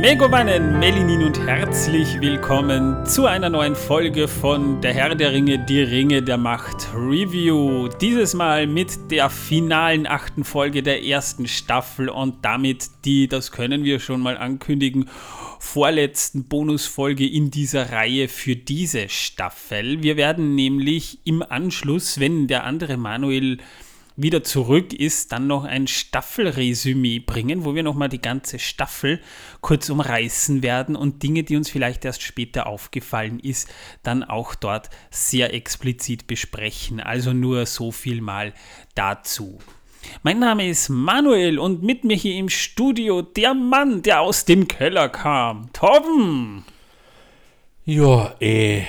Megowannen, Melinin und herzlich willkommen zu einer neuen Folge von Der Herr der Ringe, die Ringe der Macht Review. Dieses Mal mit der finalen achten Folge der ersten Staffel und damit die, das können wir schon mal ankündigen, vorletzten Bonusfolge in dieser Reihe für diese Staffel. Wir werden nämlich im Anschluss, wenn der andere Manuel wieder zurück ist, dann noch ein Staffelresümee bringen, wo wir nochmal die ganze Staffel kurz umreißen werden und Dinge, die uns vielleicht erst später aufgefallen ist, dann auch dort sehr explizit besprechen. Also nur so viel mal dazu. Mein Name ist Manuel und mit mir hier im Studio der Mann, der aus dem Keller kam. Torben! Ja, eh.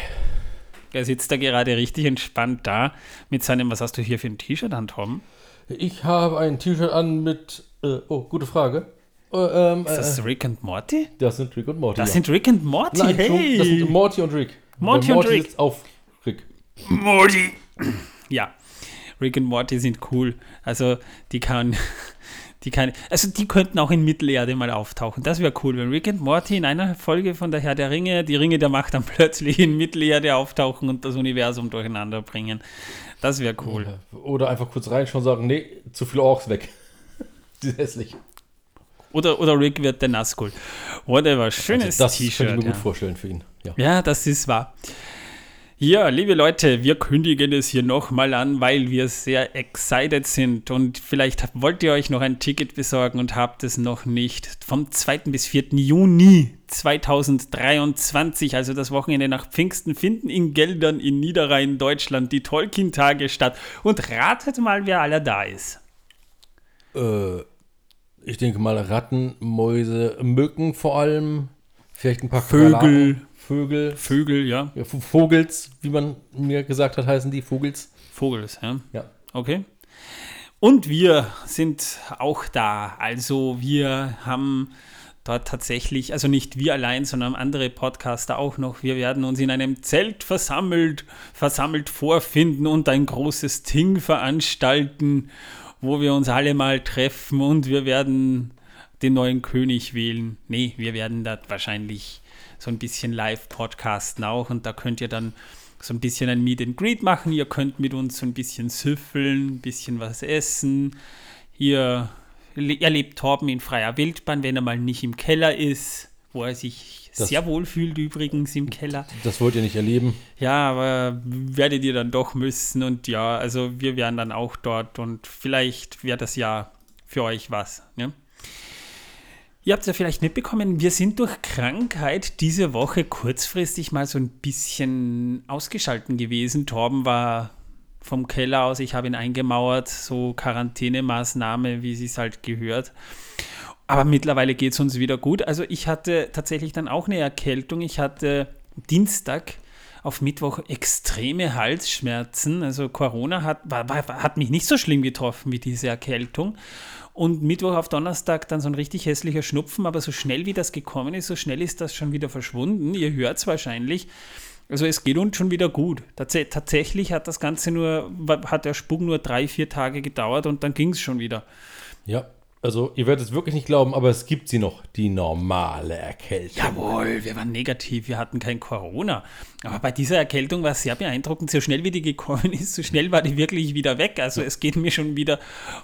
Er sitzt da gerade richtig entspannt da mit seinem, was hast du hier für ein T-Shirt an, Tom? Ich habe ein T-Shirt an mit, äh, oh, gute Frage. Äh, ähm, Ist das Rick und Morty? Das sind Rick und Morty. Das ja. sind Rick und Morty, Nein, hey! das sind Morty und Rick. Morty Weil und Rick. sitzt auf Rick. Morty! Ja, Rick und Morty sind cool. Also, die kann. Die kann, also die könnten auch in Mittelerde mal auftauchen. Das wäre cool, wenn Rick und Morty in einer Folge von der Herr der Ringe, die Ringe der Macht dann plötzlich in Mittelerde auftauchen und das Universum durcheinander bringen. Das wäre cool. Oder einfach kurz reinschauen und sagen, nee, zu viele Orks weg. Die sind hässlich. Oder, oder Rick wird der Nazgul. Whatever, schönes Also das könnte ich mir gut ja. vorstellen für ihn. Ja. Ja, das ist wahr. Ja, liebe Leute, wir kündigen es hier nochmal an, weil wir sehr excited sind und vielleicht wollt ihr euch noch ein Ticket besorgen und habt es noch nicht. Vom 2. bis 4. Juni 2023, also das Wochenende nach Pfingsten, finden in Geldern in Niederrhein, Deutschland, die Tolkien-Tage statt. Und ratet mal, wer aller da ist. Äh, ich denke mal Ratten, Mäuse, Mücken vor allem. Vielleicht ein paar Vögel. Kakerlaken, Vögel. Vögel, ja. Ja, Vogels, wie man mir gesagt hat, heißen die Vogels. Vogels, ja. Ja. Okay. Und wir sind auch da. Also wir haben dort tatsächlich, also nicht wir allein, sondern andere Podcaster auch noch. Wir werden uns in einem Zelt versammelt, versammelt vorfinden und ein großes Ting veranstalten, wo wir uns alle mal treffen und wir werden den neuen König wählen. Nee, wir werden da wahrscheinlich so ein bisschen live podcasten auch und da könnt ihr dann so ein bisschen ein Meet and Greet machen. Ihr könnt mit uns so ein bisschen süffeln, ein bisschen was essen. Hier le- erlebt Torben in freier Wildbahn, wenn er mal nicht im Keller ist, wo er sich Das- sehr wohl fühlt übrigens im Keller. Das wollt ihr nicht erleben. Ja, aber werdet ihr dann doch müssen und ja, also wir wären dann auch dort und vielleicht wäre das ja für euch was. Ne? Ihr habt es ja vielleicht mitbekommen, wir sind durch Krankheit diese Woche kurzfristig mal so ein bisschen ausgeschalten gewesen. Torben war vom Keller aus, ich habe ihn eingemauert, so Quarantänemaßnahme, wie sie es halt gehört. Aber mittlerweile geht es uns wieder gut. Also ich hatte tatsächlich dann auch eine Erkältung. Ich hatte Dienstag auf Mittwoch extreme Halsschmerzen. Also Corona hat, war, war, hat mich nicht so schlimm getroffen wie diese Erkältung. Und Mittwoch auf Donnerstag dann so ein richtig hässlicher Schnupfen, aber so schnell wie das gekommen ist, so schnell ist das schon wieder verschwunden. Ihr hört es wahrscheinlich. Also es geht uns schon wieder gut. Tats tatsächlich hat das Ganze nur, hat der Spuk nur drei, vier Tage gedauert und dann ging es schon wieder. Ja, also ihr werdet es wirklich nicht glauben, aber es gibt sie noch, die normale Erkältung. Jawohl, wir waren negativ, wir hatten kein Corona. Aber bei dieser Erkältung war es sehr beeindruckend. So schnell wie die gekommen ist, so schnell war die wirklich wieder weg. Also es geht mir schon wieder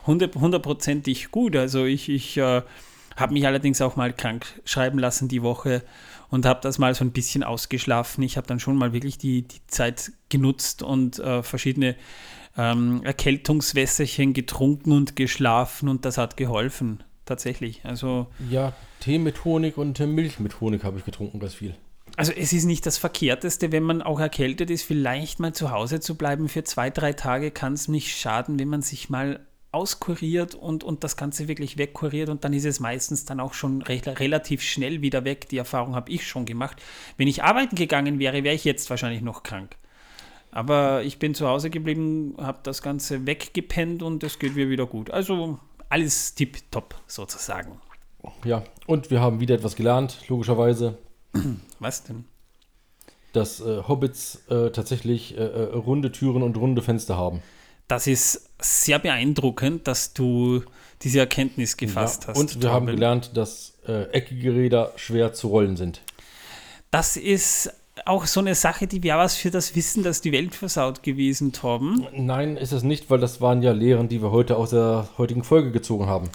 hundert- hundertprozentig gut. Also ich, ich äh, habe mich allerdings auch mal krank schreiben lassen die Woche und habe das mal so ein bisschen ausgeschlafen. Ich habe dann schon mal wirklich die, die Zeit genutzt und äh, verschiedene ähm, Erkältungswässerchen getrunken und geschlafen und das hat geholfen. Tatsächlich. Also Ja, Tee mit Honig und äh, Milch mit Honig habe ich getrunken, ganz viel. Also es ist nicht das Verkehrteste, wenn man auch erkältet ist, vielleicht mal zu Hause zu bleiben. Für zwei, drei Tage kann es nicht schaden, wenn man sich mal auskuriert und, und das Ganze wirklich wegkuriert und dann ist es meistens dann auch schon re relativ schnell wieder weg. Die Erfahrung habe ich schon gemacht. Wenn ich arbeiten gegangen wäre, wäre ich jetzt wahrscheinlich noch krank. Aber ich bin zu Hause geblieben, habe das Ganze weggepennt und es geht mir wieder gut. Also alles tipptopp sozusagen. Ja, und wir haben wieder etwas gelernt, logischerweise, Was denn? dass äh, Hobbits äh, tatsächlich äh, äh, runde Türen und runde Fenster haben. Das ist sehr beeindruckend, dass du diese Erkenntnis gefasst ja, hast. Und wir haben Torben. gelernt, dass äh, eckige Räder schwer zu rollen sind. Das ist auch so eine Sache, die wäre was für das Wissen, dass die Welt versaut gewesen, Torben. Nein, ist es nicht, weil das waren ja Lehren, die wir heute aus der heutigen Folge gezogen haben.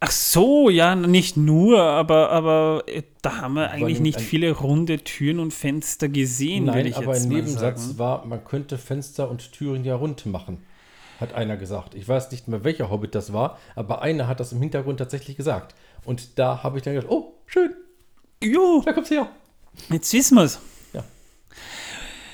Ach so, ja, nicht nur, aber, aber äh, da haben wir eigentlich nicht viele runde Türen und Fenster gesehen, würde Nein, ich aber jetzt ein Nebensatz sagen. war, man könnte Fenster und Türen ja rund machen, hat einer gesagt. Ich weiß nicht mehr, welcher Hobbit das war, aber einer hat das im Hintergrund tatsächlich gesagt. Und da habe ich dann gedacht, oh, schön, Jo, da kommt's her. Jetzt wissen wir's. Ja.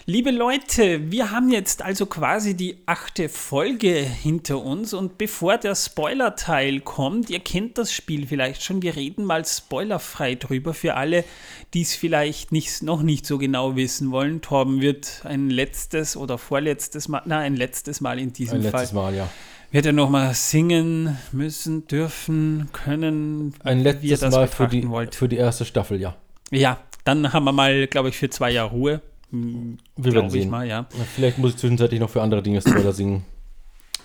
Liebe Leute, wir haben jetzt also quasi die achte Folge hinter uns und bevor der Spoiler-Teil kommt, ihr kennt das Spiel vielleicht schon, wir reden mal spoilerfrei drüber für alle, die es vielleicht nicht, noch nicht so genau wissen wollen. Torben wird ein letztes oder vorletztes Mal, na ein letztes Mal in diesem Ein Fall, letztes Mal, ja. wird er nochmal singen müssen, dürfen, können, Ein letztes Mal für die, wollt. für die erste Staffel, ja. Ja, dann haben wir mal, glaube ich, für zwei Jahre Ruhe. Hm, Wir werden sehen. mal, ja. Vielleicht muss ich zwischenzeitlich noch für andere Dinge Spoiler singen.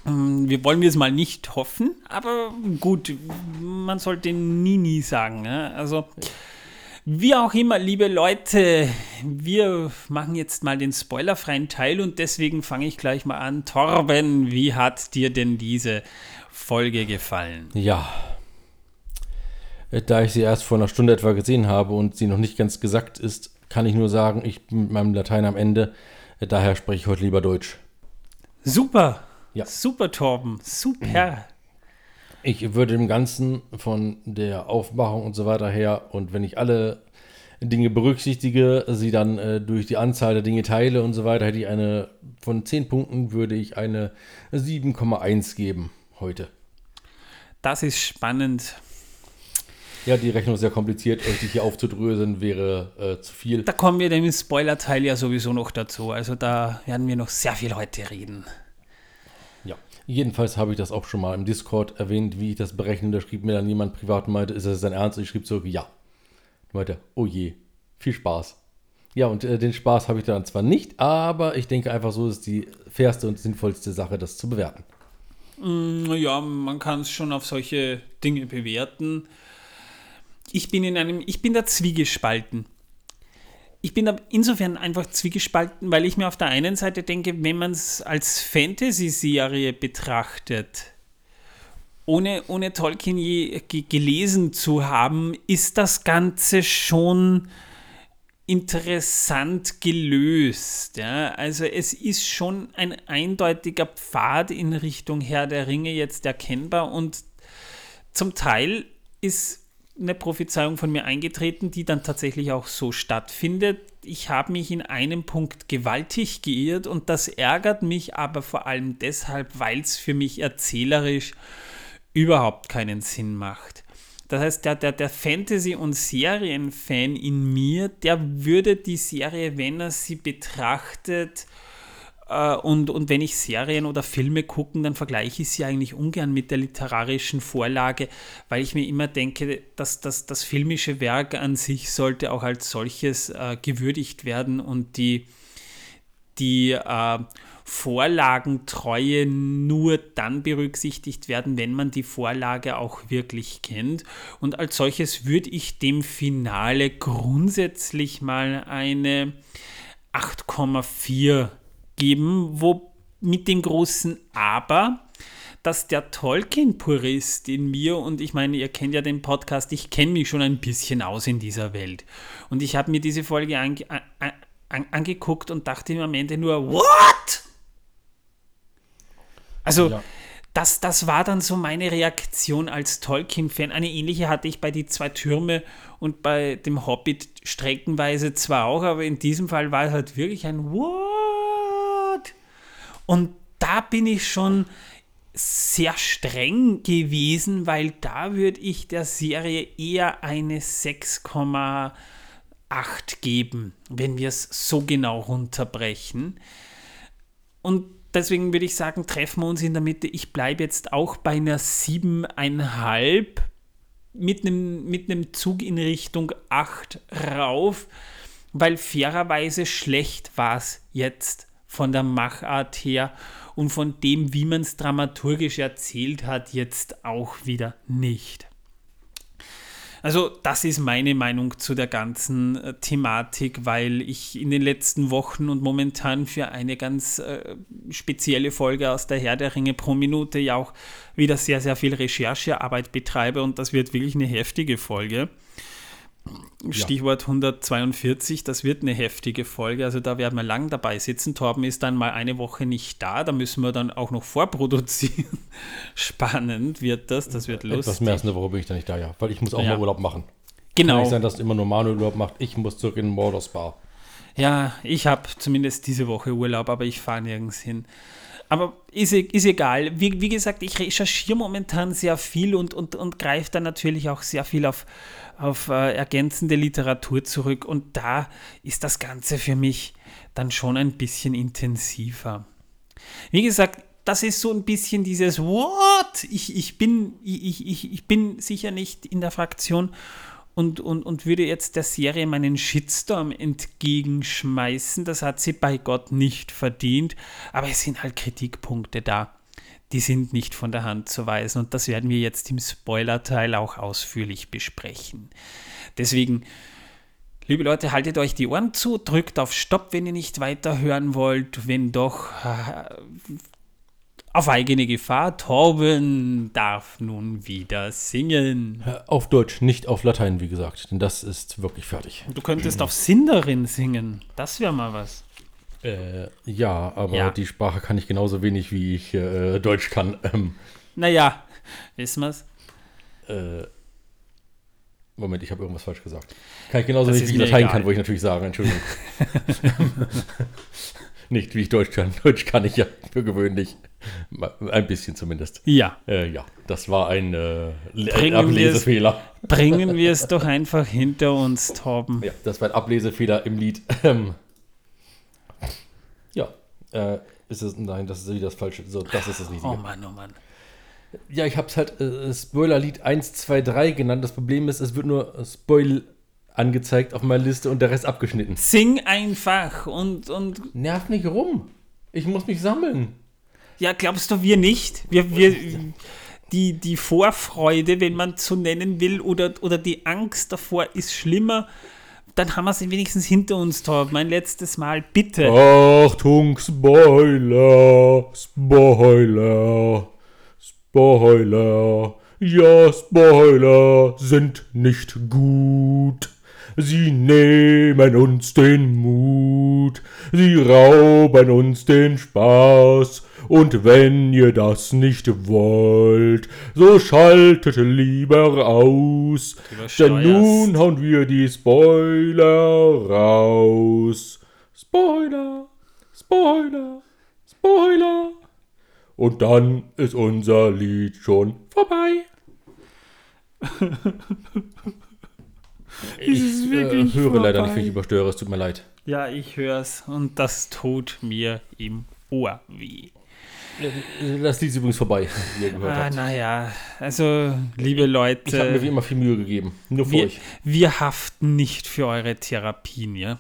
Ähm, Wir wollen es mal nicht hoffen, aber gut, man sollte nie, nie sagen. Ja? Also, wie auch immer, liebe Leute, wir machen jetzt mal den spoilerfreien Teil und deswegen fange ich gleich mal an. Torben, wie hat dir denn diese Folge gefallen? Ja. Da ich sie erst vor einer Stunde etwa gesehen habe und sie noch nicht ganz gesagt ist, kann ich nur sagen, ich bin mit meinem Latein am Ende. Daher spreche ich heute lieber Deutsch. Super, Ja. super, Torben, super. Ich würde dem Ganzen von der Aufmachung und so weiter her und wenn ich alle Dinge berücksichtige, sie dann äh, durch die Anzahl der Dinge teile und so weiter, hätte ich eine, von 10 Punkten würde ich eine 7,1 geben heute. Das ist spannend. Ja, die Rechnung ist sehr kompliziert, euch die hier aufzudröseln wäre äh, zu viel. Da kommen wir dem Spoiler-Teil ja sowieso noch dazu. Also da werden wir noch sehr viel heute reden. Ja, jedenfalls habe ich das auch schon mal im Discord erwähnt, wie ich das berechne. Da schrieb mir dann jemand privat und meinte, ist das dein Ernst? Und ich schrieb zurück, ja. Und meinte, oh je, viel Spaß. Ja, und äh, den Spaß habe ich dann zwar nicht, aber ich denke einfach so ist die fairste und sinnvollste Sache, das zu bewerten. Ja, man kann es schon auf solche Dinge bewerten. Ich bin in einem, ich bin da zwiegespalten. Ich bin da insofern einfach zwiegespalten, weil ich mir auf der einen Seite denke, wenn man es als Fantasy-Serie betrachtet, ohne, ohne Tolkien je ge gelesen zu haben, ist das Ganze schon interessant gelöst. Ja? Also es ist schon ein eindeutiger Pfad in Richtung Herr der Ringe jetzt erkennbar und zum Teil ist eine Prophezeiung von mir eingetreten, die dann tatsächlich auch so stattfindet. Ich habe mich in einem Punkt gewaltig geirrt und das ärgert mich aber vor allem deshalb, weil es für mich erzählerisch überhaupt keinen Sinn macht. Das heißt, der, der, der Fantasy- und Serienfan in mir, der würde die Serie, wenn er sie betrachtet, und, und wenn ich Serien oder Filme gucke, dann vergleiche ich sie eigentlich ungern mit der literarischen Vorlage, weil ich mir immer denke, dass, dass das filmische Werk an sich sollte auch als solches äh, gewürdigt werden und die, die äh, Vorlagentreue nur dann berücksichtigt werden, wenn man die Vorlage auch wirklich kennt. Und als solches würde ich dem Finale grundsätzlich mal eine 8,4 geben, wo mit dem großen Aber, dass der Tolkien-Purist in mir, und ich meine, ihr kennt ja den Podcast, ich kenne mich schon ein bisschen aus in dieser Welt. Und ich habe mir diese Folge ange an, an, angeguckt und dachte mir am Ende nur, what? Also, Ja. das, das war dann so meine Reaktion als Tolkien-Fan. Eine ähnliche hatte ich bei Die zwei Türme und bei dem Hobbit streckenweise zwar auch, aber in diesem Fall war es halt wirklich ein What? Und da bin ich schon sehr streng gewesen, weil da würde ich der Serie eher eine 6,8 geben, wenn wir es so genau runterbrechen. Und deswegen würde ich sagen, treffen wir uns in der Mitte. Ich bleibe jetzt auch bei einer 7,5 mit einem, mit einem Zug in Richtung 8 rauf, weil fairerweise schlecht war es jetzt von der Machart her und von dem, wie man es dramaturgisch erzählt hat, jetzt auch wieder nicht. Also das ist meine Meinung zu der ganzen äh, Thematik, weil ich in den letzten Wochen und momentan für eine ganz äh, spezielle Folge aus der Herr der Ringe pro Minute ja auch wieder sehr, sehr viel Recherchearbeit betreibe und das wird wirklich eine heftige Folge. Stichwort 142, das wird eine heftige Folge. Also da werden wir lang dabei sitzen. Torben ist dann mal eine Woche nicht da. Da müssen wir dann auch noch vorproduzieren. Spannend wird das. Das wird lustig. Etwas mehr als eine Woche bin ich da nicht da, ja. Weil ich muss auch Ja. mal Urlaub machen. Genau. Kann nicht sein, dass immer nur Manuel Urlaub macht. Ich muss zurück in den Mordor Spa. Ja, ich habe zumindest diese Woche Urlaub, aber ich fahre nirgends hin. Aber ist, e- ist egal. Wie, wie gesagt, ich recherchiere momentan sehr viel und, und, und greife dann natürlich auch sehr viel auf, auf äh, ergänzende Literatur zurück. Und da ist das Ganze für mich dann schon ein bisschen intensiver. Wie gesagt, das ist so ein bisschen dieses What? Ich, ich, bin, ich, ich, ich bin sicher nicht in der Fraktion und, und, und würde jetzt der Serie meinen Shitstorm entgegenschmeißen. Das hat sie bei Gott nicht verdient. Aber es sind halt Kritikpunkte da. Die sind nicht von der Hand zu weisen. Und das werden wir jetzt im Spoiler-Teil auch ausführlich besprechen. Deswegen, liebe Leute, haltet euch die Ohren zu, drückt auf Stopp, wenn ihr nicht weiterhören wollt. Wenn doch, auf eigene Gefahr. Torben darf nun wieder singen. Auf Deutsch, nicht auf Latein, wie gesagt. Denn das ist wirklich fertig. Du könntest auf Sindarin singen. Das wäre mal was. Äh, ja, aber Ja. die Sprache kann ich genauso wenig, wie ich äh, Deutsch kann. Ähm, Naja, wissen wir's? äh, Moment, ich habe irgendwas falsch gesagt. Kann ich genauso Das wenig, wie ich Latein egal. kann, wollte ich natürlich sagen. Entschuldigung. Nicht, wie ich Deutsch kann. Deutsch kann ich ja für gewöhnlich. Ein bisschen zumindest. Ja, Äh, ja, das war ein äh, Bringen Ablesefehler. bringen wir es doch einfach hinter uns, Torben. Ja, das war ein Ablesefehler im Lied. Ähm, ja, äh, ist es, nein, das ist wieder das Falsche. So, das ist das Richtige. Oh Mann, oh Mann. Ja, ich habe es halt äh, Spoiler-Lied 1, 2, 3 genannt. Das Problem ist, es wird nur Spoil angezeigt auf meiner Liste und der Rest abgeschnitten. Sing einfach und, und Nerv nicht rum. Ich muss mich sammeln. ja, glaubst du, wir nicht? Wir, wir, die, die Vorfreude, wenn man so nennen will, oder, oder die Angst davor ist schlimmer. Dann haben wir es wenigstens hinter uns, Torben. Mein letztes Mal, bitte. Achtung, Spoiler, Spoiler, Spoiler. Ja, Spoiler sind nicht gut. Sie nehmen uns den Mut, sie rauben uns den Spaß. Und wenn ihr das nicht wollt, so schaltet lieber aus. Denn nun hauen wir die Spoiler raus. Spoiler, Spoiler, Spoiler. Und dann ist unser Lied schon vorbei. Ich es äh, höre leider nicht, vorbei? wie ich überstöre. Es tut mir leid. Ja, ich hör's und das tut mir im Ohr weh. Das Lied ist übrigens vorbei, wie ihr gehört Ah, habt. naja, also, liebe Ich habe mir wie Leute, immer viel Mühe gegeben. Nur für wir, euch. wir haften nicht für eure Therapien, ja?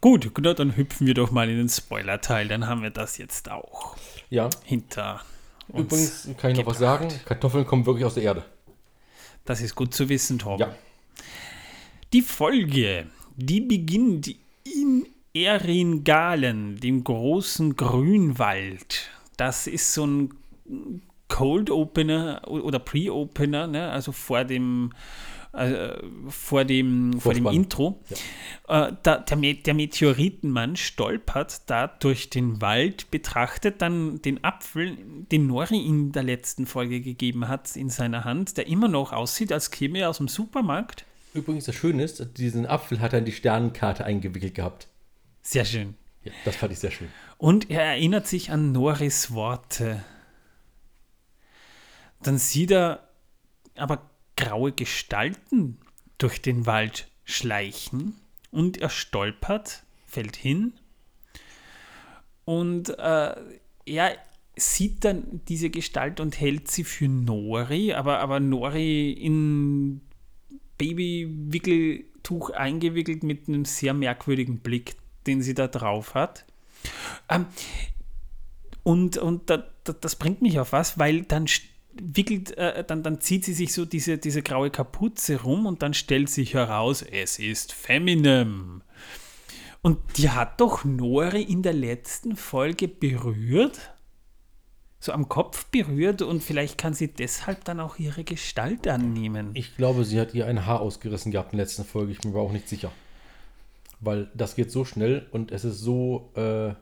Gut, na, dann hüpfen wir doch mal in den Spoiler-Teil, dann haben wir das jetzt auch Ja, hinter uns. übrigens kann ich noch was sagen. Kartoffeln kommen wirklich aus der Erde. Das ist gut zu wissen, Torben. Ja. Die Folge, die beginnt in Eringalen, dem großen Grünwald. Das ist so ein Cold Opener oder Pre-Opener, ne? also vor dem, äh, vor dem, vor dem. Intro. Äh, da, der, der Meteoritenmann stolpert da durch den Wald, betrachtet dann den Apfel, den Nori in der letzten Folge gegeben hat, in seiner Hand, der immer noch aussieht, als käme er aus dem Supermarkt. Übrigens, das Schöne ist, diesen Apfel hat er in die Sternenkarte eingewickelt gehabt. Sehr schön. Ja, das fand ich sehr schön. Und er erinnert sich an Noris Worte. Dann sieht er aber graue Gestalten durch den Wald schleichen und er stolpert, fällt hin und äh, er sieht dann diese Gestalt und hält sie für Nori, aber, aber Nori in Babywickeltuch eingewickelt mit einem sehr merkwürdigen Blick den sie da drauf hat. Ähm, und und da, da, das bringt mich auf was, weil dann wickelt, äh, dann, dann zieht sie sich so diese, diese graue Kapuze rum und dann stellt sich heraus, es ist Feminem. Und die hat doch Nori in der letzten Folge berührt, so am Kopf berührt und vielleicht kann sie deshalb dann auch ihre Gestalt annehmen. Ich glaube, sie hat ihr ein Haar ausgerissen gehabt in der letzten Folge, ich bin mir auch nicht sicher. Weil das geht so schnell und es ist so äh,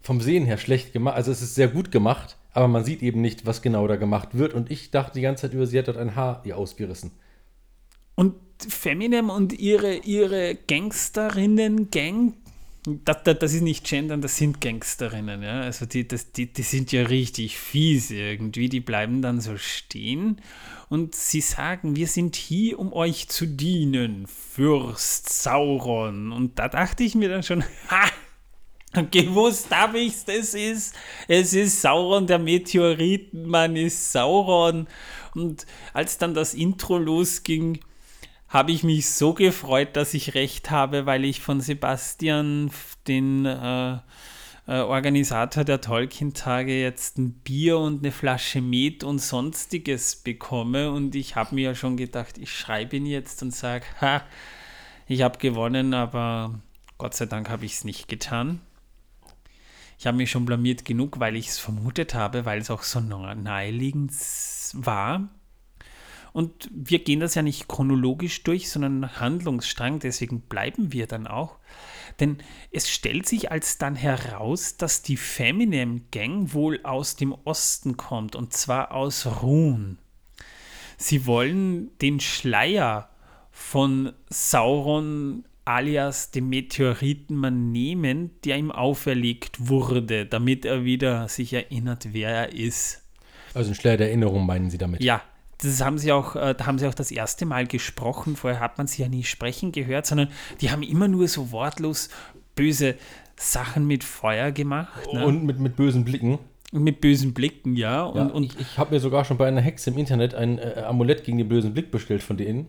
vom Sehen her schlecht gemacht. Also es ist sehr gut gemacht, aber man sieht eben nicht, was genau da gemacht wird. Und ich dachte die ganze Zeit über, sie hat dort ein Haar ihr ausgerissen. Und Feminem und ihre, ihre Gangsterinnen-Gang, das, das, das, ist nicht gendern, das sind Gangsterinnen. Ja? Also die, das, die, die sind ja richtig fies irgendwie. Die bleiben dann so stehen und sie sagen, wir sind hier, um euch zu dienen, Fürst Sauron. Und da dachte ich mir dann schon, ha! Gewusst habe ich es, das ist, es ist Sauron, der Meteoritenmann ist Sauron. Und als dann das Intro losging, habe ich mich so gefreut, dass ich recht habe, weil ich von Sebastian, den äh, äh, Organisator der Tolkien-Tage, jetzt ein Bier und eine Flasche Met und sonstiges bekomme. Und ich habe mir ja schon gedacht, ich schreibe ihn jetzt und sage, ha, ich habe gewonnen, aber Gott sei Dank habe ich es nicht getan. Ich habe mich schon blamiert genug, weil ich es vermutet habe, weil es auch so naheliegend war. Und wir gehen das ja nicht chronologisch durch, sondern Handlungsstrang, deswegen bleiben wir dann auch. Denn es stellt sich als dann heraus, dass die Feminem Gang wohl aus dem Osten kommt, und zwar aus Ruhn. Sie wollen den Schleier von Sauron alias dem Meteoritenmann nehmen, der ihm auferlegt wurde, damit er wieder sich erinnert, wer er ist. Also ein Schleier der Erinnerung meinen Sie damit? Ja, das haben sie auch, äh, da haben sie auch das erste Mal gesprochen. Vorher hat man sie ja nie sprechen gehört, sondern die haben immer nur so wortlos böse Sachen mit Feuer gemacht. Ne? Und mit, mit bösen Blicken. Mit bösen Blicken, ja. Und, ja, und ich, ich habe mir sogar schon bei einer Hexe im Internet ein äh, Amulett gegen den bösen Blick bestellt von denen.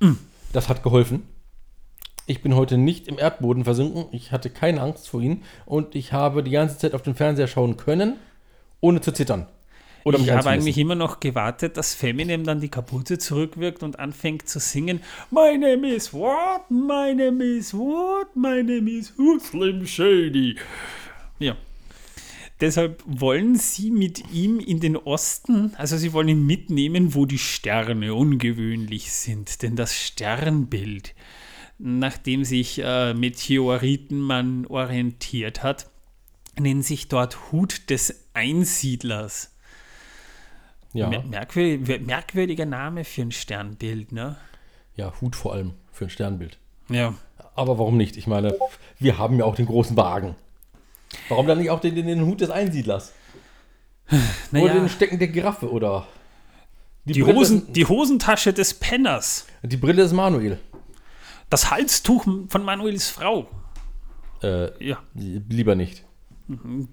Mm. Das hat geholfen. Ich bin heute nicht im Erdboden versunken. Ich hatte keine Angst vor ihnen. Und ich habe die ganze Zeit auf den Fernseher schauen können, ohne zu zittern. Oder ich habe eigentlich immer noch gewartet, dass Feminem dann die Kapuze zurückwirkt und anfängt zu singen. My name is what? My name is what? My name is who? Slim Shady. Ja. Deshalb wollen sie mit ihm in den Osten, also sie wollen ihn mitnehmen, wo die Sterne ungewöhnlich sind. Denn das Sternbild, nachdem sich äh, Meteoritenmann orientiert hat, nennt sich dort Hut des Einsiedlers. Ja. Merkwürdig, merkwürdiger Name für ein Sternbild, ne? Ja, Hut vor allem für ein Sternbild. Ja. Aber warum nicht? Ich meine, wir haben ja auch den großen Wagen. Warum dann nicht auch den, den, den Hut des Einsiedlers? Naja. Oder den Stecken der Giraffe oder die, die, Hosen, die Hosentasche des Penners. Die Brille des Manuel. Das Halstuch von Manuels Frau. Äh, ja. Lieber nicht.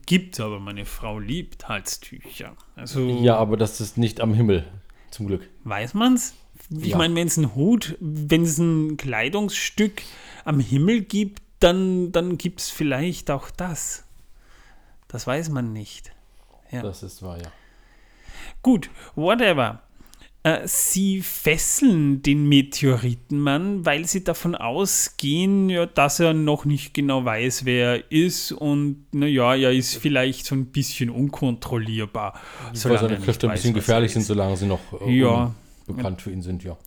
Gibt, aber meine Frau liebt Halstücher. Also, ja, aber das ist nicht am Himmel, zum Glück. Weiß man's? Ich ja. meine, wenn es ein Hut, wenn es ein Kleidungsstück am Himmel gibt, dann, dann gibt es vielleicht auch das. Das weiß man nicht. Ja. Das ist wahr, ja. Gut, whatever. Äh, sie fesseln den Meteoritenmann, weil sie davon ausgehen, ja, dass er noch nicht genau weiß, wer er ist und naja, er ist vielleicht so ein bisschen unkontrollierbar. Weil seine Kräfte ein bisschen gefährlich sind, solange sie noch äh, ja. bekannt für ihn sind, ja.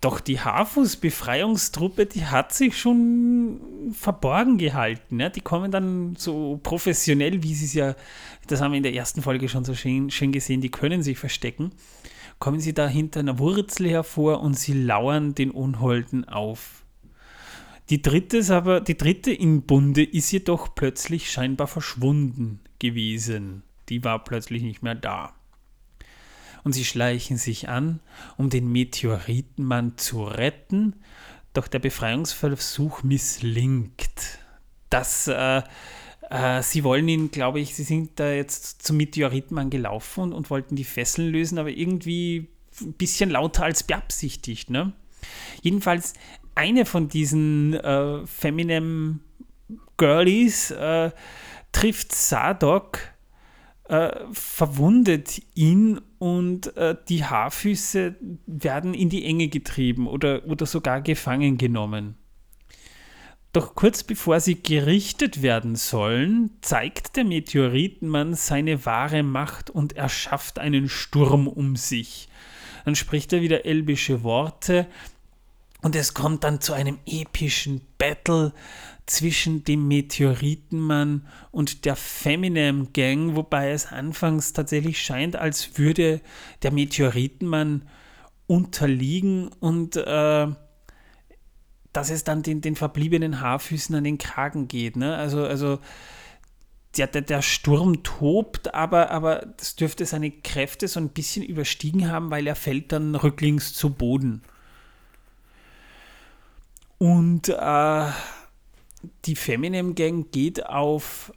Doch die Hafus-Befreiungstruppe, die hat sich schon verborgen gehalten. Ne? Die kommen dann so professionell, wie sie es ja, das haben wir in der ersten Folge schon so schön, schön gesehen, die können sich verstecken kommen sie da hinter einer Wurzel hervor und sie lauern den Unholden auf. Die dritte, ist aber, die dritte im Bunde ist jedoch plötzlich scheinbar verschwunden gewesen. Die war plötzlich nicht mehr da. Und sie schleichen sich an, um den Meteoritenmann zu retten, doch der Befreiungsversuch misslingt. Das äh, äh, sie wollen ihn, glaube ich, sie sind da jetzt zum Meteoritenmann gelaufen und, und wollten die Fesseln lösen, aber irgendwie ein bisschen lauter als beabsichtigt. Ne? Jedenfalls eine von diesen äh, Feminem Girlies äh, trifft Sadok, äh, verwundet ihn und äh, die Haarfüße werden in die Enge getrieben oder, oder sogar gefangen genommen. Doch kurz bevor sie gerichtet werden sollen, zeigt der Meteoritenmann seine wahre Macht und erschafft einen Sturm um sich. Dann spricht er wieder elbische Worte und es kommt dann zu einem epischen Battle zwischen dem Meteoritenmann und der Feminem Gang, wobei es anfangs tatsächlich scheint, als würde der Meteoritenmann unterliegen und äh, dass es dann den, den verbliebenen Haarfüßen an den Kragen geht. Ne? Also, also der, der, der Sturm tobt, aber, aber das dürfte seine Kräfte so ein bisschen überstiegen haben, weil er fällt dann rücklings zu Boden. Und äh, die Feminem Gang geht auf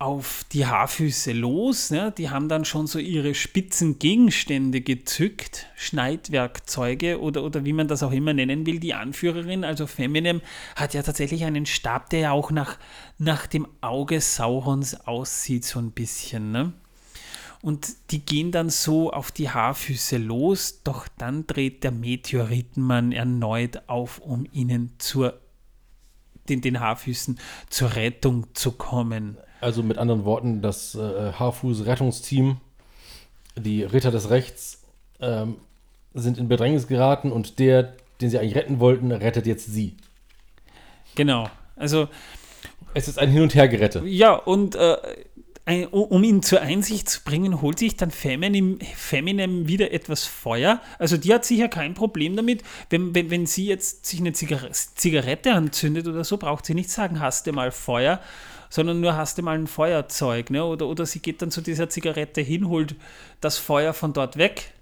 auf die Haarfüße los. Ne? Die haben dann schon so ihre spitzen Gegenstände gezückt, Schneidwerkzeuge oder, oder wie man das auch immer nennen will. Die Anführerin, also Feminem, hat ja tatsächlich einen Stab, der ja auch nach, nach dem Auge Saurons aussieht, so ein bisschen. Ne? Und die gehen dann so auf die Haarfüße los, doch dann dreht der Meteoritenmann erneut auf, um ihnen zur den, den Haarfüßen zur Rettung zu kommen. Also mit anderen Worten, das äh, Haarfuß-Rettungsteam, die Ritter des Rechts, ähm, sind in Bedrängnis geraten und der, den sie eigentlich retten wollten, rettet jetzt sie. Genau. Also. Es ist ein Hin- und Hergerette. Ja, und äh, ein, um ihn zur Einsicht zu bringen, holt sich dann Feminem, Feminem wieder etwas Feuer. Also die hat sicher kein Problem damit. Wenn, wenn, wenn sie jetzt sich eine Zigarette anzündet oder so, braucht sie nicht sagen, hast du mal Feuer, sondern nur hast du mal ein Feuerzeug. Ne? Oder, oder sie geht dann zu dieser Zigarette hin, holt das Feuer von dort weg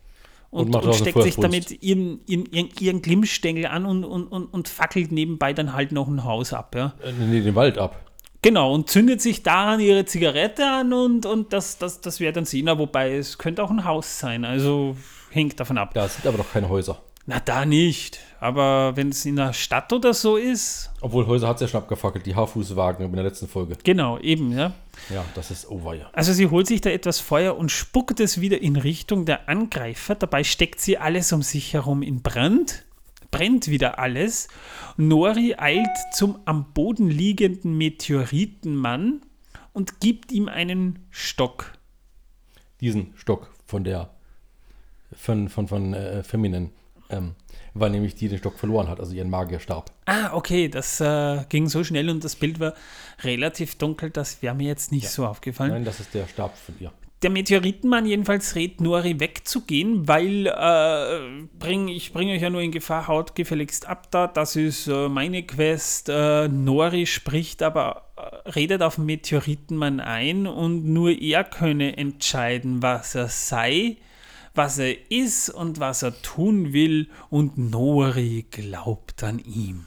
und, und, und steckt sich damit ihren, ihren, ihren Glimmstängel an und, und, und, und fackelt nebenbei dann halt noch ein Haus ab. Ja? Äh, nee, den Wald ab. Genau, und zündet sich daran ihre Zigarette an und, und das, das, das wäre dann Sina, wobei es könnte auch ein Haus sein, also hängt davon ab. Da sind aber doch keine Häuser. Na, da nicht. Aber wenn es in der Stadt oder so ist. Obwohl Häuser hat es ja schon abgefackelt, die Haarfußwagen in der letzten Folge. Genau, eben, ja. Ja, das ist oh ja. Also sie holt sich da etwas Feuer und spuckt es wieder in Richtung der Angreifer. Dabei steckt sie alles um sich herum in Brand brennt wieder alles. Nori eilt zum am Boden liegenden Meteoritenmann und gibt ihm einen Stock. Diesen Stock von der von, von, von äh, Feminin. Ähm, weil nämlich die den Stock verloren hat, also ihren Magierstab. Ah, okay, das äh, ging so schnell und das Bild war relativ dunkel, das wäre mir jetzt nicht ja. so aufgefallen. Nein, das ist der Stab von ihr der Meteoritenmann jedenfalls rät Nori wegzugehen, weil äh, bring, ich bringe euch ja nur in Gefahr, haut gefälligst ab da, das ist äh, meine Quest. Äh, Nori spricht aber, äh, redet auf den Meteoritenmann ein und nur er könne entscheiden, was er sei, was er ist und was er tun will und Nori glaubt an ihm.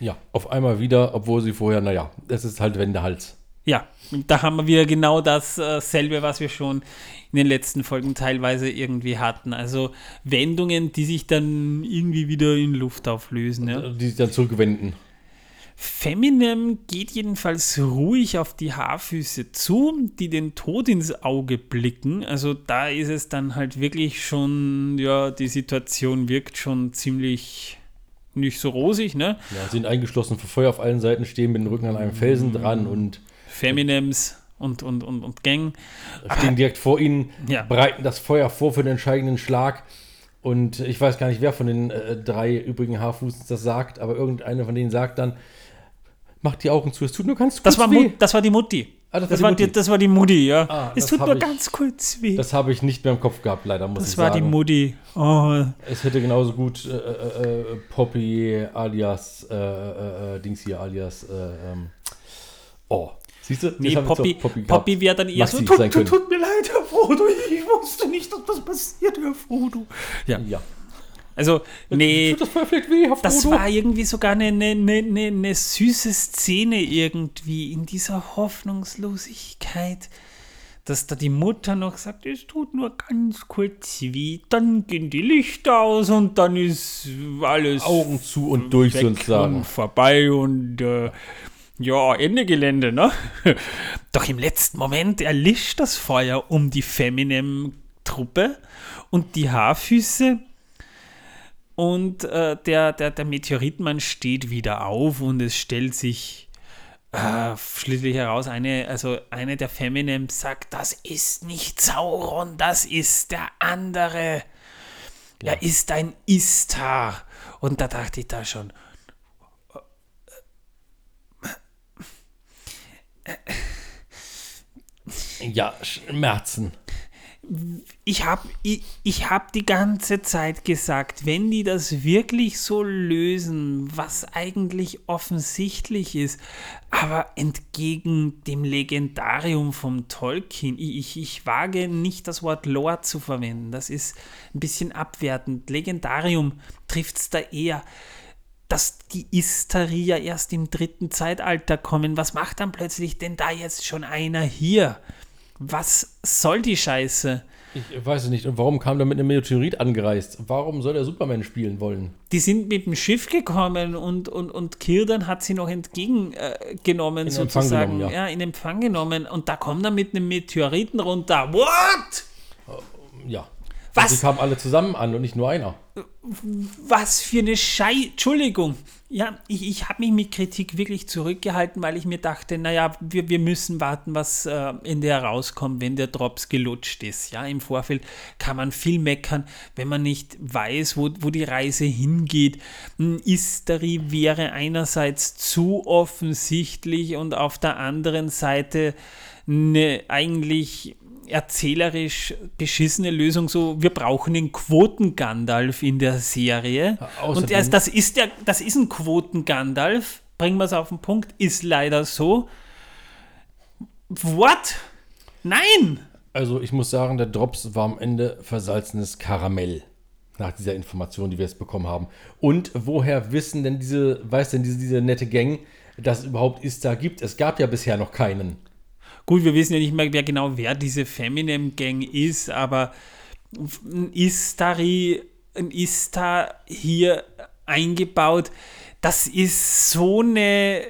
Ja, auf einmal wieder, obwohl sie vorher, naja, es ist halt Wendehals. Ja, da haben wir wieder genau dasselbe, äh, was wir schon in den letzten Folgen teilweise irgendwie hatten. Also Wendungen, die sich dann irgendwie wieder in Luft auflösen. Ja. Die sich dann zurückwenden. Feminem geht jedenfalls ruhig auf die Haarfüße zu, die den Tod ins Auge blicken. Also da ist es dann halt wirklich schon, ja, die Situation wirkt schon ziemlich nicht so rosig, ne? Ja, sind eingeschlossen vor Feuer auf allen Seiten, stehen mit dem Rücken an einem Felsen dran und Feminems und, und, und, und Gang. Stehen direkt vor ihnen, ja. bereiten das Feuer vor für den entscheidenden Schlag. Und ich weiß gar nicht, wer von den äh, drei übrigen Haarfußens das sagt, aber irgendeiner von denen sagt dann, macht die Augen zu, es tut nur ganz kurz das war weh. Das war die Mutti. Ah, das, das, war die, Mutti. das war die Mutti, ja. Ah, es tut nur ich, ganz kurz weh. Das habe ich nicht mehr im Kopf gehabt, leider, muss das ich sagen. Das war die Mutti. Oh. Es hätte genauso gut äh, äh, äh Poppy alias äh, äh, äh, Dings hier alias ähm, Oh, Siehst du? Nee, Poppy, Poppy, Poppy wäre dann eher so, tut, tut, tut, mir leid, Herr Frodo, ich wusste nicht, dass das passiert, Herr Frodo. Ja. ja. Also, nee, das, weh, das war irgendwie sogar eine, eine, eine, eine süße Szene irgendwie in dieser Hoffnungslosigkeit dass da die Mutter noch sagt, es tut nur ganz kurz weh, dann gehen die Lichter aus und dann ist alles Augen zu und durch sozusagen vorbei und äh, ja, Ende Gelände, ne? Doch im letzten Moment erlischt das Feuer um die Feminem-Truppe und die Haarfüße und äh, der, der, der Meteoritmann steht wieder auf und es stellt sich äh, schließlich heraus, eine, also eine der Feminem sagt, das ist nicht Sauron, das ist der andere. Ja. Er ist ein Istar. Und da dachte ich da schon, Ja, Schmerzen. Ich habe ich, ich hab die ganze Zeit gesagt, wenn die das wirklich so lösen, was eigentlich offensichtlich ist, aber entgegen dem Legendarium vom Tolkien, ich, ich wage nicht das Wort Lore zu verwenden, das ist ein bisschen abwertend. Legendarium trifft es da eher dass die Istari ja erst im dritten Zeitalter kommen. Was macht dann plötzlich denn da jetzt schon einer hier? Was soll die Scheiße? Ich weiß es nicht. Und warum kam der mit einem Meteorit angereist? Warum soll er Superman spielen wollen? Die sind mit dem Schiff gekommen und, und, und Kirdan hat sie noch entgegengenommen, äh, sozusagen. Genommen, ja. ja. in Empfang genommen. Und da kommt er mit einem Meteoriten runter. What? Ja. Was? Die kamen alle zusammen an und nicht nur einer. Was für eine Schei... Entschuldigung. Ja, ich, ich habe mich mit Kritik wirklich zurückgehalten, weil ich mir dachte, naja, wir, wir müssen warten, was äh, in der rauskommt, wenn der Drops gelutscht ist. Ja, im Vorfeld kann man viel meckern, wenn man nicht weiß, wo, wo die Reise hingeht. Istari wäre einerseits zu offensichtlich und auf der anderen Seite eine eigentlich erzählerisch beschissene Lösung, so wir brauchen einen Quoten-Gandalf in der Serie. und erst, das ist der, das ist ein Quoten-Gandalf, bringen wir es auf den Punkt, ist leider so. What? Nein! Also ich muss sagen, der Drops war am Ende versalzenes Karamell nach dieser Information, die wir jetzt bekommen haben. Und woher wissen denn diese, weiß denn diese, diese nette Gang, dass es überhaupt Ista gibt? Es gab ja bisher noch keinen. Gut, wir wissen ja nicht mehr genau, wer diese Feminem Gang ist, aber ein Istari, ein Istar hier eingebaut, das ist so eine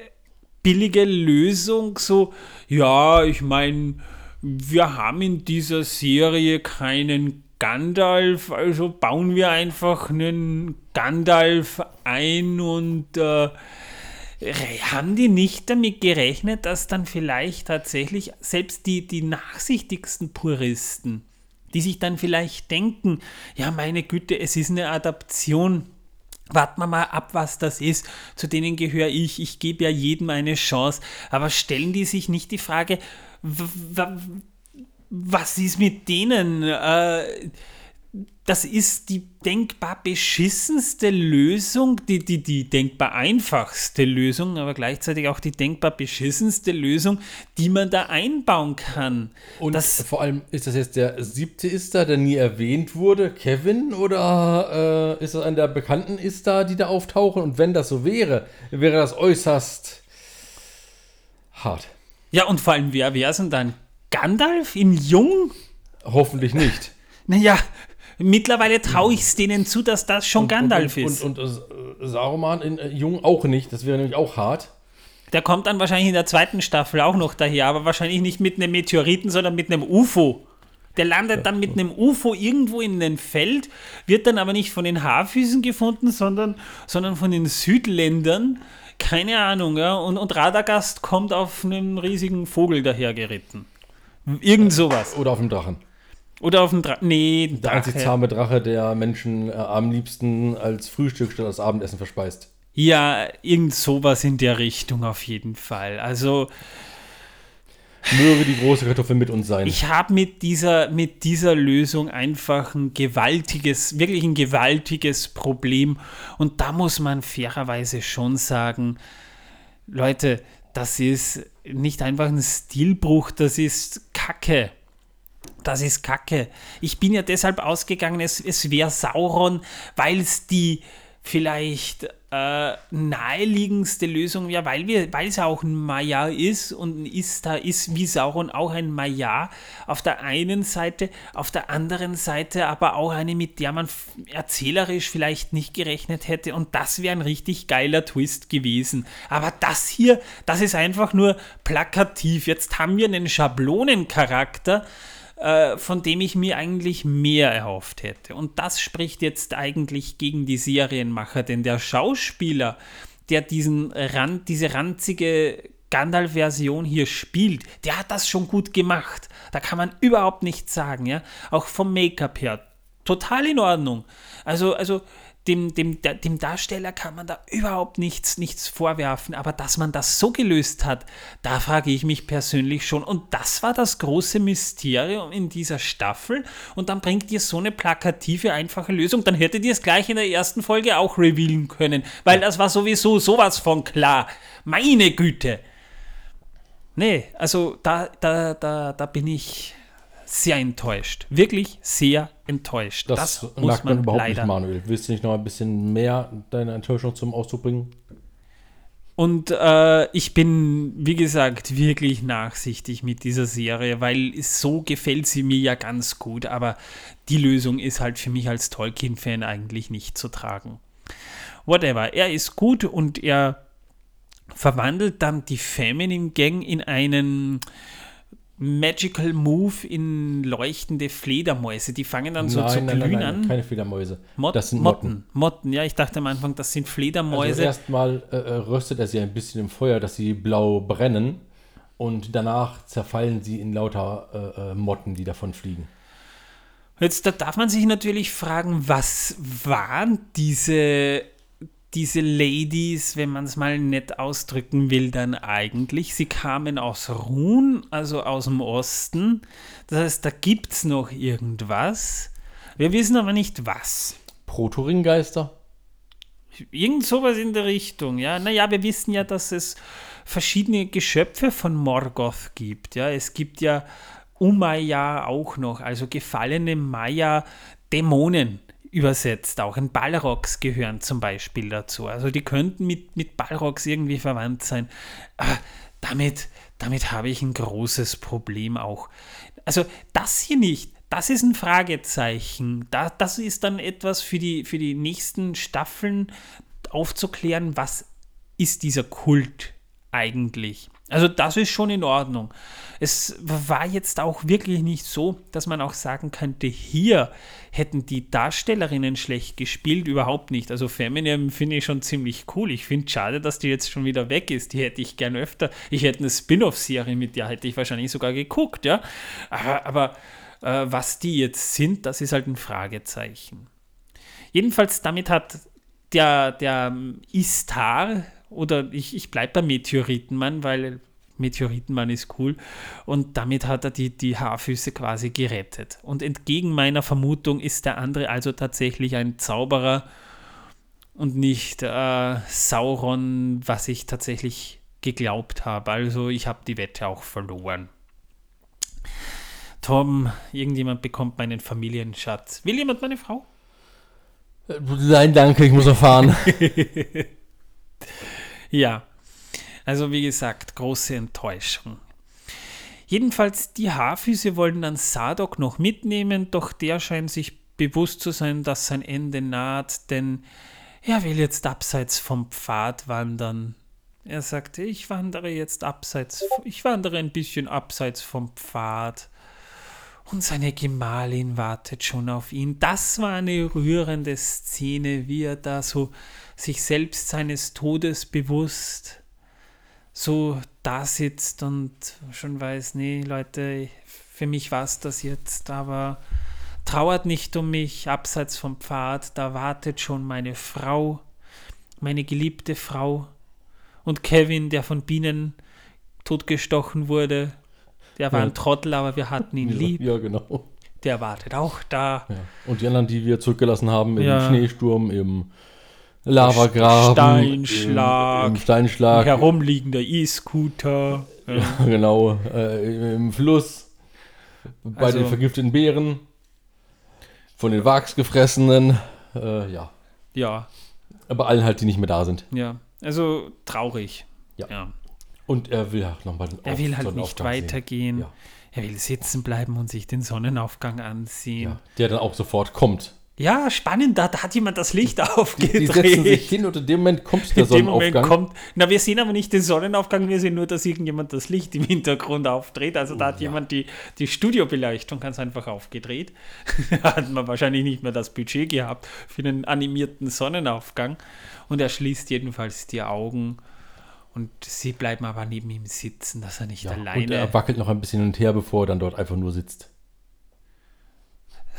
billige Lösung, so, ja, ich meine, wir haben in dieser Serie keinen Gandalf, also bauen wir einfach einen Gandalf ein und äh, haben die nicht damit gerechnet, dass dann vielleicht tatsächlich selbst die, die nachsichtigsten Puristen, die sich dann vielleicht denken, ja meine Güte, es ist eine Adaption, warten wir mal ab, was das ist, zu denen gehöre ich, ich gebe ja jedem eine Chance, aber stellen die sich nicht die Frage, was ist mit denen? Äh, das ist die denkbar beschissenste Lösung, die, die, die denkbar einfachste Lösung, aber gleichzeitig auch die denkbar beschissenste Lösung, die man da einbauen kann. Und das, vor allem, ist das jetzt der siebte Istar, der nie erwähnt wurde, Kevin, oder äh, ist das einer der bekannten Istar, die da auftauchen? Und wenn das so wäre, wäre das äußerst hart. Ja, und vor allem, wer wäre es denn dann? Gandalf in Jung? Hoffentlich nicht. Naja, Mittlerweile traue ich es denen zu, dass das schon und, Gandalf und, ist. Und, und, äh, Saruman in äh, Jung auch nicht. Das wäre nämlich auch hart. Der kommt dann wahrscheinlich in der zweiten Staffel auch noch daher, aber wahrscheinlich nicht mit einem Meteoriten, sondern mit einem UFO. Der landet dann mit einem UFO irgendwo in einem Feld, wird dann aber nicht von den Haarfüßen gefunden, sondern, sondern von den Südländern. Keine Ahnung, ja. Und, und Radagast kommt auf einem riesigen Vogel dahergeritten. Irgend sowas. Oder auf einem Drachen. Oder auf dem Drachen. Nee, der Drache. einzig zahme Drache, der Menschen äh, am liebsten als Frühstück statt als Abendessen verspeist. Ja, irgend sowas in der Richtung auf jeden Fall. Also. Möge die große Kartoffel mit uns sein. Ich habe mit dieser, mit dieser Lösung einfach ein gewaltiges, wirklich ein gewaltiges Problem. Und da muss man fairerweise schon sagen, Leute, das ist nicht einfach ein Stilbruch, das ist Kacke das ist Kacke. Ich bin ja deshalb ausgegangen, es, es wäre Sauron, weil es die vielleicht äh, naheliegendste Lösung, ja, weil wir, weil es auch ein Maya ist und ein Ista ist wie Sauron auch ein Maya auf der einen Seite, auf der anderen Seite aber auch eine, mit der man erzählerisch vielleicht nicht gerechnet hätte und das wäre ein richtig geiler Twist gewesen. Aber das hier, das ist einfach nur plakativ. Jetzt haben wir einen Schablonencharakter, äh, von dem ich mir eigentlich mehr erhofft hätte. Und das spricht jetzt eigentlich gegen die Serienmacher, denn der Schauspieler, der diesen Rand, diese ranzige Gandalf-Version hier spielt, der hat das schon gut gemacht. Da kann man überhaupt nichts sagen, ja. Auch vom Make-up her. Total in Ordnung. Also, also dem, dem, dem Darsteller kann man da überhaupt nichts, nichts vorwerfen, aber dass man das so gelöst hat, da frage ich mich persönlich schon. Und das war das große Mysterium in dieser Staffel. Und dann bringt ihr so eine plakative, einfache Lösung. Dann hättet ihr es gleich in der ersten Folge auch revealen können, weil das war sowieso sowas von klar. Meine Güte. Nee, also da, da, da, da bin ich sehr enttäuscht. Wirklich sehr enttäuscht. Das, das muss man, überhaupt leider. nicht, Manuel. Willst du nicht noch ein bisschen mehr deine Enttäuschung zum Ausdruck bringen? Und äh, ich bin, wie gesagt, wirklich nachsichtig mit dieser Serie, weil so gefällt sie mir ja ganz gut. Aber die Lösung ist halt für mich als Tolkien-Fan eigentlich nicht zu tragen. Whatever. Er ist gut und er verwandelt dann die Feminine Gang in einen Magical Move in leuchtende Fledermäuse. Die fangen dann so nein, zu nein, glühen nein, an. Keine Fledermäuse. Mot das sind Motten. Motten. Motten. Ja, ich dachte am Anfang, das sind Fledermäuse. Also erstmal äh, äh, röstet er sie ein bisschen im Feuer, dass sie blau brennen. Und danach zerfallen sie in lauter äh, äh, Motten, die davon fliegen. Jetzt da darf man sich natürlich fragen, was waren diese diese Ladies, wenn man es mal nett ausdrücken will, dann eigentlich. Sie kamen aus Ruhn, also aus dem Osten. Das heißt, da gibt es noch irgendwas. Wir wissen aber nicht was. Protoringgeister? Irgend sowas in der Richtung, ja. Naja, wir wissen ja, dass es verschiedene Geschöpfe von Morgoth gibt. Ja, es gibt ja Umaya auch noch, also gefallene Maya-Dämonen übersetzt. Auch in Balrogs gehören zum Beispiel dazu. Also die könnten mit, mit Balrogs irgendwie verwandt sein. Aber damit, damit habe ich ein großes Problem auch. Also das hier nicht. Das ist ein Fragezeichen. Da, das ist dann etwas für die, für die nächsten Staffeln aufzuklären, was ist dieser Kult eigentlich. Also das ist schon in Ordnung. Es war jetzt auch wirklich nicht so, dass man auch sagen könnte, hier hätten die Darstellerinnen schlecht gespielt, überhaupt nicht. Also Feminium finde ich schon ziemlich cool. Ich finde schade, dass die jetzt schon wieder weg ist. Die hätte ich gern öfter. Ich hätte eine Spin-off-Serie mit der hätte ich wahrscheinlich sogar geguckt, ja. Aber, aber äh, was die jetzt sind, das ist halt ein Fragezeichen. Jedenfalls damit hat der, der Istar, oder ich, ich bleibe bei Meteoritenmann, weil Meteoritenmann ist cool. Und damit hat er die, die Haarfüße quasi gerettet. Und entgegen meiner Vermutung ist der andere also tatsächlich ein Zauberer und nicht äh, Sauron, was ich tatsächlich geglaubt habe. Also ich habe die Wette auch verloren. Tom, irgendjemand bekommt meinen Familienschatz. Will jemand meine Frau? Nein, danke, ich muss erfahren. ja, also wie gesagt, große Enttäuschung. Jedenfalls, die Haarfüße wollen dann Sadok noch mitnehmen, doch der scheint sich bewusst zu sein, dass sein Ende naht, denn er will jetzt abseits vom Pfad wandern. Er sagte, ich wandere jetzt abseits, ich wandere ein bisschen abseits vom Pfad. Und seine Gemahlin wartet schon auf ihn. Das war eine rührende Szene, wie er da so sich selbst seines Todes bewusst so da sitzt und schon weiß, nee, Leute, für mich war es das jetzt, aber trauert nicht um mich, abseits vom Pfad, da wartet schon meine Frau, meine geliebte Frau und Kevin, der von Bienen totgestochen wurde. Der war ja. ein Trottel, aber wir hatten ihn ja, lieb. Ja, genau. Der wartet auch da. Ja. Und die anderen, die wir zurückgelassen haben im Schneesturm, im Lavagraben, Steinschlag, im, im Steinschlag, herumliegender E-Scooter, ja, genau, äh, im Fluss, bei also, den vergifteten Beeren, von den Wachs gefressenen, äh, ja. Ja, Aber allen halt, die nicht mehr da sind. Ja, also traurig. Ja. ja. Und er will halt nochmal den Er will halt nicht weitergehen. Ja. Er will sitzen bleiben und sich den Sonnenaufgang ansehen. Ja. Der dann auch sofort kommt. Ja, spannend, da, da hat jemand das Licht Die aufgedreht. setzen sich hin und in dem Moment kommt der In dem Moment Sonnenaufgang. kommt. Na, wir sehen aber nicht den Sonnenaufgang, wir sehen nur, dass irgendjemand das Licht im Hintergrund aufdreht. Also da hat ja. jemand die, die Studiobeleuchtung ganz einfach aufgedreht. da hat man wahrscheinlich nicht mehr das Budget gehabt für einen animierten Sonnenaufgang. Und er schließt jedenfalls die Augen und sie bleiben aber neben ihm sitzen, dass er nicht Ja, und alleine. er wackelt noch ein bisschen hin und her, bevor er dann dort einfach nur sitzt.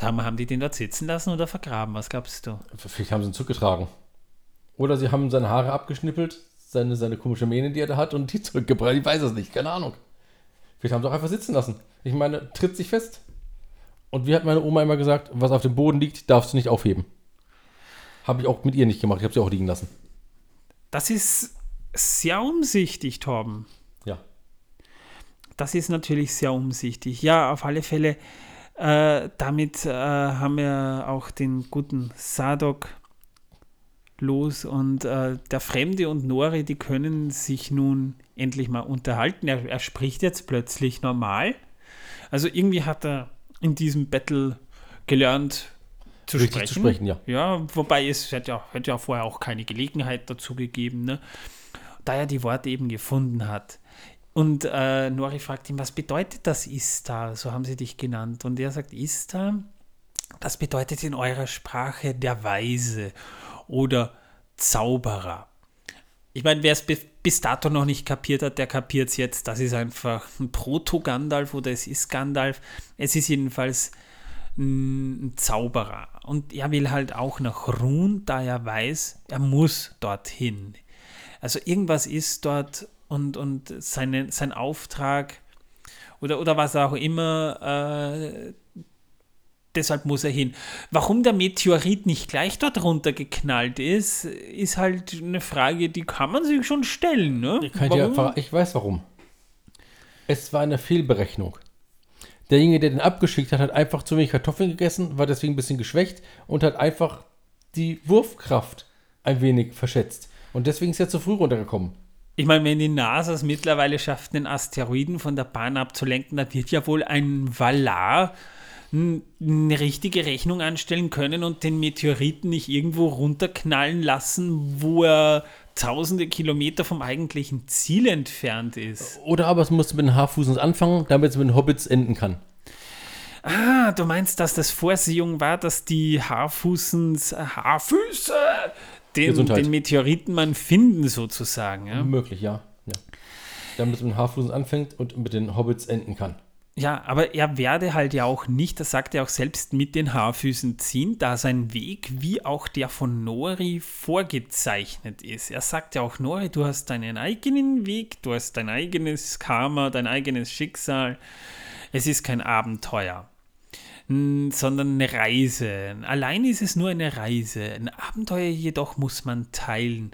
Haben, haben die den dort sitzen lassen oder vergraben? Was glaubst du? Vielleicht haben sie ihn zurückgetragen. Oder sie haben seine Haare abgeschnippelt, seine, seine komische Mähne, die er da hat, und die zurückgebracht. Ich weiß es nicht, keine Ahnung. Vielleicht haben sie auch einfach sitzen lassen. Ich meine, tritt sich fest. Und wie hat meine Oma immer gesagt, was auf dem Boden liegt, darfst du nicht aufheben. Habe ich auch mit ihr nicht gemacht. Ich habe sie auch liegen lassen. Das ist sehr umsichtig, Torben. Ja. Das ist natürlich sehr umsichtig. Ja, auf alle Fälle, äh, damit äh, haben wir auch den guten Sadok los und äh, der Fremde und Nori, die können sich nun endlich mal unterhalten. Er, er spricht jetzt plötzlich normal. Also irgendwie hat er in diesem Battle gelernt zu sprechen. zu sprechen, ja. Ja, wobei es hätte ja, hätte ja vorher auch keine Gelegenheit dazu gegeben, ne? da er die Worte eben gefunden hat. Und äh, Nori fragt ihn, was bedeutet das Istar? So haben sie dich genannt. Und er sagt, Istar, das bedeutet in eurer Sprache der Weise oder Zauberer. Ich meine, wer es bis dato noch nicht kapiert hat, der kapiert es jetzt. Das ist einfach ein Proto-Gandalf oder es ist Gandalf. Es ist jedenfalls ein Zauberer. Und er will halt auch nach Run, da er weiß, er muss dorthin. Also irgendwas ist dort und, und seine, sein Auftrag oder, oder was auch immer, äh, deshalb muss er hin. Warum der Meteorit nicht gleich dort runtergeknallt ist, ist halt eine Frage, die kann man sich schon stellen. Ne? Ich, einfach, ich weiß warum. Es war eine Fehlberechnung. Derjenige, der den abgeschickt hat, hat einfach zu wenig Kartoffeln gegessen, war deswegen ein bisschen geschwächt und hat einfach die Wurfkraft ein wenig verschätzt. Und deswegen ist er zu früh runtergekommen. Ich meine, wenn die NASA es mittlerweile schafft, den Asteroiden von der Bahn abzulenken, dann wird ja wohl ein Valar eine richtige Rechnung anstellen können und den Meteoriten nicht irgendwo runterknallen lassen, wo er tausende Kilometer vom eigentlichen Ziel entfernt ist. Oder aber es musste mit den Haarfußens anfangen, damit es mit den Hobbits enden kann. Ah, du meinst, dass das Vorsehung war, dass die Haarfußens, Haarfüße den, den Meteoritenmann finden sozusagen. Ja? Möglich, ja. ja. Damit es mit den Haarfußens anfängt und mit den Hobbits enden kann. Ja, aber er werde halt ja auch nicht, das sagt er auch selbst, mit den Haarfüßen ziehen, da sein Weg wie auch der von Nori vorgezeichnet ist. Er sagt ja auch, Nori, du hast deinen eigenen Weg, du hast dein eigenes Karma, dein eigenes Schicksal. Es ist kein Abenteuer, sondern eine Reise. Allein ist es nur eine Reise. Ein Abenteuer jedoch muss man teilen.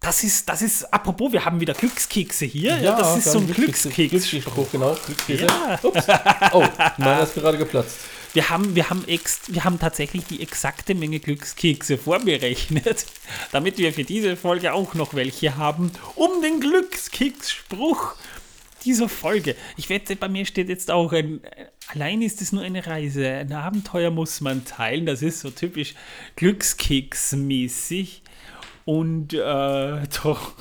Das ist, das ist, apropos, wir haben wieder Glückskekse hier. Ja, das ist so ein Glückskeks. Glückskeks. Genau, Glückskekse. Ja. Ups. Oh, meiner ist gerade geplatzt. Wir haben, wir, haben ex, wir haben tatsächlich die exakte Menge Glückskekse vorberechnet, damit wir für diese Folge auch noch welche haben, um den Glückskeksspruch dieser Folge. Ich wette, bei mir steht jetzt auch ein, allein ist es nur eine Reise, ein Abenteuer muss man teilen, das ist so typisch Glückskeksmäßig und äh, doch.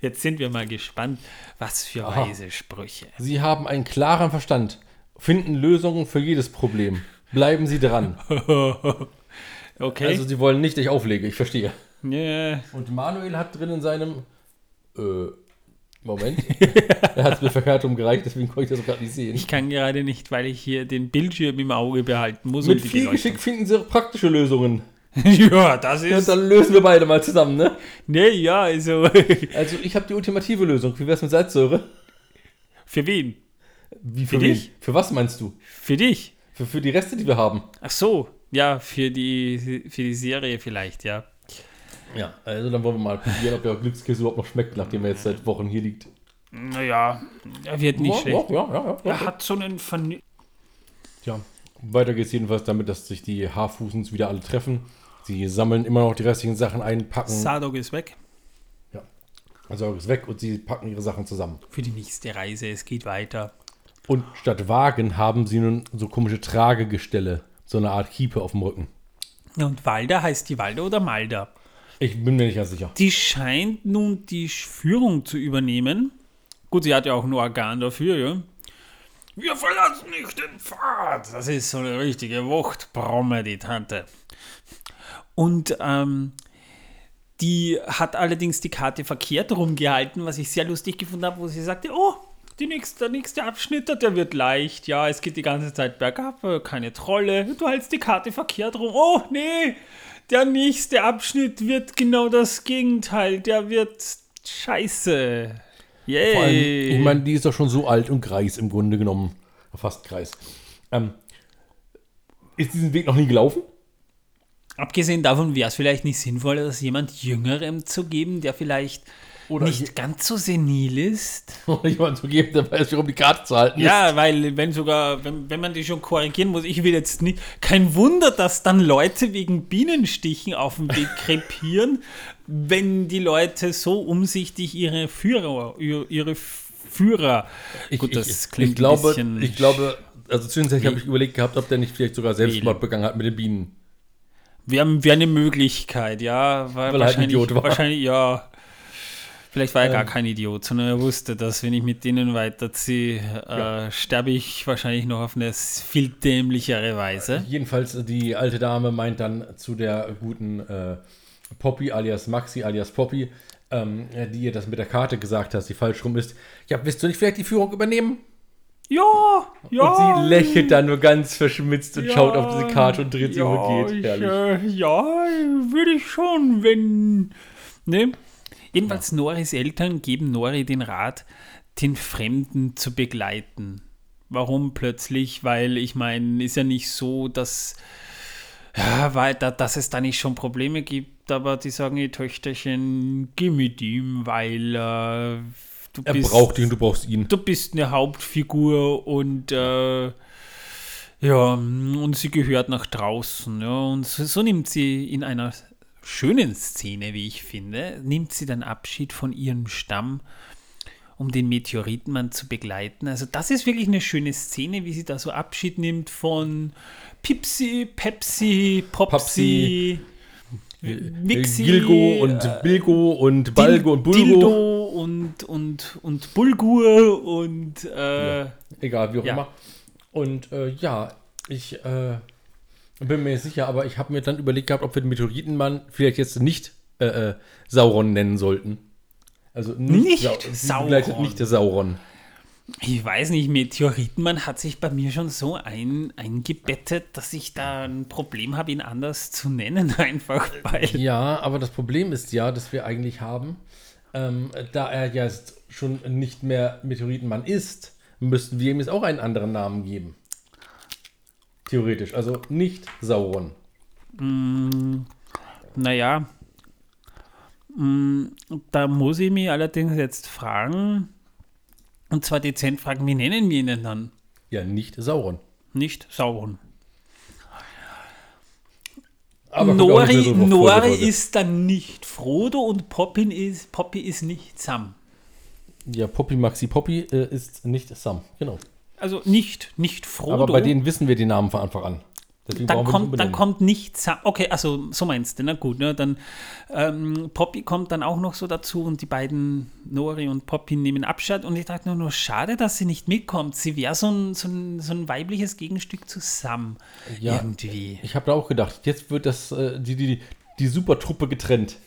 Jetzt sind wir mal gespannt, was für Aha. weise Sprüche. Sie haben einen klaren Verstand, finden Lösungen für jedes Problem. Bleiben Sie dran. Okay. Also Sie wollen nicht, dass ich auflege, ich verstehe. ja. Und Manuel hat drin in seinem äh, Moment. er hat es mir verkehrt umgereicht, deswegen konnte ich das gerade nicht sehen. Ich kann gerade nicht, weil ich hier den Bildschirm im Auge behalten muss. Mit viel. Geschick finden Sie auch praktische Lösungen. ja, das ist. dann lösen wir beide mal zusammen, ne? Ne, ja, also. Also ich habe die ultimative Lösung. Wie wär's mit Salzsäure? Für wen? Wie Für wen? dich? Für was meinst du? Für dich. Für, für die Reste, die wir haben. Ach so, ja, für die, für die Serie vielleicht, ja. Ja, also dann wollen wir mal probieren, ob der Glückskäse überhaupt noch schmeckt, nachdem er jetzt seit Wochen hier liegt. Naja, er wird nicht ja, schlecht. Ja, ja. Er hat so einen Vernü Tja, weiter geht's jedenfalls damit, dass sich die Haarfußens wieder alle treffen Sie sammeln immer noch die restlichen Sachen ein, packen. Sadok ist weg ja. Also ist weg und sie packen ihre Sachen zusammen. für die nächste Reise. Es geht weiter. Und statt Wagen haben sie nun so komische Tragegestelle, so eine Art Kiepe auf dem Rücken. Und Walda heißt die Walda oder Malda? Ich bin mir nicht ganz sicher. Die scheint nun die Führung zu übernehmen. Gut, sie hat ja auch ein Organ dafür, ja. Wir verlassen nicht den Pfad. Das ist so eine richtige Wuchtbromme, die Tante. Und ähm, die hat allerdings die Karte verkehrt rumgehalten, was ich sehr lustig gefunden habe, wo sie sagte, oh, nächste, der nächste Abschnitt, der wird leicht. Ja, es geht die ganze Zeit bergab, keine Trolle. Du hältst die Karte verkehrt rum. Oh, nee, der nächste Abschnitt wird genau das Gegenteil. Der wird scheiße. Yay. Vor allem, ich meine, die ist doch schon so alt und greis im Grunde genommen. Fast greis. Ähm, ist diesen Weg noch nie gelaufen? Abgesehen davon wäre es vielleicht nicht sinnvoller, das jemand Jüngerem zu geben, der vielleicht Oder nicht ganz so senil ist. Oder jemand zu geben, der weiß, um die Karte zu halten. Ja, weil wenn sogar, wenn, wenn man die schon korrigieren muss, ich will jetzt nicht, kein Wunder, dass dann Leute wegen Bienenstichen auf dem Weg krepieren, wenn die Leute so umsichtig ihre Führer, ihre Führer, Ich, gut, das ich, klingt ich glaube, ein bisschen, ich glaube, also zwischenzeitlich habe ich überlegt gehabt, ob der nicht vielleicht sogar Selbstmord begangen hat mit den Bienen. wäre wär eine Möglichkeit, ja, weil, Weil er halt ein wahrscheinlich, Idiot war. wahrscheinlich, ja, vielleicht war er gar Ähm. kein Idiot, sondern er wusste, dass wenn ich mit denen weiterziehe, äh, sterbe ich wahrscheinlich noch auf eine viel dämlichere Weise. Jedenfalls, äh, die alte Dame meint dann zu der guten äh, Poppy alias Maxi alias Poppy, ähm, die ihr das mit der Karte gesagt hat, sie falsch rum ist. Ja, willst du nicht vielleicht die Führung übernehmen? Ja, ja. Und sie lächelt dann nur ganz verschmitzt und Ja, schaut auf diese Karte und dreht sie um ja, und geht. Ich, äh, ja, würde ich schon, wenn. Ne? Jedenfalls Noris Eltern geben Nori den Rat, den Fremden zu begleiten. Warum plötzlich? Weil ich meine, ist ja nicht so, dass, ja, weil da, dass es da nicht schon Probleme gibt, aber die sagen, ihr Töchterchen, geh mit ihm, weil äh, du Er bist braucht und du brauchst ihn. du bist eine Hauptfigur und äh, ja, und sie gehört nach draußen. Ja, und so, so nimmt sie in einer schönen Szene, wie ich finde, nimmt sie dann Abschied von ihrem Stamm, um den Meteoritenmann zu begleiten. Also das ist wirklich eine schöne Szene, wie sie da so Abschied nimmt von Pipsi, Pepsi, Popsi, Mixi, Gilgo und äh, Bilgo und Balgo und Bulgo. Dildo und, und, und Bulgur und äh, Ja. Egal, wie auch Ja. immer. Und äh, ja, ich äh, bin mir sicher, aber ich habe mir dann überlegt gehabt, ob wir den Meteoritenmann vielleicht jetzt nicht äh, äh, Sauron nennen sollten. Also nicht, Nicht begleitet Sauron. nicht der Sauron. ich weiß nicht, Meteoritenmann hat sich bei mir schon so ein, eingebettet, dass ich da ein Problem habe, ihn anders zu nennen, einfach weil. Ja, aber das Problem ist ja, dass wir eigentlich haben, ähm, da er jetzt schon nicht mehr Meteoritenmann ist, müssten wir ihm jetzt auch einen anderen Namen geben. Theoretisch. Also nicht Sauron. Naja, mm, da muss ich mich allerdings jetzt fragen, und zwar dezent fragen, wie nennen wir ihn denn dann? Ja, nicht Sauron. Nicht Sauron. Aber Nori, Nori ist dann nicht Frodo und Poppin ist, Poppy ist nicht Sam. Ja, Poppy Maxi Poppy äh, ist nicht Sam, genau. Also nicht, nicht Frodo. Aber bei denen wissen wir die Namen von Anfang an. Deswegen dann kommt, nicht dann kommt nicht Sam. Okay, also so meinst du, na gut, ne? Dann ähm, Poppy kommt dann auch noch so dazu und die beiden Nori und Poppy nehmen Abstand und ich dachte nur, nur schade, dass sie nicht mitkommt. Sie wäre so ein, so, ein, so ein weibliches Gegenstück zu Sam. Ja. Irgendwie. Ich habe da auch gedacht, jetzt wird das äh, die, die, die Supertruppe getrennt.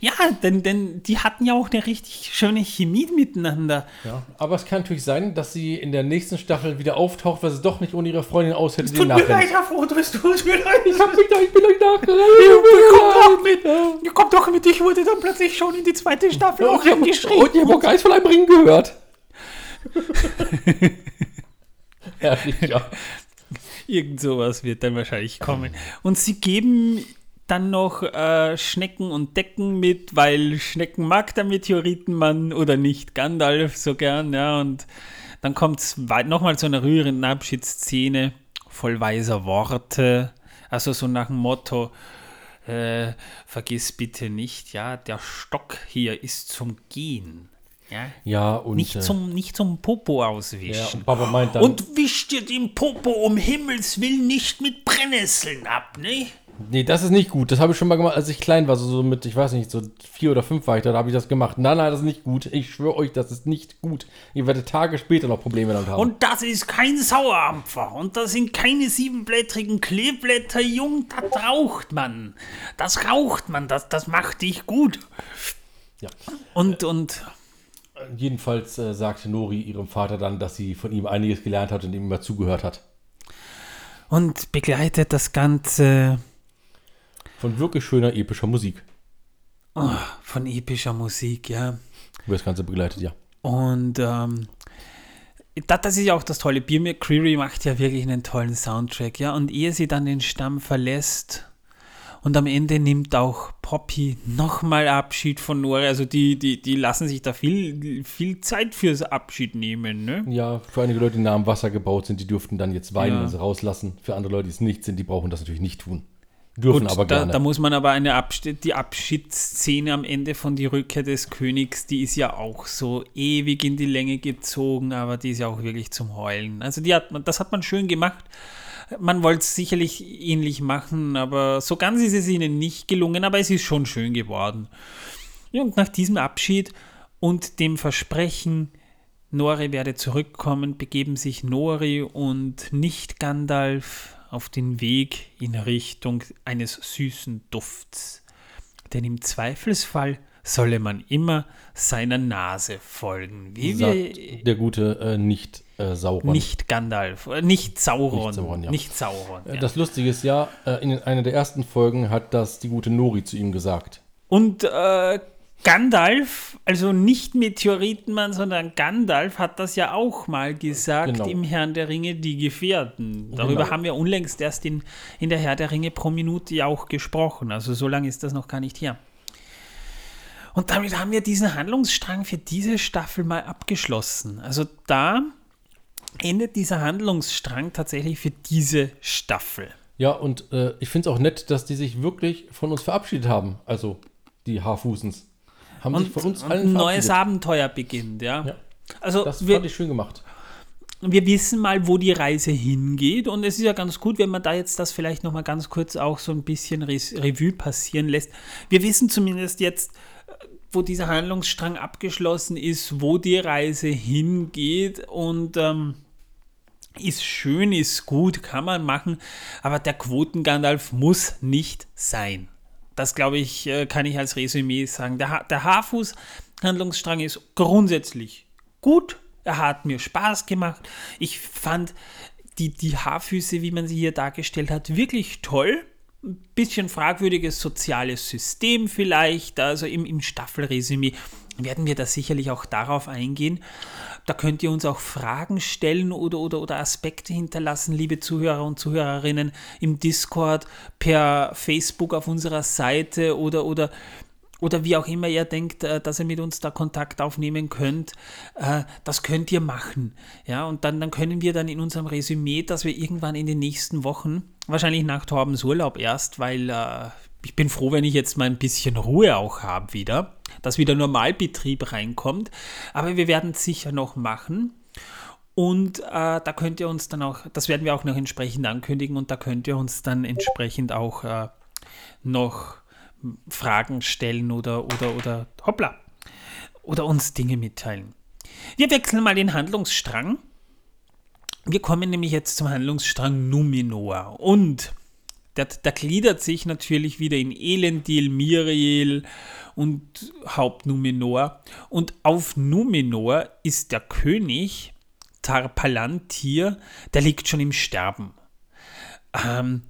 Ja, denn, denn die hatten ja auch eine richtig schöne Chemie miteinander. Ja. Aber es kann natürlich sein, dass sie in der nächsten Staffel wieder auftaucht, weil sie doch nicht ohne ihre Freundin aushält. Tut mir leid, Herr Frodo, es tut mir leid. Ich hab mich da, ich bin euch Kommt doch mit. nachgerannt. Ihr kommt doch mit. Ich wurde dann plötzlich schon in die zweite Staffel auch Und reingeschrieben. ihr habt nichts von einem Ring gehört. Herrlich, ja. Irgend sowas wird dann wahrscheinlich kommen. Und sie geben dann noch äh, Schnecken und Decken mit, weil Schnecken mag der Meteoritenmann oder nicht Gandalf so gern, ja. Und dann kommt es nochmal zu einer rührenden Abschiedsszene voll weiser Worte. Also so nach dem Motto, äh, vergiss bitte nicht, ja, der Stock hier ist zum Gehen. Ja, Ja, und. nicht, äh, zum, nicht zum Popo ja, auswischen. und Papa meint dann. Und wisch dir den Popo um Himmels Willen nicht mit Brennnesseln ab, ne? Nee, das ist nicht gut. Das habe ich schon mal gemacht, als ich klein war. So, so mit, ich weiß nicht, so vier oder fünf war ich da, da habe ich das gemacht. Nein, nein, das ist nicht gut. Ich schwöre euch, das ist nicht gut. Ihr werdet Tage später noch Probleme damit haben. Und das ist kein Sauerampfer. Und das sind keine siebenblättrigen Kleeblätter, Jung. Das raucht man. Das raucht man. Das, das macht dich gut. ja. Und, und Jedenfalls äh, sagte Nori ihrem Vater dann, dass sie von ihm einiges gelernt hat und ihm immer zugehört hat. und begleitet das Ganze Von wirklich schöner, epischer Musik. oh, von epischer Musik, ja. Über das Ganze begleitet, ja. Und ähm, da, das ist ja auch das Tolle. Beer McCreary macht ja wirklich einen tollen Soundtrack, ja. Und ehe sie dann den Stamm verlässt und am Ende nimmt auch Poppy nochmal Abschied von Nora. Also die, die, die lassen sich da viel, viel Zeit fürs Abschied nehmen, ne? Ja, für einige Leute, die nah am Wasser gebaut sind, die dürften dann jetzt weinen, Ja. wenn sie rauslassen. Für andere Leute, die es nicht sind, die brauchen das natürlich nicht tun. Dürfen Gut, aber da, gerne. da muss man aber eine Abschied, die Abschiedsszene am Ende von die Rückkehr des Königs, die ist ja auch so ewig in die Länge gezogen, aber die ist ja auch wirklich zum Heulen. Also die hat man, das hat man schön gemacht. Man wollte es sicherlich ähnlich machen, aber so ganz ist es ihnen nicht gelungen, aber es ist schon schön geworden. Ja, und nach diesem Abschied und dem Versprechen, Nori werde zurückkommen, begeben sich Nori und nicht Gandalf auf den Weg in Richtung eines süßen Dufts. Denn im Zweifelsfall solle man immer seiner Nase folgen. Wie wir sagt der gute äh, nicht äh, Sauron. nicht Gandalf, äh, nicht Sauron, Nicht Sauron, ja. nicht Sauron. Äh, ja. Das Lustige ist ja, äh, in einer der ersten Folgen hat das die gute Nori zu ihm gesagt. Und äh, Gandalf, also nicht Meteoritenmann, sondern Gandalf hat das ja auch mal gesagt Genau. im Herrn der Ringe, die Gefährten. Darüber Genau. haben wir unlängst erst in, in der Herr der Ringe pro Minute ja auch gesprochen. Also so lange ist das noch gar nicht her. Und damit haben wir diesen Handlungsstrang für diese Staffel mal abgeschlossen. Also da endet dieser Handlungsstrang tatsächlich für diese Staffel. Ja, und äh, ich finde es auch nett, dass die sich wirklich von uns verabschiedet haben. Also die Haarfußens. Haben sich Und, von uns allen ein neues. Abenteuer beginnt, ja. Ja. Also Das wir, fand ich schön gemacht. wir wissen mal, wo die Reise hingeht und es ist ja ganz gut, wenn man da jetzt das vielleicht noch mal ganz kurz auch so ein bisschen Revue passieren lässt. Wir wissen zumindest jetzt, äh, wo dieser Handlungsstrang abgeschlossen ist, wo die Reise hingeht und ähm, ist schön, ist gut, kann man machen, aber der Quoten-Gandalf muss nicht sein. Das, glaube ich, äh, kann ich als Resümee sagen. Der, ha der Haarfuß-Handlungsstrang ist grundsätzlich gut. Er hat mir Spaß gemacht. Ich fand die, die Haarfüße, wie man sie hier dargestellt hat, wirklich toll. Ein bisschen fragwürdiges soziales System vielleicht. Also im, im Staffelresümee werden wir da sicherlich auch darauf eingehen. Da könnt ihr uns auch Fragen stellen oder, oder, oder Aspekte hinterlassen, liebe Zuhörer und Zuhörerinnen, im Discord, per Facebook auf unserer Seite oder, oder, oder wie auch immer ihr denkt, äh, dass ihr mit uns da Kontakt aufnehmen könnt. Äh, Das könnt ihr machen. Ja, und dann, dann können wir dann in unserem Resümee, dass wir irgendwann in den nächsten Wochen, wahrscheinlich nach Torbens Urlaub erst, weil äh, ich bin froh, wenn ich jetzt mal ein bisschen Ruhe auch habe wieder, dass wieder Normalbetrieb reinkommt. Aber wir werden es sicher noch machen. Und äh, da könnt ihr uns dann auch, das werden wir auch noch entsprechend ankündigen und da könnt ihr uns dann entsprechend auch äh, noch Fragen stellen oder, oder, oder, hoppla, oder uns Dinge mitteilen. Wir wechseln mal den Handlungsstrang. Wir kommen nämlich jetzt zum Handlungsstrang Numenor und der, der gliedert sich natürlich wieder in Elendil, Miriel und Hauptnumenor. Und auf Numenor ist der König Tarpalantir, der liegt schon im Sterben. Ähm,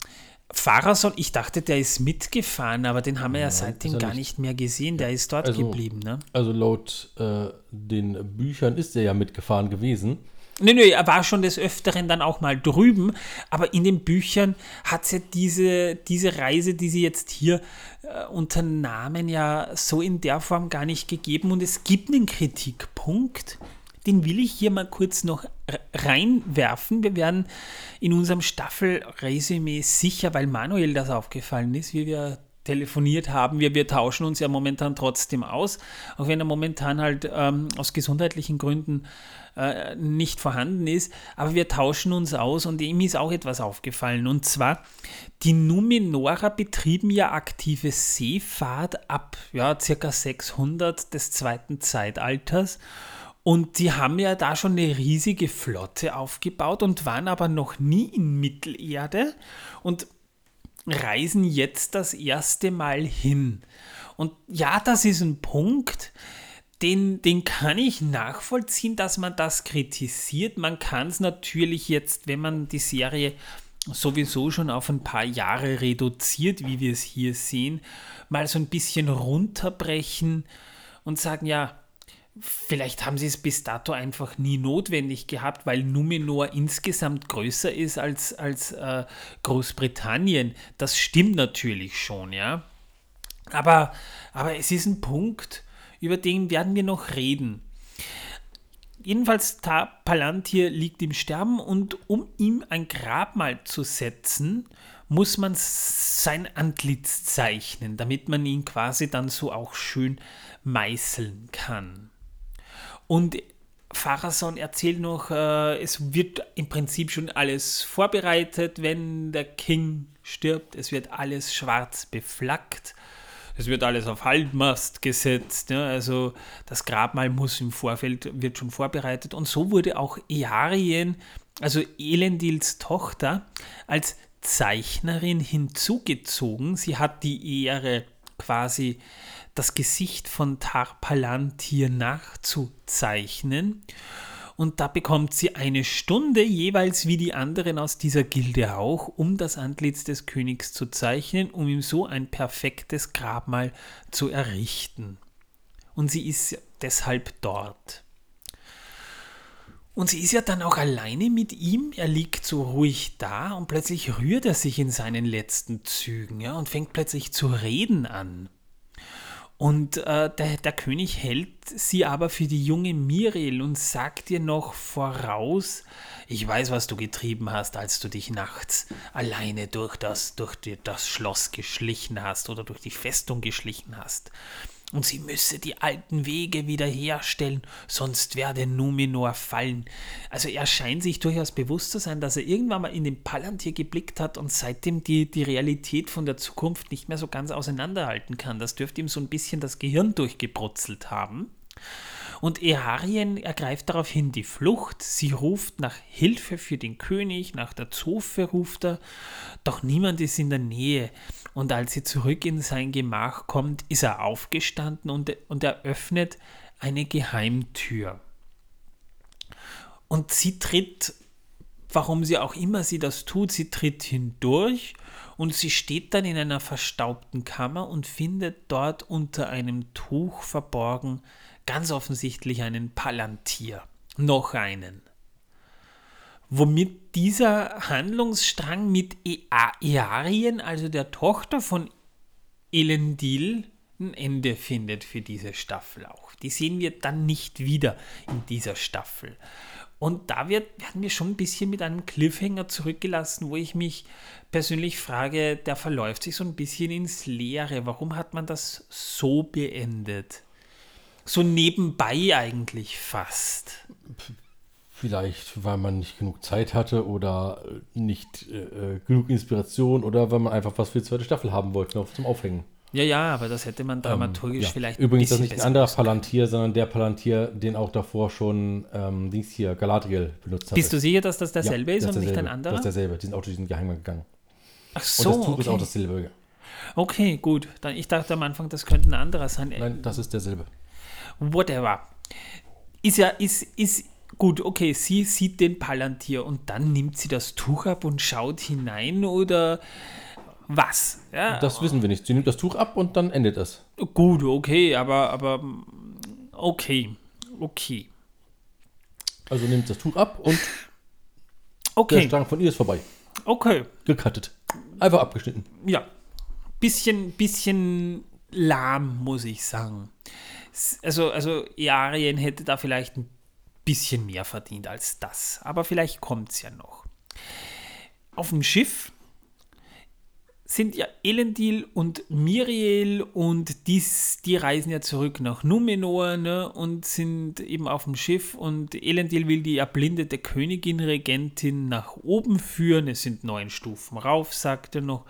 Pharason, ich dachte, der ist mitgefahren, aber den haben wir ja seitdem ist er gar nicht. nicht mehr gesehen. Der ist dort Also- geblieben, ne? Also laut äh, den Büchern ist er ja mitgefahren gewesen. Nö, nö, er war schon des Öfteren dann auch mal drüben, aber in den Büchern hat es ja diese, diese Reise, die sie jetzt hier äh, unternahmen, ja so in der Form gar nicht gegeben und es gibt einen Kritikpunkt, den will ich hier mal kurz noch reinwerfen. Wir werden in unserem Staffelresümee sicher, weil Manuel das aufgefallen ist, wie wir telefoniert haben. Wir, wir tauschen uns ja momentan trotzdem aus, auch wenn er momentan halt ähm, aus gesundheitlichen Gründen äh, nicht vorhanden ist. Aber wir tauschen uns aus und ihm ist auch etwas aufgefallen. Und zwar, die Numenora betrieben ja aktive Seefahrt ab ja, circa 600 des zweiten Zeitalters. Und die haben ja da schon eine riesige Flotte aufgebaut und waren aber noch nie in Mittelerde. Und reisen jetzt das erste Mal hin. Und ja, das ist ein Punkt, den, den kann ich nachvollziehen, dass man das kritisiert. Man kann es natürlich jetzt, wenn man die Serie sowieso schon auf ein paar Jahre reduziert, wie wir es hier sehen, mal so ein bisschen runterbrechen und sagen, ja, Vielleicht haben sie es bis dato einfach nie notwendig gehabt, weil Numenor insgesamt größer ist als, als äh, Großbritannien. Das stimmt natürlich schon, ja. Aber, aber es ist ein Punkt, über den werden wir noch reden. Jedenfalls, Palantir liegt im Sterben und um ihm ein Grabmal zu setzen, muss man sein Antlitz zeichnen, damit man ihn quasi dann so auch schön meißeln kann. Und Pharason erzählt noch, äh, es wird im Prinzip schon alles vorbereitet, wenn der King stirbt. Es wird alles schwarz beflaggt. Es wird alles auf Halbmast gesetzt. Ja, also das Grabmal muss im Vorfeld, wird schon vorbereitet. Und so wurde auch Earien, also Elendils Tochter, als Zeichnerin hinzugezogen. Sie hat die Ehre quasi das Gesicht von Tarpalantir nachzuzeichnen. Und da bekommt sie eine Stunde, jeweils wie die anderen aus dieser Gilde auch, um das Antlitz des Königs zu zeichnen, um ihm so ein perfektes Grabmal zu errichten. Und sie ist deshalb dort. Und sie ist ja dann auch alleine mit ihm. Er liegt so ruhig da und plötzlich rührt er sich in seinen letzten Zügen ja, und fängt plötzlich zu reden an. Und äh, der, der, König hält sie aber für die junge Miriel und sagt ihr noch voraus, ich weiß, was du getrieben hast, als du dich nachts alleine durch das, durch das Schloss geschlichen hast oder durch die Festung geschlichen hast und sie müsse die alten Wege wiederherstellen, sonst werde Numenor fallen. Also er scheint sich durchaus bewusst zu sein, dass er irgendwann mal in den Palantir geblickt hat und seitdem die, die Realität von der Zukunft nicht mehr so ganz auseinanderhalten kann. Das dürfte ihm so ein bisschen das Gehirn durchgebrutzelt haben. Und Earien ergreift daraufhin die Flucht. Sie ruft nach Hilfe für den König, nach der Zofe ruft er, doch niemand ist in der Nähe. Und als sie zurück in sein Gemach kommt, ist er aufgestanden und, und eröffnet eine Geheimtür. Und sie tritt, warum sie auch immer sie das tut, sie tritt hindurch und sie steht dann in einer verstaubten Kammer und findet dort unter einem Tuch verborgen ganz offensichtlich einen Palantir. Noch einen. Womit dieser Handlungsstrang mit Earien, also der Tochter von Elendil, ein Ende findet für diese Staffel auch. Die sehen wir dann nicht wieder in dieser Staffel. Und da wird, werden wir schon ein bisschen mit einem Cliffhanger zurückgelassen, wo ich mich persönlich frage, der verläuft sich so ein bisschen ins Leere. Warum hat man das so beendet? So nebenbei eigentlich fast. Vielleicht, weil man nicht genug Zeit hatte oder nicht äh, äh, genug Inspiration oder weil man einfach was für die zweite Staffel haben wollte zum Aufhängen. Ja, ja, aber das hätte man dramaturgisch ähm, ja. vielleicht. Übrigens, das ist nicht ein anderer Palantir, sondern der Palantir, den auch davor schon ähm, Dings hier, Galadriel benutzt hat. Bist du sicher, dass das derselbe ja, ist und derselbe. nicht ein anderer? Das ist derselbe. Die sind auch durch den Geheimgang gegangen. Ach so. Und das Tuch okay. ist auch dasselbe. Okay, gut. Dann, ich dachte am Anfang, das könnte ein anderer sein. Nein, das ist derselbe whatever. Ist ja, ist, ist gut, okay, sie sieht den Palantir und dann nimmt sie das Tuch ab und schaut hinein oder was? Ja, das wissen wir nicht. Sie nimmt das Tuch ab und dann endet es. Gut, okay, aber, aber okay, okay. Also nimmt das Tuch ab und okay. der Strang von ihr ist vorbei. Okay. Gekattet. Einfach abgeschnitten. Ja. Bisschen, bisschen lahm, muss ich sagen also, also Arien hätte da vielleicht ein bisschen mehr verdient als das. Aber vielleicht kommt es ja noch. Auf dem Schiff sind ja Elendil und Miriel und dies, die reisen ja zurück nach Numenor ne, und sind eben auf dem Schiff und Elendil will die erblindete Königin Regentin nach oben führen. Es sind neun Stufen rauf, sagt er noch.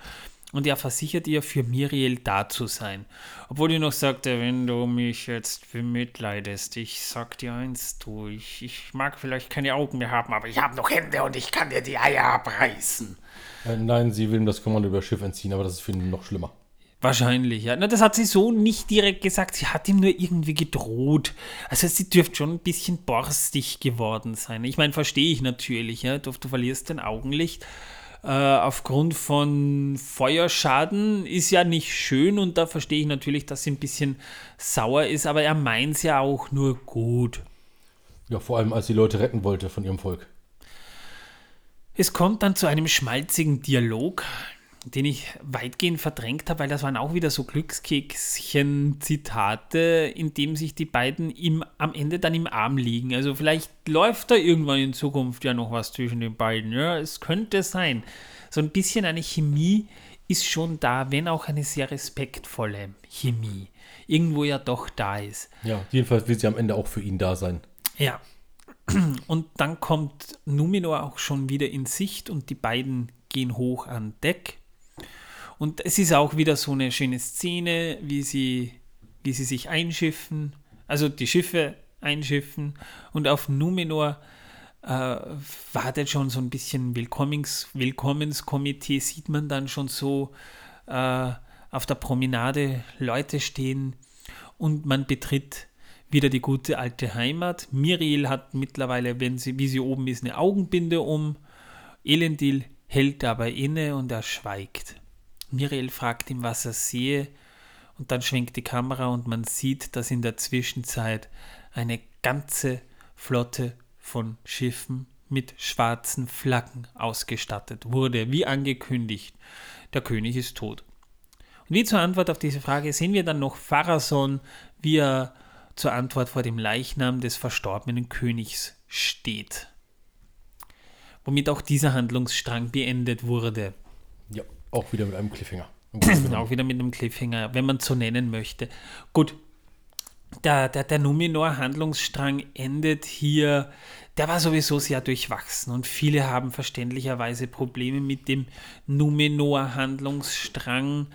Und er versichert ihr, für Miriel da zu sein. Obwohl er noch sagte, wenn du mich jetzt bemitleidest, ich sag dir eins, du, ich, ich mag vielleicht keine Augen mehr haben, aber ich habe noch Hände und ich kann dir die Eier abreißen. Äh, nein, sie will ihm das Kommando über das Schiff entziehen, aber das ist für ihn noch schlimmer. Wahrscheinlich, ja. Na, das hat sie so nicht direkt gesagt. Sie hat ihm nur irgendwie gedroht. Also sie dürfte schon ein bisschen borstig geworden sein. Ich meine, verstehe ich natürlich, ja. Du, du verlierst dein Augenlicht äh, aufgrund von Feuerschaden. Ist ja nicht schön und da verstehe ich natürlich, dass sie ein bisschen sauer ist, aber er meint es ja auch nur gut. Ja, vor allem als sie Leute retten wollte von ihrem Volk. Es kommt dann zu einem schmalzigen Dialog, den ich weitgehend verdrängt habe, weil das waren auch wieder so Glückskekschen-Zitate, in dem sich die beiden im, am Ende dann im Arm liegen. Also vielleicht läuft da irgendwann in Zukunft ja noch was zwischen den beiden. Ja, es könnte sein. So ein bisschen eine Chemie ist schon da, wenn auch eine sehr respektvolle Chemie. Irgendwo ja doch da ist. Ja, jedenfalls wird sie am Ende auch für ihn da sein. Ja, und dann kommt Numenor auch schon wieder in Sicht und die beiden gehen hoch an Deck. Und es ist auch wieder so eine schöne Szene, wie sie, wie sie sich einschiffen, also die Schiffe einschiffen und auf Numenor äh, wartet schon so ein bisschen Willkommens, Willkommenskomitee, sieht man dann schon so äh, auf der Promenade Leute stehen und man betritt wieder die gute alte Heimat. Miriel hat mittlerweile, wenn sie, wie sie oben ist, eine Augenbinde um. Elendil hält dabei inne und er schweigt. Miriel fragt ihn, was er sehe, und dann schwenkt die Kamera und man sieht, dass in der Zwischenzeit eine ganze Flotte von Schiffen mit schwarzen Flaggen ausgestattet wurde, wie angekündigt. Der König ist tot. Und wie zur Antwort auf diese Frage sehen wir dann noch Pharason, wie er zur Antwort vor dem Leichnam des verstorbenen Königs steht. Womit auch dieser Handlungsstrang beendet wurde. Auch wieder mit einem Cliffhanger. auch wieder mit einem Cliffhanger, wenn man so nennen möchte. Gut, der, der, der Numenor-Handlungsstrang endet hier. Der war sowieso sehr durchwachsen und viele haben verständlicherweise Probleme mit dem Numenor-Handlungsstrang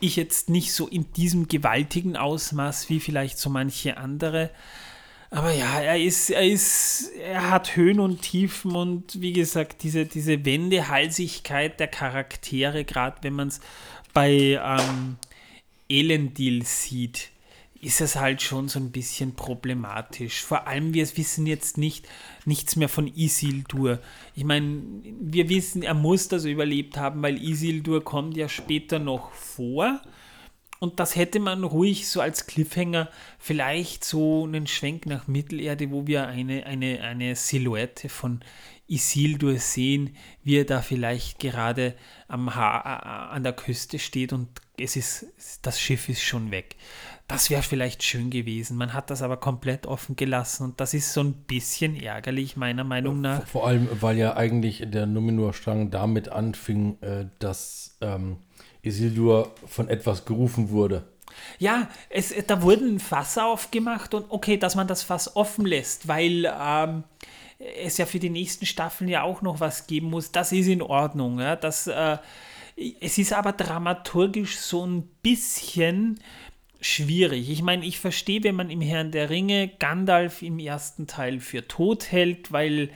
ich jetzt nicht so in diesem gewaltigen Ausmaß wie vielleicht so manche andere. Aber ja, er ist, er ist, er hat Höhen und Tiefen und wie gesagt, diese, diese Wendehalsigkeit der Charaktere, gerade wenn man es bei ähm, Elendil sieht, ist es halt schon so ein bisschen problematisch. Vor allem, wir wissen jetzt nicht nichts mehr von Isildur. Ich meine, wir wissen, er muss das überlebt haben, weil Isildur kommt ja später noch vor. Und das hätte man ruhig so als Cliffhanger vielleicht so einen Schwenk nach Mittelerde, wo wir eine, eine, eine Silhouette von Isildur sehen, wie er da vielleicht gerade am ha an der Küste steht und es ist, das Schiff ist schon weg. Das wäre vielleicht schön gewesen. Man hat das aber komplett offen gelassen und das ist so ein bisschen ärgerlich, meiner Meinung nach. Vor, allem, weil ja eigentlich der Numenor-Strang damit anfing, äh, dass ähm, Isildur von etwas gerufen wurde. Ja, es, da wurden Fass aufgemacht und okay, dass man das Fass offen lässt, weil ähm, es ja für die nächsten Staffeln ja auch noch was geben muss, das ist in Ordnung. Ja? Das, äh, es ist aber dramaturgisch so ein bisschen schwierig. Ich meine, ich verstehe, wenn man im Herrn der Ringe Gandalf im ersten Teil für tot hält, weil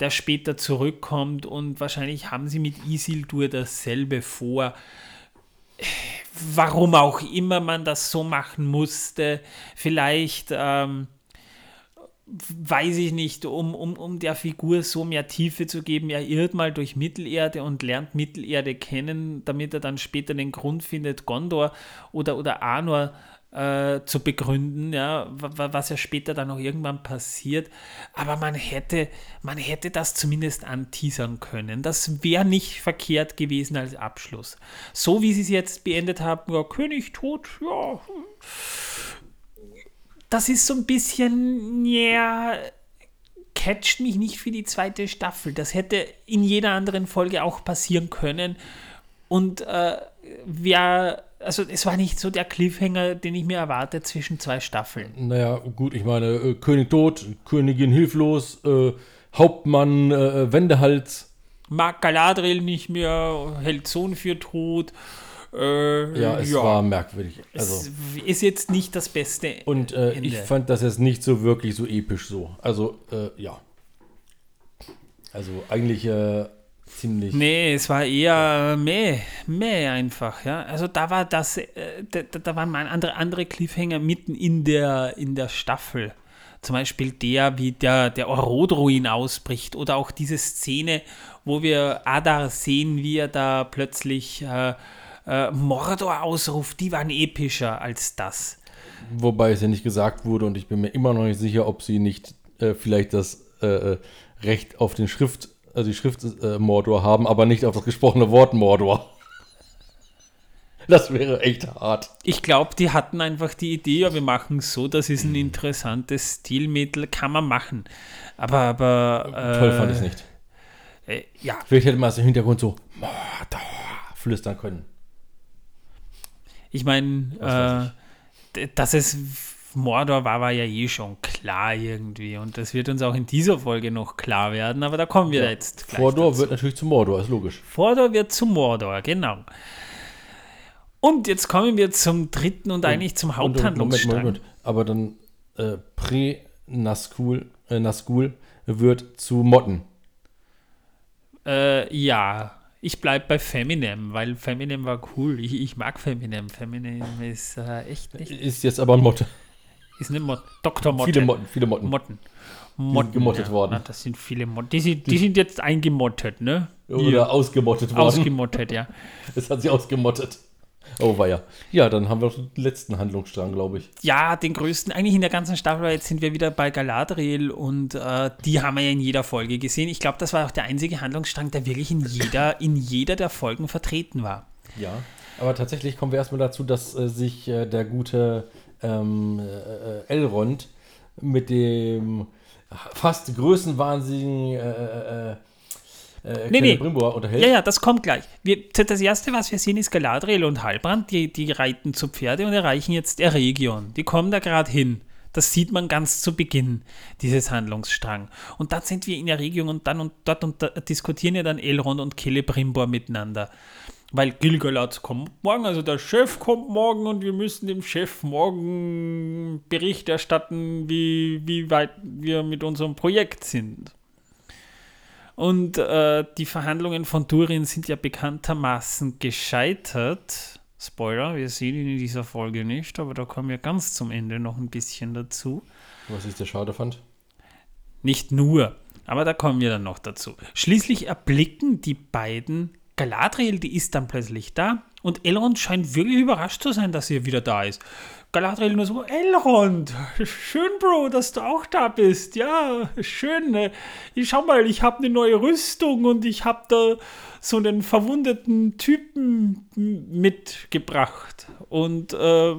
der später zurückkommt und wahrscheinlich haben sie mit Isildur dasselbe vor. Warum auch immer man das so machen musste. Vielleicht ähm, weiß ich nicht, um, um, um der Figur so mehr Tiefe zu geben, er irrt mal durch Mittelerde und lernt Mittelerde kennen, damit er dann später den Grund findet, Gondor oder, oder Anor äh, zu begründen, ja, was ja später dann noch irgendwann passiert. Aber man hätte, man hätte das zumindest anteasern können. Das wäre nicht verkehrt gewesen als Abschluss. So wie sie es jetzt beendet haben, ja, König tot, ja. Das ist so ein bisschen, ja, catcht mich nicht für die zweite Staffel. Das hätte in jeder anderen Folge auch passieren können. Und äh, wer, also es war nicht so der Cliffhanger, den ich mir erwarte zwischen zwei Staffeln. Naja, gut, ich meine, äh, König tot, Königin hilflos, äh, Hauptmann äh, Wendehals. Mag Galadriel nicht mehr, hält Sohn für tot. Äh, Ja, es war merkwürdig. Also, es ist jetzt nicht das Beste. und äh, ich fand das jetzt nicht so wirklich so episch so. Also, äh, ja. Also eigentlich äh, ziemlich. Nee, es war eher meh, meh einfach, ja. Also da war das, äh, da, da waren mal andere, andere Cliffhanger mitten in der, in der Staffel. Zum Beispiel der, wie der, der Orodruin ausbricht oder auch diese Szene, wo wir Adar sehen, wie er da plötzlich äh, äh, Mordor ausruft, die waren epischer als das. Wobei es ja nicht gesagt wurde und ich bin mir immer noch nicht sicher, ob sie nicht äh, vielleicht das äh, äh, Recht auf den Schrift, also die Schrift äh, Mordor haben, aber nicht auf das gesprochene Wort Mordor. Das wäre echt hart. Ich glaube, die hatten einfach die Idee, ja, wir machen es so, das ist ein interessantes Stilmittel, kann man machen. Aber, aber. Äh, Toll fand ich es nicht. Äh, ja, Vielleicht hätte man es im Hintergrund so Mordor flüstern können. ich meine, äh, dass es Mordor war, war ja eh schon klar irgendwie. Und das wird uns auch in dieser Folge noch klar werden, aber da kommen wir jetzt gleich. Mordor dazu. wird natürlich zu Mordor, ist logisch. Mordor wird zu Mordor, genau. Und jetzt kommen wir zum dritten und eigentlich zum Und- und- Haupthandlungsstrang. Moment, Moment. Aber dann äh, Pre-Nazgul äh, Nazgul wird zu Motten. Äh, ja, ich bleibe bei Feminem, weil Feminem war cool. Ich, ich mag Feminem. Feminem ist äh, echt nicht. Ist jetzt aber ein Motte. Ist eine Mot Dr. Motte. Viele Motten, viele Motten. Motten. Motten gemottet worden. Ja, das sind viele Motten. Die, sind- die sind jetzt eingemottet, ne? Oder Hier, ausgemottet worden. ausgemottet, ja. Es hat sie ausgemottet. Oh, war ja. Ja, dann haben wir den letzten Handlungsstrang, glaube ich. Ja, den größten, eigentlich in der ganzen Staffel, jetzt sind wir wieder bei Galadriel und äh, die haben wir ja in jeder Folge gesehen. Ich glaube, das war auch der einzige Handlungsstrang, der wirklich in jeder, in jeder der Folgen vertreten war. Ja. Aber tatsächlich kommen wir erstmal dazu, dass äh, sich äh, der gute ähm, äh, äh, Elrond mit dem fast größenwahnsinnigen äh, äh, äh, Nee, nee. Celebrimbor unterhält. Ja, ja, das kommt gleich. Wir, das erste, was wir sehen, ist Galadriel und Halbrand, die, die reiten zu Pferde und erreichen jetzt Eregion. Die kommen da gerade hin. Das sieht man ganz zu Beginn, dieses Handlungsstrang. Und dann sind wir in Eregion und dann und dort und da diskutieren ja dann Elrond und Celebrimbor miteinander. Weil Gilgalad kommt morgen, also der Chef kommt morgen und wir müssen dem Chef morgen Bericht erstatten, wie, wie weit wir mit unserem Projekt sind. Und äh, die Verhandlungen von Durin sind ja bekanntermaßen gescheitert. Spoiler, wir sehen ihn in dieser Folge nicht, aber da kommen wir ganz zum Ende noch ein bisschen dazu. Was ich sehr schade fand. Nicht nur, aber da kommen wir dann noch dazu. Schließlich erblicken die beiden Galadriel, die ist dann plötzlich da und Elrond scheint wirklich überrascht zu sein, dass sie wieder da ist. Galadriel nur so, Elrond, schön, Bro, dass du auch da bist. Ja, schön. ne? Ich schau mal, ich habe eine neue Rüstung und ich habe da so einen verwundeten Typen mitgebracht. Und äh,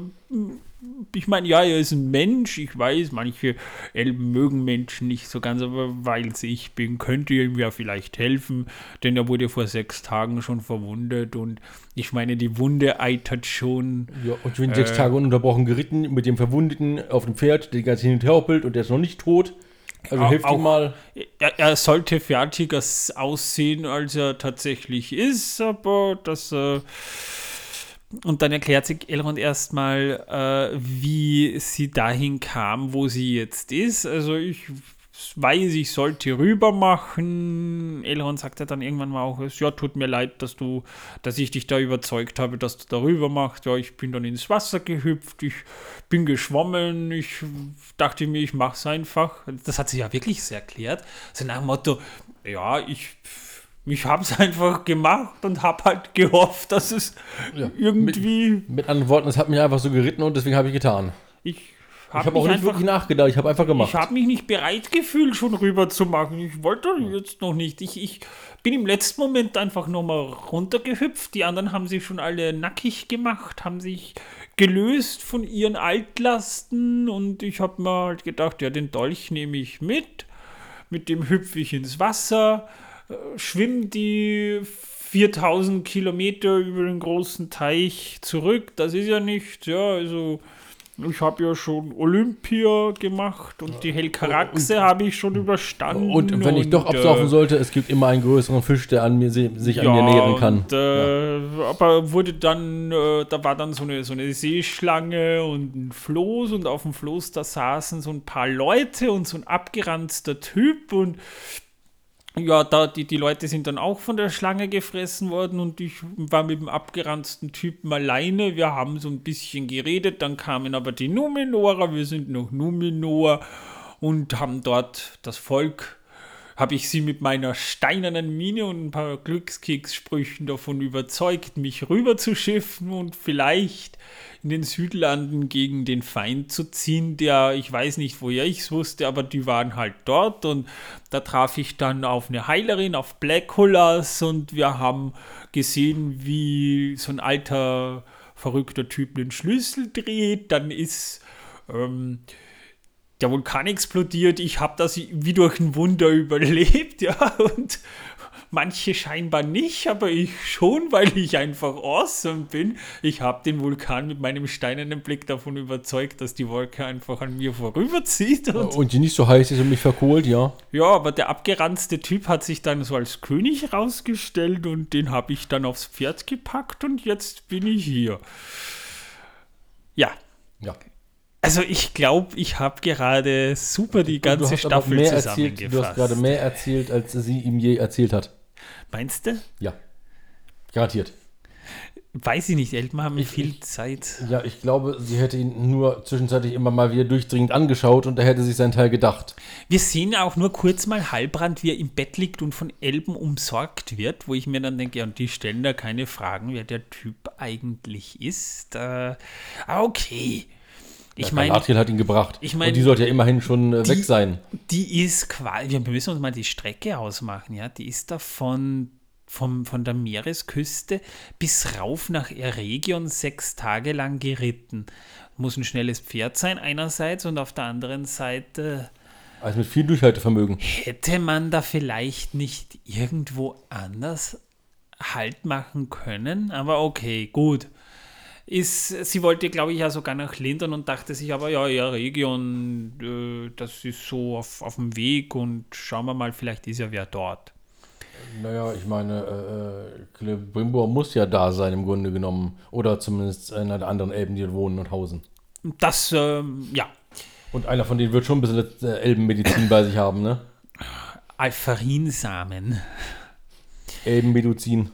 ich meine, ja, er ist ein Mensch, ich weiß, manche Elben mögen Menschen nicht so ganz, aber weil es ich bin, könnte ihm ja vielleicht helfen, denn er wurde vor sechs Tagen schon verwundet und ich meine, die Wunde eitert schon. Ja, und ich bin sechs Tage ununterbrochen geritten mit dem Verwundeten auf dem Pferd, der die ganze hin und her hoppelt und der ist noch nicht tot. Also hilft ihm mal. Er, er sollte fertiger aussehen, als er tatsächlich ist, aber das. Äh, und dann erklärt sich Elrond erstmal, äh, wie sie dahin kam, wo sie jetzt ist. Also ich weiß, ich sollte rüber machen. Elrond sagt ja dann irgendwann mal auch, ja, tut mir leid, dass du, dass ich dich da überzeugt habe, dass du da rüber machst. Ja, ich bin dann ins Wasser gehüpft, ich bin geschwommen, ich dachte mir, ich mach's einfach. Das hat sie ja wirklich so erklärt. So nach dem Motto, ja, ich, ich hab's einfach gemacht und hab halt gehofft, dass es Ja, irgendwie, Mit anderen Worten, es hat mich einfach so geritten und deswegen habe ich getan. ich Ich hab habe auch nicht einfach wirklich nachgedacht, ich habe einfach gemacht. Ich habe mich nicht bereit gefühlt, schon rüber zu machen. Ich wollte jetzt noch nicht. Ich, ich bin im letzten Moment einfach nochmal runtergehüpft. Die anderen haben sich schon alle nackig gemacht, haben sich gelöst von ihren Altlasten und ich habe mir halt gedacht, ja, den Dolch nehme ich mit. mit dem hüpfe ich ins Wasser, äh, schwimme die 4000 Kilometer über den großen Teich zurück. Das ist ja nicht, ja, also ich habe ja schon Olympia gemacht und die Hellkaraxe habe ich schon überstanden. Und wenn ich doch absaufen äh, sollte, es gibt immer einen größeren Fisch, der an mir sich ja, an mir nähern kann. Und, äh, ja. Aber wurde dann, äh, da war dann so eine, so eine Seeschlange und ein Floß und auf dem Floß da saßen so ein paar Leute und so ein abgeranzter Typ und ja, da, die, die Leute sind dann auch von der Schlange gefressen worden und ich war mit dem abgeranzten Typen alleine. Wir haben so ein bisschen geredet, dann kamen aber die Numenorer, wir sind noch Numenor und haben dort das Volk, habe ich sie mit meiner steinernen Mine und ein paar Glückskekssprüchen davon überzeugt, mich rüber zu schiffen und vielleicht in den Südlanden gegen den Feind zu ziehen, der, ich weiß nicht, woher ich es wusste, aber die waren halt dort und da traf ich dann auf eine Heilerin, auf Black Hullers und wir haben gesehen, wie so ein alter, verrückter Typ den Schlüssel dreht, dann ist ähm, der Vulkan explodiert, ich habe das wie durch ein Wunder überlebt, ja, und manche scheinbar nicht, aber ich schon, weil ich einfach awesome bin. Ich habe den Vulkan mit meinem steinernen Blick davon überzeugt, dass die Wolke einfach an mir vorüberzieht. Und, und die nicht so heiß ist und mich verkohlt, ja. Ja, aber der abgeranzte Typ hat sich dann so als König rausgestellt und den habe ich dann aufs Pferd gepackt und jetzt bin ich hier. Ja. Ja. Also ich glaube, ich habe gerade super die ganze Staffel zusammengefasst. Erzählt, du hast gerade mehr erzählt, als sie ihm je erzählt hat. Meinst du? Ja. Garantiert. Weiß ich nicht, Eltern haben ich, viel Zeit. Ja, ich glaube, sie hätte ihn nur zwischenzeitlich immer mal wieder durchdringend angeschaut und er hätte sich seinen Teil gedacht. Wir sehen auch nur kurz mal Halbrand, wie er im Bett liegt und von Elben umsorgt wird, wo ich mir dann denke, ja, und die stellen da keine Fragen, wer der Typ eigentlich ist. Äh, okay. Ich meine, Galadriel hat ihn gebracht. Ich mein, und die sollte ja immerhin schon äh, die, weg sein. Die ist quasi, wir müssen uns mal die Strecke ausmachen, ja. Die ist da von, vom, von der Meeresküste bis rauf nach Eregion sechs Tage lang geritten. Muss ein schnelles Pferd sein, einerseits, und auf der anderen Seite. Also mit viel Durchhaltevermögen. Hätte man da vielleicht nicht irgendwo anders Halt machen können? Aber okay, gut ist, sie wollte, glaube ich, ja sogar nach Lindern und dachte sich aber, ja, ja, Region, äh, das ist so auf, auf dem Weg und schauen wir mal, vielleicht ist ja wer dort. Naja, ich meine, äh, Brimbor muss ja da sein im Grunde genommen. Oder zumindest einer der anderen Elben, die wohnen und hausen. Das, ähm, ja. Und einer von denen wird schon ein bisschen äh, Elbenmedizin bei sich haben, ne? Alpharinsamen. Elbenmedizin.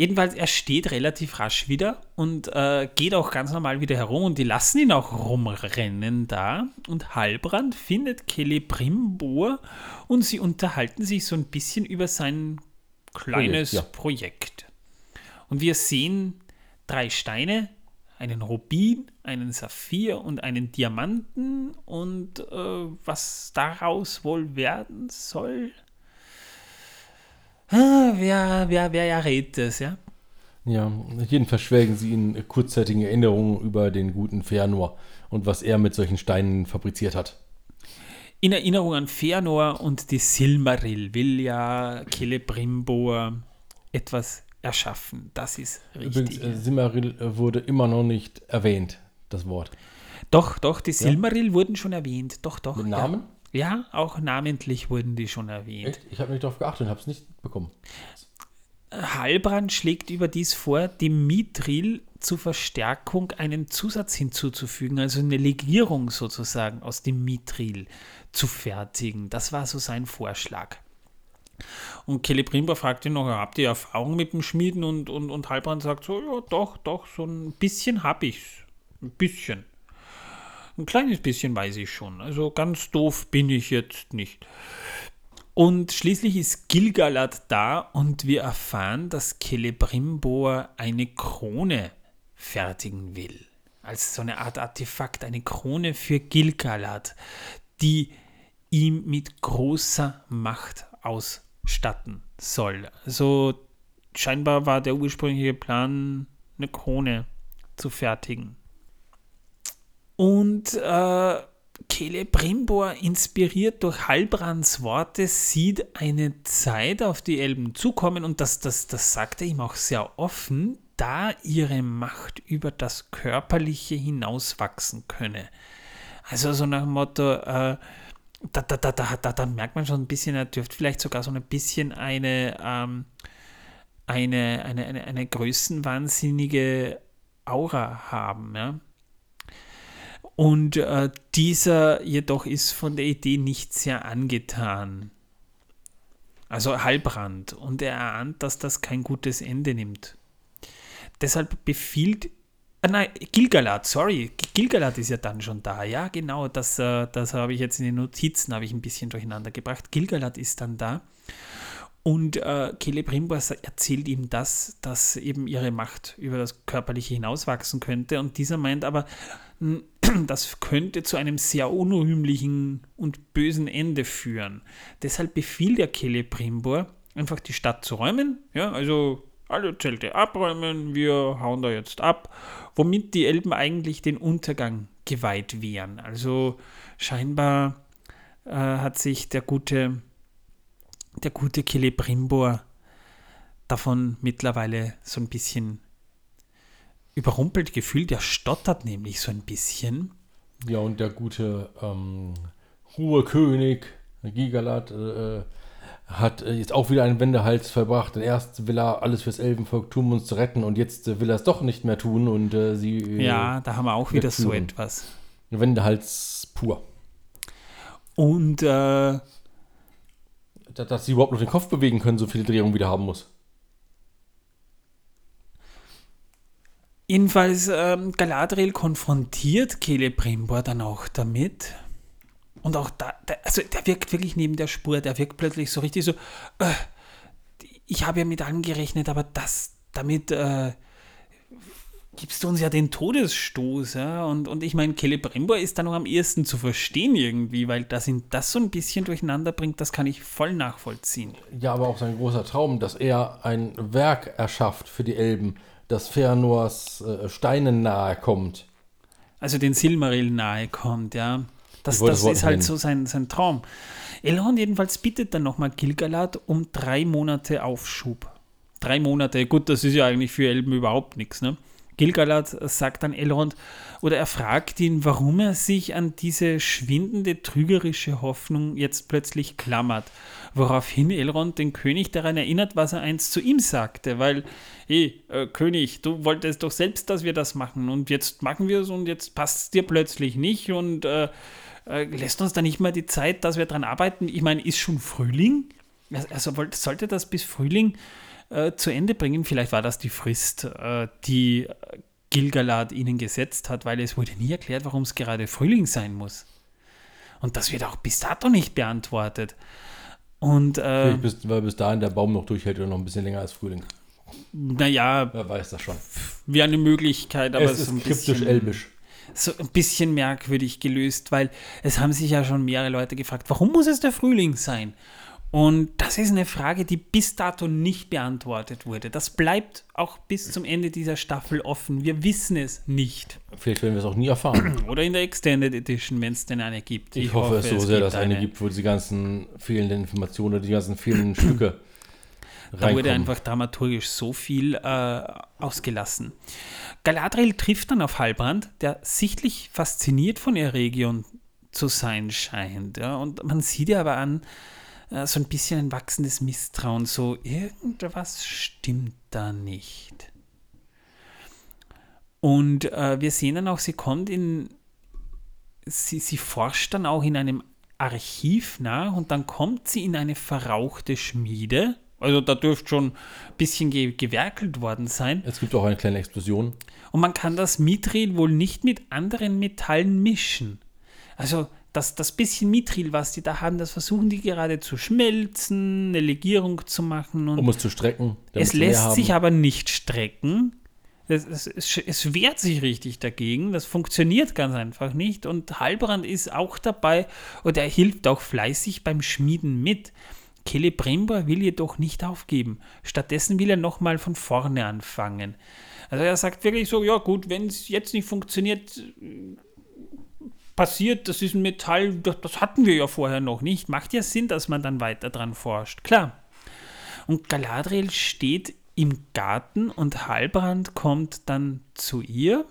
Jedenfalls, er steht relativ rasch wieder und äh, geht auch ganz normal wieder herum und die lassen ihn auch rumrennen da. Und Halbrand findet Celebrimbor und sie unterhalten sich so ein bisschen über sein kleines Projekt, ja. Projekt. Und wir sehen drei Steine, einen Rubin, einen Saphir und einen Diamanten und äh, was daraus wohl werden soll. Ah, wer, wer, wer errät das, ja? Ja, jedenfalls schwelgen sie in kurzzeitigen Erinnerungen über den guten Fëanor und was er mit solchen Steinen fabriziert hat. In Erinnerung an Fëanor und die Silmaril will ja Celebrimbor etwas erschaffen. Das ist richtig. Übrigens, äh, Silmaril wurde immer noch nicht erwähnt, das Wort. Doch, doch, die Silmaril ja? wurden schon erwähnt. Doch, doch. Mit Namen? Ja. Ja, auch namentlich wurden die schon erwähnt. Echt? Ich habe nicht darauf geachtet und habe es nicht bekommen. Halbrand schlägt überdies vor, dem Mithril zur Verstärkung einen Zusatz hinzuzufügen, also eine Legierung sozusagen aus dem Mithril zu fertigen. Das war so sein Vorschlag. Und Celebrimba fragt ihn noch, habt ihr Erfahrung mit dem Schmieden? Und, und, und Halbrand sagt so, ja doch, doch, so ein bisschen habe ich's. Ein bisschen. Ein kleines bisschen weiß ich schon. Also ganz doof bin ich jetzt nicht. Und schließlich ist Gilgalad da und wir erfahren, dass Celebrimbor eine Krone fertigen will. Als so eine Art Artefakt, eine Krone für Gilgalad, die ihm mit großer Macht ausstatten soll. Also scheinbar war der ursprüngliche Plan, eine Krone zu fertigen. Und äh, Celebrimbor, inspiriert durch Halbrands Worte, sieht eine Zeit auf die Elben zukommen und das, das, das sagt er ihm auch sehr offen, da ihre Macht über das Körperliche hinauswachsen könne. Also so nach dem Motto, äh, da, da, da, da, da, da merkt man schon ein bisschen, er dürfte vielleicht sogar so ein bisschen eine, ähm, eine, eine, eine, eine größenwahnsinnige Aura haben. Ja? Und äh, dieser jedoch ist von der Idee nicht sehr angetan. Also Halbrand. Und er ahnt, dass das kein gutes Ende nimmt. Deshalb befiehlt. Ah, nein, Gilgalad, sorry. Gilgalad ist ja dann schon da. Ja, genau. Das, äh, das habe ich jetzt in den Notizen ich ein bisschen durcheinander gebracht. Gilgalad ist dann da. Und äh, Celebrimbor erzählt ihm das, dass eben ihre Macht über das Körperliche hinauswachsen könnte. Und dieser meint aber, das könnte zu einem sehr unrühmlichen und bösen Ende führen. Deshalb befiehlt der Celebrimbor, einfach die Stadt zu räumen. Ja, also alle Zelte abräumen, wir hauen da jetzt ab, womit die Elben eigentlich den Untergang geweiht wären. Also scheinbar äh, hat sich der gute, der gute Celebrimbor davon mittlerweile so ein bisschen überrumpelt gefühlt. Der stottert nämlich so ein bisschen. Ja, und der gute ähm, hohe König Gigalat äh, hat äh, jetzt auch wieder einen Wendehals verbracht. Denn erst will er alles fürs Elbenvolk tun, um uns zu retten, und jetzt äh, will er es doch nicht mehr tun und äh, sie. Äh, ja, da haben wir auch wieder so etwas. Wendehals pur. Und äh, dass, dass sie überhaupt noch den Kopf bewegen können, so viele Drehungen wieder haben muss. Jedenfalls ähm, Galadriel konfrontiert Celebrimbor dann auch damit. Und auch da, der, also der wirkt wirklich neben der Spur, der wirkt plötzlich so richtig so, äh, ich habe ja mit allem gerechnet, aber das, damit äh, gibst du uns ja den Todesstoß. Ja? Und, und ich meine, Celebrimbor ist da noch am ehesten zu verstehen irgendwie, weil das ihn das so ein bisschen durcheinander bringt, das kann ich voll nachvollziehen. Ja, aber auch sein großer Traum, dass er ein Werk erschafft für die Elben dass Fëanors äh, Steinen nahe kommt. Also den Silmaril nahe kommt, ja. Das, das ist halt so sein, sein Traum. Elrond jedenfalls bittet dann nochmal Gilgalad um drei Monate Aufschub. Drei Monate, gut, das ist ja eigentlich für Elben überhaupt nichts, ne? Gilgalad sagt dann Elrond, oder er fragt ihn, warum er sich an diese schwindende, trügerische Hoffnung jetzt plötzlich klammert. Woraufhin Elrond den König daran erinnert, was er einst zu ihm sagte, weil, hey, äh, König, du wolltest doch selbst, dass wir das machen und jetzt machen wir es und jetzt passt es dir plötzlich nicht und äh, äh, lässt uns da nicht mal die Zeit, dass wir dran arbeiten. Ich meine, ist schon Frühling? Also sollte das bis Frühling äh, zu Ende bringen. Vielleicht war das die Frist, äh, die Gilgalad ihnen gesetzt hat, weil es wurde nie erklärt, warum es gerade Frühling sein muss. Und das wird auch bis dato nicht beantwortet. Und, äh, bis, weil bis dahin der Baum noch durchhält oder noch ein bisschen länger als Frühling. Naja, wer weiß das schon. Wie eine Möglichkeit, aber es ist so ein kryptisch elbisch. So ein bisschen merkwürdig gelöst, weil es haben sich ja schon mehrere Leute gefragt, warum muss es der Frühling sein? Und das ist eine Frage, die bis dato nicht beantwortet wurde. Das bleibt auch bis zum Ende dieser Staffel offen. Wir wissen es nicht. Vielleicht werden wir es auch nie erfahren. Oder in der Extended Edition, wenn es denn eine gibt. Ich, ich hoffe, es so sehr, dass es eine gibt, wo die ganzen fehlenden Informationen, die ganzen fehlenden Stücke da wurde einfach dramaturgisch so viel äh, ausgelassen. Galadriel trifft dann auf Halbrand, der sichtlich fasziniert von der Region zu sein scheint. Ja? Und man sieht ja aber an, äh, so ein bisschen ein wachsendes Misstrauen, so irgendwas stimmt da nicht. Und äh, wir sehen dann auch, sie kommt in, sie, sie forscht dann auch in einem Archiv nach und dann kommt sie in eine verrauchte Schmiede. Also da dürfte schon ein bisschen ge gewerkelt worden sein. Es gibt auch eine kleine Explosion. Und man kann das Mithril wohl nicht mit anderen Metallen mischen. Also das, das bisschen Mithril, was die da haben, das versuchen die gerade zu schmelzen, eine Legierung zu machen. um es zu strecken. Es lässt sich aber nicht strecken. Es, es, es, es, wehrt sich richtig dagegen. Das funktioniert ganz einfach nicht. Und Halbrand ist auch dabei und er hilft auch fleißig beim Schmieden mit. Celebrimbor will jedoch nicht aufgeben. Stattdessen will er nochmal von vorne anfangen. Also er sagt wirklich so, ja gut, wenn es jetzt nicht funktioniert, passiert, das ist ein Metall, das, das hatten wir ja vorher noch nicht. Macht ja Sinn, dass man dann weiter dran forscht. Klar. Und Galadriel steht im Garten und Halbrand kommt dann zu ihr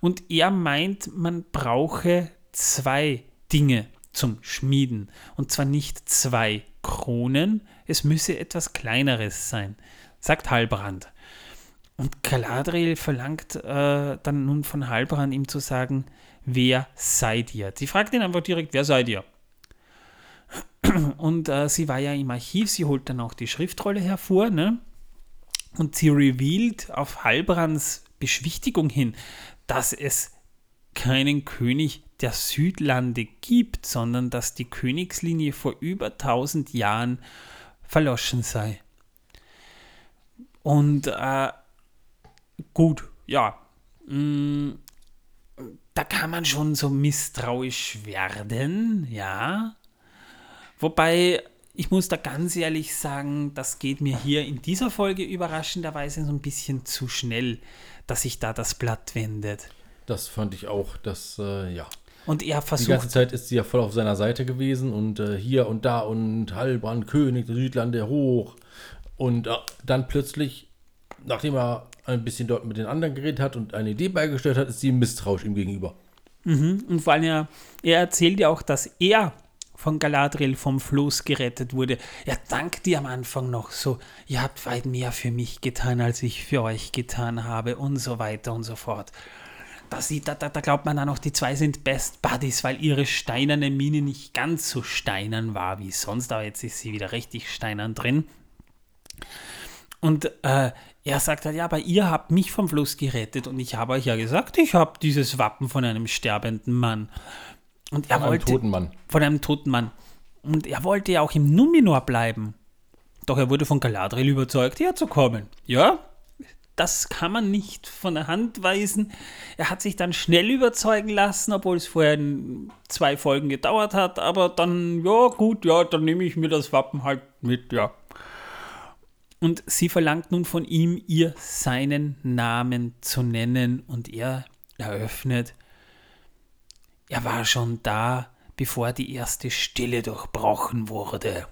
und er meint, man brauche zwei Dinge zum Schmieden. Und zwar nicht zwei Kronen, es müsse etwas Kleineres sein, sagt Halbrand. Und Galadriel verlangt äh, dann nun von Halbrand ihm zu sagen, wer seid ihr? Sie fragt ihn einfach direkt, wer seid ihr? Und äh, sie war ja im Archiv, sie holt dann auch die Schriftrolle hervor, ne? Und sie revealed auf Halbrands Beschwichtigung hin, dass es keinen König der Südlande gibt, sondern dass die Königslinie vor über 1000 Jahren verloschen sei. Und äh, gut, ja, mm, da kann man schon so misstrauisch werden, ja. Wobei, ich muss da ganz ehrlich sagen, das geht mir hier in dieser Folge überraschenderweise so ein bisschen zu schnell, dass sich da das Blatt wendet. Das fand ich auch, dass, äh, ja. Und er versucht. Die ganze Zeit ist sie ja voll auf seiner Seite gewesen und äh, hier und da und Halbrand, König der Südlande hoch. Und äh, dann plötzlich, nachdem er ein bisschen dort mit den anderen geredet hat und eine Idee beigestellt hat, ist sie misstrauisch ihm gegenüber. Mhm. Und vor allem, er, er erzählt ja auch, dass er von Galadriel vom Floß gerettet wurde. Er dankt dir am Anfang noch so, ihr habt weit mehr für mich getan, als ich für euch getan habe und so weiter und so fort. Da, sieht, da, da, glaubt man dann noch, die zwei sind Best Buddies, weil ihre steinerne Mine nicht ganz so steinern war wie sonst, aber jetzt ist sie wieder richtig steinern drin. Und äh, er sagt halt, ja, aber ihr habt mich vom Fluss gerettet und ich habe euch ja gesagt, ich habe dieses Wappen von einem sterbenden Mann. Und er von wollte, einem toten Mann. Von einem toten Mann. Und er wollte ja auch im Numenor bleiben. Doch er wurde von Galadriel überzeugt, herzukommen. Ja, das kann man nicht von der Hand weisen. Er hat sich dann schnell überzeugen lassen, obwohl es vorher zwei Folgen gedauert hat. Aber dann, ja, gut, ja, dann nehme ich mir das Wappen halt mit, ja. Und sie verlangt nun von ihm, ihr seinen Namen zu nennen. Und er eröffnet, er war schon da, bevor die erste Stille durchbrochen wurde.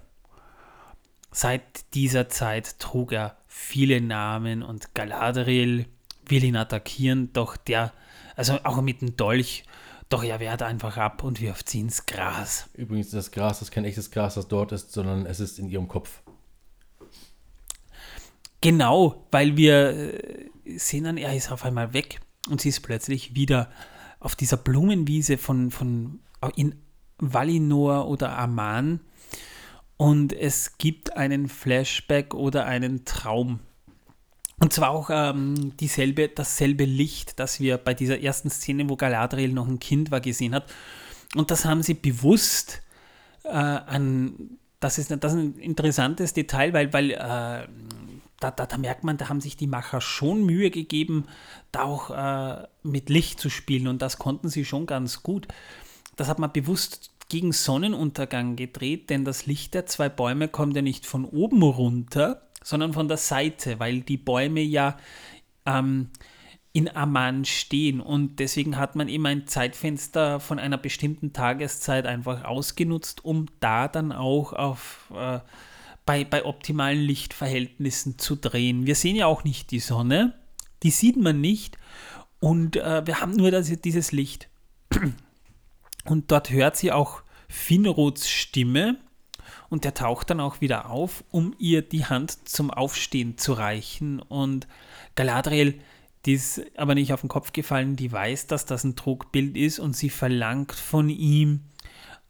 Seit dieser Zeit trug er viele Namen und Galadriel will ihn attackieren, doch der, also auch mit dem Dolch, doch er wehrt einfach ab und wirft sie ins Gras. Übrigens, das Gras ist kein echtes Gras, das dort ist, sondern es ist in ihrem Kopf. Genau, weil wir äh, sehen dann, er ist auf einmal weg und sie ist plötzlich wieder auf dieser Blumenwiese von, von in Valinor oder Aman und es gibt einen Flashback oder einen Traum. Und zwar auch ähm, dieselbe, dasselbe Licht, das wir bei dieser ersten Szene, wo Galadriel noch ein Kind war, gesehen hat. Und das haben sie bewusst äh, an, das ist, das ist ein interessantes Detail, weil, weil äh, da, da, da, merkt man, da haben sich die Macher schon Mühe gegeben, da auch äh, mit Licht zu spielen und das konnten sie schon ganz gut. Das hat man bewusst gegen Sonnenuntergang gedreht, denn das Licht der zwei Bäume kommt ja nicht von oben runter, sondern von der Seite, weil die Bäume ja ähm, in Amman stehen und deswegen hat man eben ein Zeitfenster von einer bestimmten Tageszeit einfach ausgenutzt, um da dann auch auf äh, bei, bei optimalen Lichtverhältnissen zu drehen. Wir sehen ja auch nicht die Sonne, die sieht man nicht und äh, wir haben nur das, dieses Licht. Und dort hört sie auch Finrods Stimme und der taucht dann auch wieder auf, um ihr die Hand zum Aufstehen zu reichen. Und Galadriel, die ist aber nicht auf den Kopf gefallen, die weiß, dass das ein Trugbild ist und sie verlangt von ihm,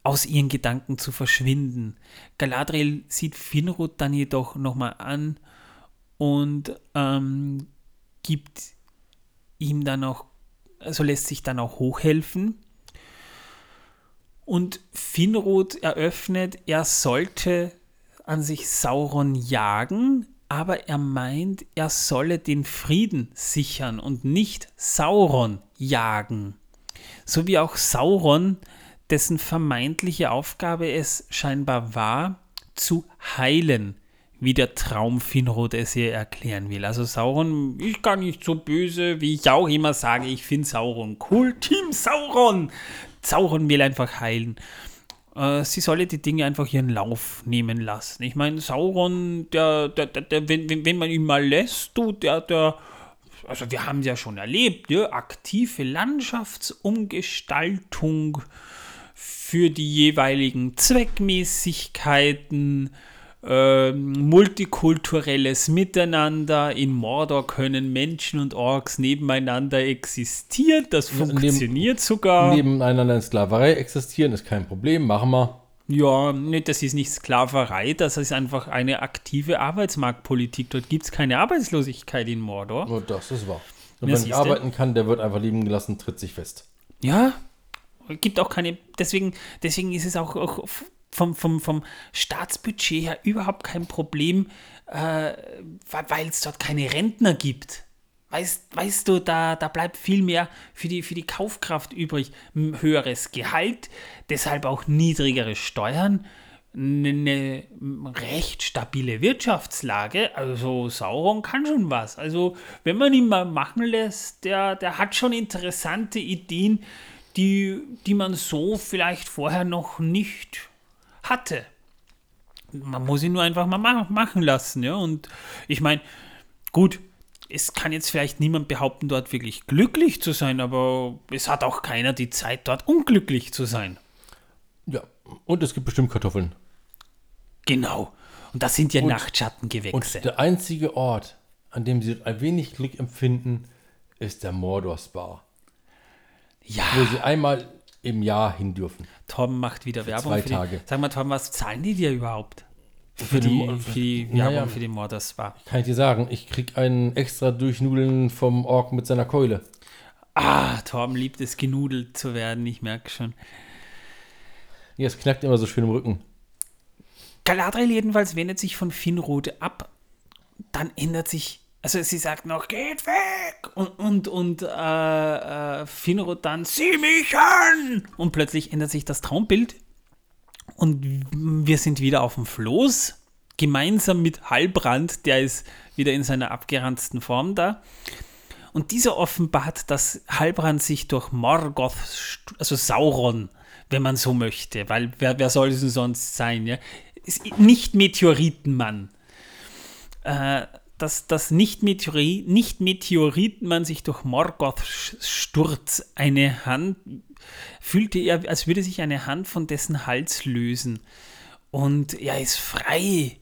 aus ihren Gedanken zu verschwinden. Galadriel sieht Finrod dann jedoch nochmal an und ähm, gibt ihm dann auch, also lässt sich dann auch hochhelfen. Und Finrod eröffnet, er sollte an sich Sauron jagen, aber er meint, er solle den Frieden sichern und nicht Sauron jagen. So wie auch Sauron dessen vermeintliche Aufgabe es scheinbar war, zu heilen, wie der Traum Finrod es ihr erklären will. Also Sauron ist gar nicht so böse, wie ich auch immer sage, ich finde Sauron cool. Team Sauron! Sauron will einfach heilen. Äh, sie solle die Dinge einfach ihren Lauf nehmen lassen. Ich meine, Sauron, der, der, der, der wenn, wenn man ihn mal lässt, du, der, der, also wir haben es ja schon erlebt, ja, aktive Landschaftsumgestaltung für die jeweiligen Zweckmäßigkeiten, äh, multikulturelles Miteinander. In Mordor können Menschen und Orks nebeneinander existieren. Das funktioniert Neben, sogar. Nebeneinander in Sklaverei existieren ist kein Problem. Machen wir. Ja, nee, das ist nicht Sklaverei, das ist einfach eine aktive Arbeitsmarktpolitik. Dort gibt es keine Arbeitslosigkeit in Mordor. Oh, das ist wahr. Und ja, wenn ich arbeiten kann, der wird einfach lieben gelassen, tritt sich fest. Ja, gibt auch keine, deswegen, deswegen ist es auch, auch vom, vom, vom Staatsbudget her überhaupt kein Problem, äh, weil es dort keine Rentner gibt. Weißt, weißt du, da, da bleibt viel mehr für die, für die Kaufkraft übrig. Höheres Gehalt, deshalb auch niedrigere Steuern, eine recht stabile Wirtschaftslage. Also Sauron kann schon was. Also wenn man ihn mal machen lässt, der, der hat schon interessante Ideen, die, die man so vielleicht vorher noch nicht hatte. Man muss ihn nur einfach mal machen lassen, ja. Und ich meine, gut, es kann jetzt vielleicht niemand behaupten, dort wirklich glücklich zu sein, aber es hat auch keiner die Zeit, dort unglücklich zu sein. Ja, und es gibt bestimmt Kartoffeln. Genau. Und das sind ja und, Nachtschattengewächse. Und der einzige Ort, an dem sie ein wenig Glück empfinden, ist der Mordor Spa. Ja. Wo sie einmal im Jahr hin dürfen. Tom macht wieder für Werbung. Zwei für Tage. Die, sag mal, Tom, was zahlen die dir überhaupt? Für, für die, die, für die Werbung naja, für den Mordor war. Kann ich dir sagen, ich krieg einen extra Durchnudeln vom Ork mit seiner Keule. Ah, Tom liebt es, genudelt zu werden, ich merke schon. Ja, es knackt immer so schön im Rücken. Galadriel jedenfalls wendet sich von Finrode ab. Dann ändert sich also sie sagt noch, geht weg! Und, und, und äh, äh, Finrod dann, sieh mich an! Und plötzlich ändert sich das Traumbild und wir sind wieder auf dem Floß, gemeinsam mit Halbrand, der ist wieder in seiner abgeranzten Form da. Und dieser offenbart, dass Halbrand sich durch Morgoth, also Sauron, wenn man so möchte, weil wer, wer soll es denn sonst sein, ja? Ist nicht Meteoritenmann. Äh, dass das nicht, Meteori nicht Meteoritenmann sich durch Morgoth Sturz eine Hand, fühlte er, als würde sich eine Hand von dessen Hals lösen. Und er ist frei.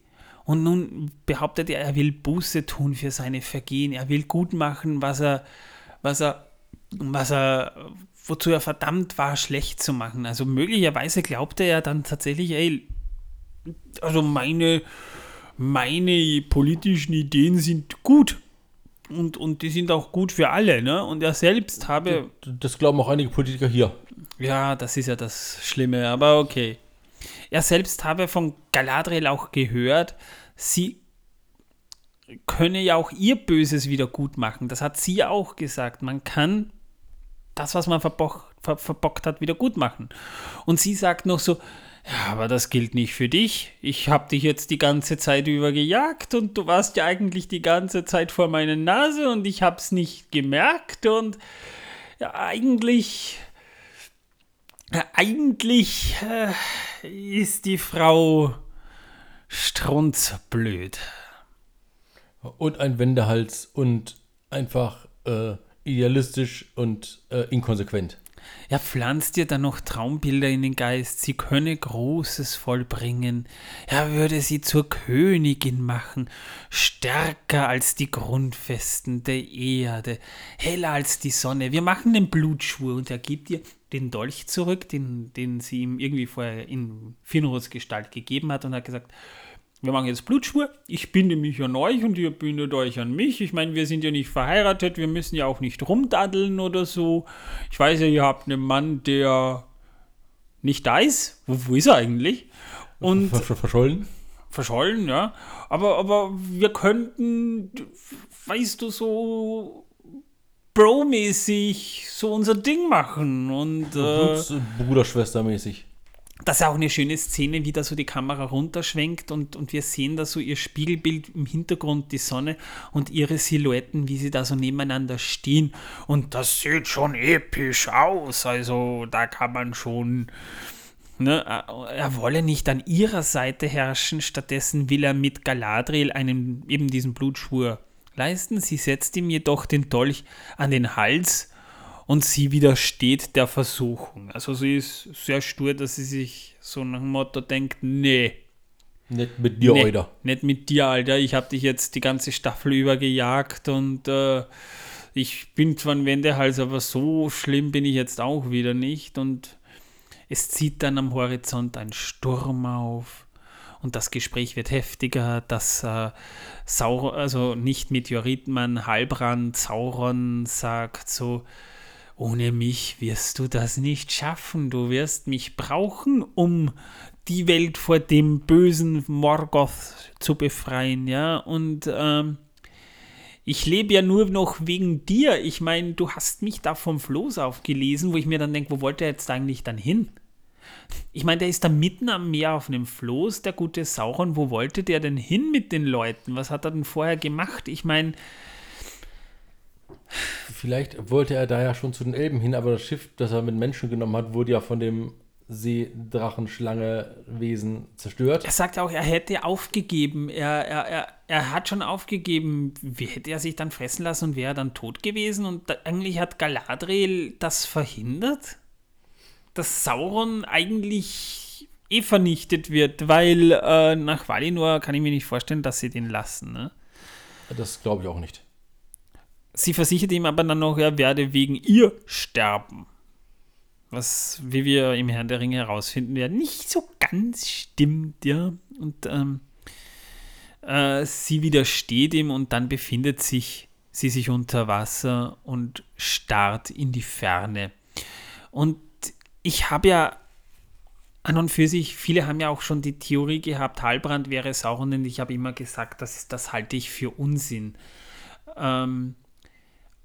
Und nun behauptet er, er will Buße tun für seine Vergehen. Er will gut machen, was er, was er, was er, wozu er verdammt war, schlecht zu machen. Also möglicherweise glaubte er dann tatsächlich, ey, also meine, meine politischen Ideen sind gut. Und, und die sind auch gut für alle, ne? Und er selbst habe. Das glauben auch einige Politiker hier. Ja, das ist ja das Schlimme, aber okay. Er selbst habe von Galadriel auch gehört, sie könne ja auch ihr Böses wieder gut machen. Das hat sie auch gesagt. Man kann das, was man verbockt, ver verbockt hat, wieder gut machen. Und sie sagt noch so, ja, aber das gilt nicht für dich. Ich habe dich jetzt die ganze Zeit über gejagt und du warst ja eigentlich die ganze Zeit vor meiner Nase und ich habe es nicht gemerkt und ja, eigentlich eigentlich äh, ist die Frau strunzblöd. Und ein Wendehals und einfach äh, idealistisch und äh, inkonsequent. Er pflanzt dir dann noch Traumbilder in den Geist, sie könne Großes vollbringen. Er würde sie zur Königin machen, stärker als die Grundfesten der Erde, heller als die Sonne. Wir machen den Blutschwur und er gibt dir den Dolch zurück, den, den sie ihm irgendwie vorher in Finros Gestalt gegeben hat und hat gesagt, wir machen jetzt Blutschwur, ich binde mich an euch und ihr bindet euch an mich. Ich meine, wir sind ja nicht verheiratet, wir müssen ja auch nicht rumdaddeln oder so. Ich weiß ja, ihr habt einen Mann, der nicht da ist. Wo, wo ist er eigentlich? Und verschollen? Verschollen, ja. Aber, aber wir könnten, weißt du, so Bro-mäßig so unser Ding machen und äh, Bruder-Schwester-mäßig. Das ist auch eine schöne Szene, wie da so die Kamera runterschwenkt und, und wir sehen da so ihr Spiegelbild im Hintergrund, die Sonne und ihre Silhouetten, wie sie da so nebeneinander stehen. Und das sieht schon episch aus. Also da kann man schon. Ne, er wolle nicht an ihrer Seite herrschen, stattdessen will er mit Galadriel einen, eben diesen Blutschwur leisten. Sie setzt ihm jedoch den Dolch an den Hals und sie widersteht der Versuchung. Also sie ist sehr stur, dass sie sich so nach dem Motto denkt, nee. Nicht mit dir, nee, Alter. Nicht mit dir, Alter. Ich habe dich jetzt die ganze Staffel über gejagt und äh, ich bin zwar ein Wendehals, aber so schlimm bin ich jetzt auch wieder nicht. Und es zieht dann am Horizont ein Sturm auf und das Gespräch wird heftiger, dass äh, Sauron, also nicht Meteoritenmann, Halbrand, Sauron sagt so, ohne mich wirst du das nicht schaffen. Du wirst mich brauchen, um die Welt vor dem bösen Morgoth zu befreien, ja. Und ähm, ich lebe ja nur noch wegen dir. Ich meine, du hast mich da vom Floß aufgelesen, wo ich mir dann denke, wo wollte er jetzt eigentlich dann hin? Ich meine, der ist da mitten am Meer auf einem Floß, der gute Sauron. Wo wollte der denn hin mit den Leuten? Was hat er denn vorher gemacht? Ich meine, Vielleicht wollte er da ja schon zu den Elben hin, aber das Schiff, das er mit Menschen genommen hat, wurde ja von dem Seedrachenschlange-Wesen zerstört. Er sagt auch, er hätte aufgegeben. Er, er, er, er hat schon aufgegeben. Wie hätte er sich dann fressen lassen und wäre dann tot gewesen? Und da, eigentlich hat Galadriel das verhindert, dass Sauron eigentlich eh vernichtet wird, weil äh, nach Valinor kann ich mir nicht vorstellen, dass sie den lassen. Ne? Das glaube ich auch nicht. Sie versichert ihm aber dann noch, er werde wegen ihr sterben. Was, wie wir im Herrn der Ringe herausfinden werden, nicht so ganz stimmt, ja. Und ähm, äh, sie widersteht ihm und dann befindet sich sie sich unter Wasser und starrt in die Ferne. Und ich habe ja an und für sich, viele haben ja auch schon die Theorie gehabt, Halbrand wäre Sauron, und ich habe immer gesagt, das, das halte ich für Unsinn. Ähm,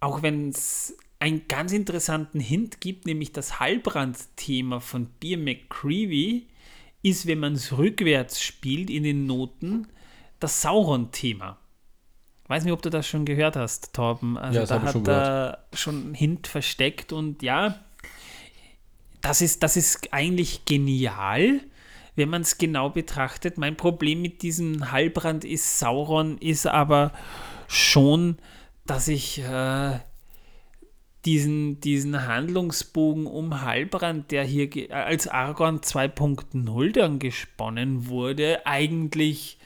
auch wenn es einen ganz interessanten Hint gibt, nämlich das Halbrand-Thema von Beer McCreevy ist, wenn man es rückwärts spielt in den Noten, das Sauron-Thema. Weiß nicht, ob du das schon gehört hast, Torben. Also ja, da hat er schon einen Hint versteckt und ja, das ist, das ist eigentlich genial, wenn man es genau betrachtet. Mein Problem mit diesem Halbrand ist, Sauron ist aber schon dass ich äh, diesen, diesen Handlungsbogen um Halbrand, der hier als Argon 2.0 dann gesponnen wurde, eigentlich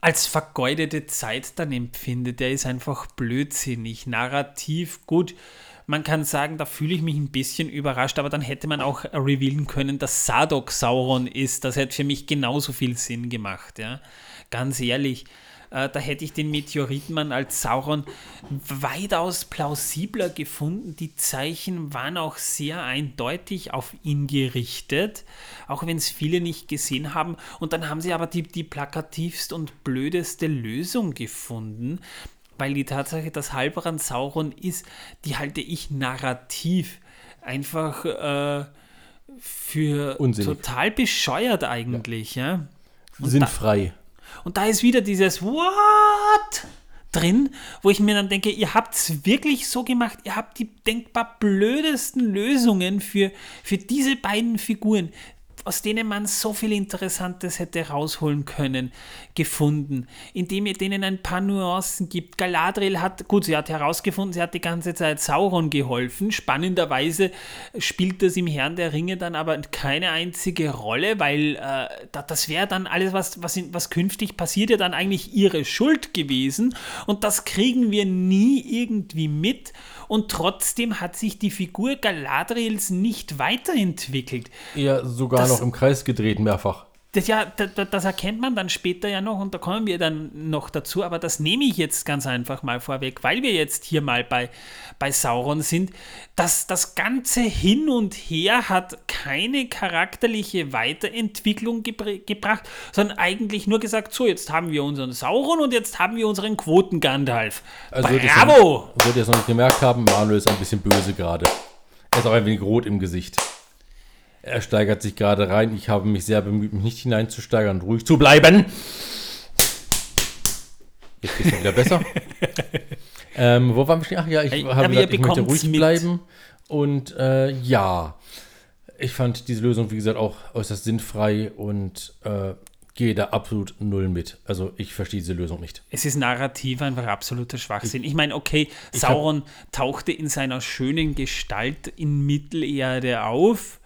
als vergeudete Zeit dann empfinde. Der ist einfach blödsinnig, narrativ gut. Man kann sagen, da fühle ich mich ein bisschen überrascht, aber dann hätte man auch revealen können, dass Sadok Sauron ist. Das hätte für mich genauso viel Sinn gemacht, ja. Ganz ehrlich. Äh, da hätte ich den Meteoritenmann als Sauron weitaus plausibler gefunden. Die Zeichen waren auch sehr eindeutig auf ihn gerichtet, auch wenn es viele nicht gesehen haben. Und dann haben sie aber die, die plakativste und blödeste Lösung gefunden, weil die Tatsache, dass Halbrand Sauron ist, die halte ich narrativ einfach äh, für Unsinnig. total bescheuert eigentlich. Ja. ja. Sinnfrei. Und da ist wieder dieses What drin, wo ich mir dann denke, ihr habt es wirklich so gemacht, ihr habt die denkbar blödesten Lösungen für, für diese beiden Figuren aus denen man so viel Interessantes hätte rausholen können, gefunden, indem ihr denen ein paar Nuancen gibt. Galadriel hat, gut, sie hat herausgefunden, sie hat die ganze Zeit Sauron geholfen. Spannenderweise spielt das im Herrn der Ringe dann aber keine einzige Rolle, weil äh, das wäre dann alles, was, was, was künftig passiert, ja dann eigentlich ihre Schuld gewesen. Und das kriegen wir nie irgendwie mit und trotzdem hat sich die Figur Galadriels nicht weiterentwickelt. Ja, sogar das, noch im Kreis gedreht mehrfach. Das, ja, das, das, erkennt man dann später ja noch und da kommen wir dann noch dazu, aber das nehme ich jetzt ganz einfach mal vorweg, weil wir jetzt hier mal bei, bei Sauron sind, dass das ganze Hin und Her hat keine charakterliche Weiterentwicklung gebr gebracht, sondern eigentlich nur gesagt, so, jetzt haben wir unseren Sauron und jetzt haben wir unseren Quoten Gandalf. Also Bravo! Sollte ihr es noch nicht gemerkt haben, Manuel ist ein bisschen böse gerade. Er ist auch ein wenig rot im Gesicht. Er steigert sich gerade rein. Ich habe mich sehr bemüht, mich nicht hineinzusteigern und ruhig zu bleiben. Jetzt geht es wieder besser. ähm, wo waren wir stehen? Ach ja, ich Ey, habe gesagt, ich möchte ruhig mit. bleiben. Und äh, ja, ich fand diese Lösung, wie gesagt, auch äußerst sinnfrei und äh, gehe da absolut null mit. Also ich verstehe diese Lösung nicht. Es ist narrativ einfach absoluter Schwachsinn. Ich meine, okay, Ich Sauron tauchte in seiner schönen Gestalt in Mittelerde auf.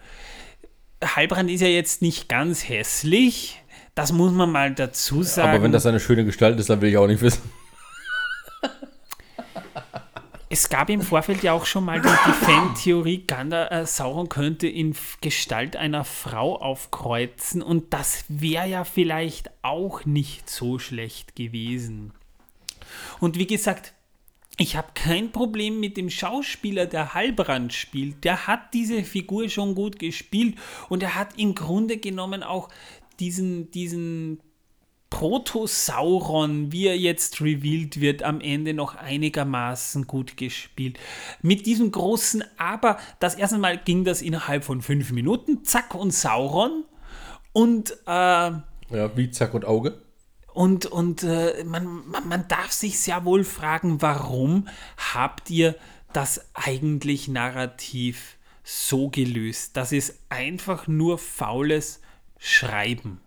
Halbrand ist ja jetzt nicht ganz hässlich. Das muss man mal dazu sagen. Aber wenn das eine schöne Gestalt ist, dann will ich auch nicht wissen. Es gab im Vorfeld ja auch schon mal die, die Fan-Theorie, äh, Sauron könnte in Gestalt einer Frau aufkreuzen und das wäre ja vielleicht auch nicht so schlecht gewesen. Und wie gesagt, ich habe kein Problem mit dem Schauspieler, der Halbrand spielt. Der hat diese Figur schon gut gespielt und er hat im Grunde genommen auch diesen, diesen Proto-Sauron, wie er jetzt revealed wird, am Ende noch einigermaßen gut gespielt. Mit diesem großen Aber, das erste Mal ging das innerhalb von fünf Minuten, zack und Sauron. Und, äh, Ja, wie Zack und Auge. Und, und äh, man, man, man darf sich sehr wohl fragen, warum habt ihr das eigentlich narrativ so gelöst? Das ist einfach nur faules Schreiben.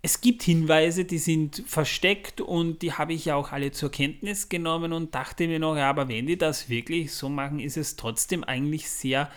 Es gibt Hinweise, die sind versteckt und die habe ich ja auch alle zur Kenntnis genommen und dachte mir noch, ja, aber wenn die das wirklich so machen, ist es trotzdem eigentlich sehr,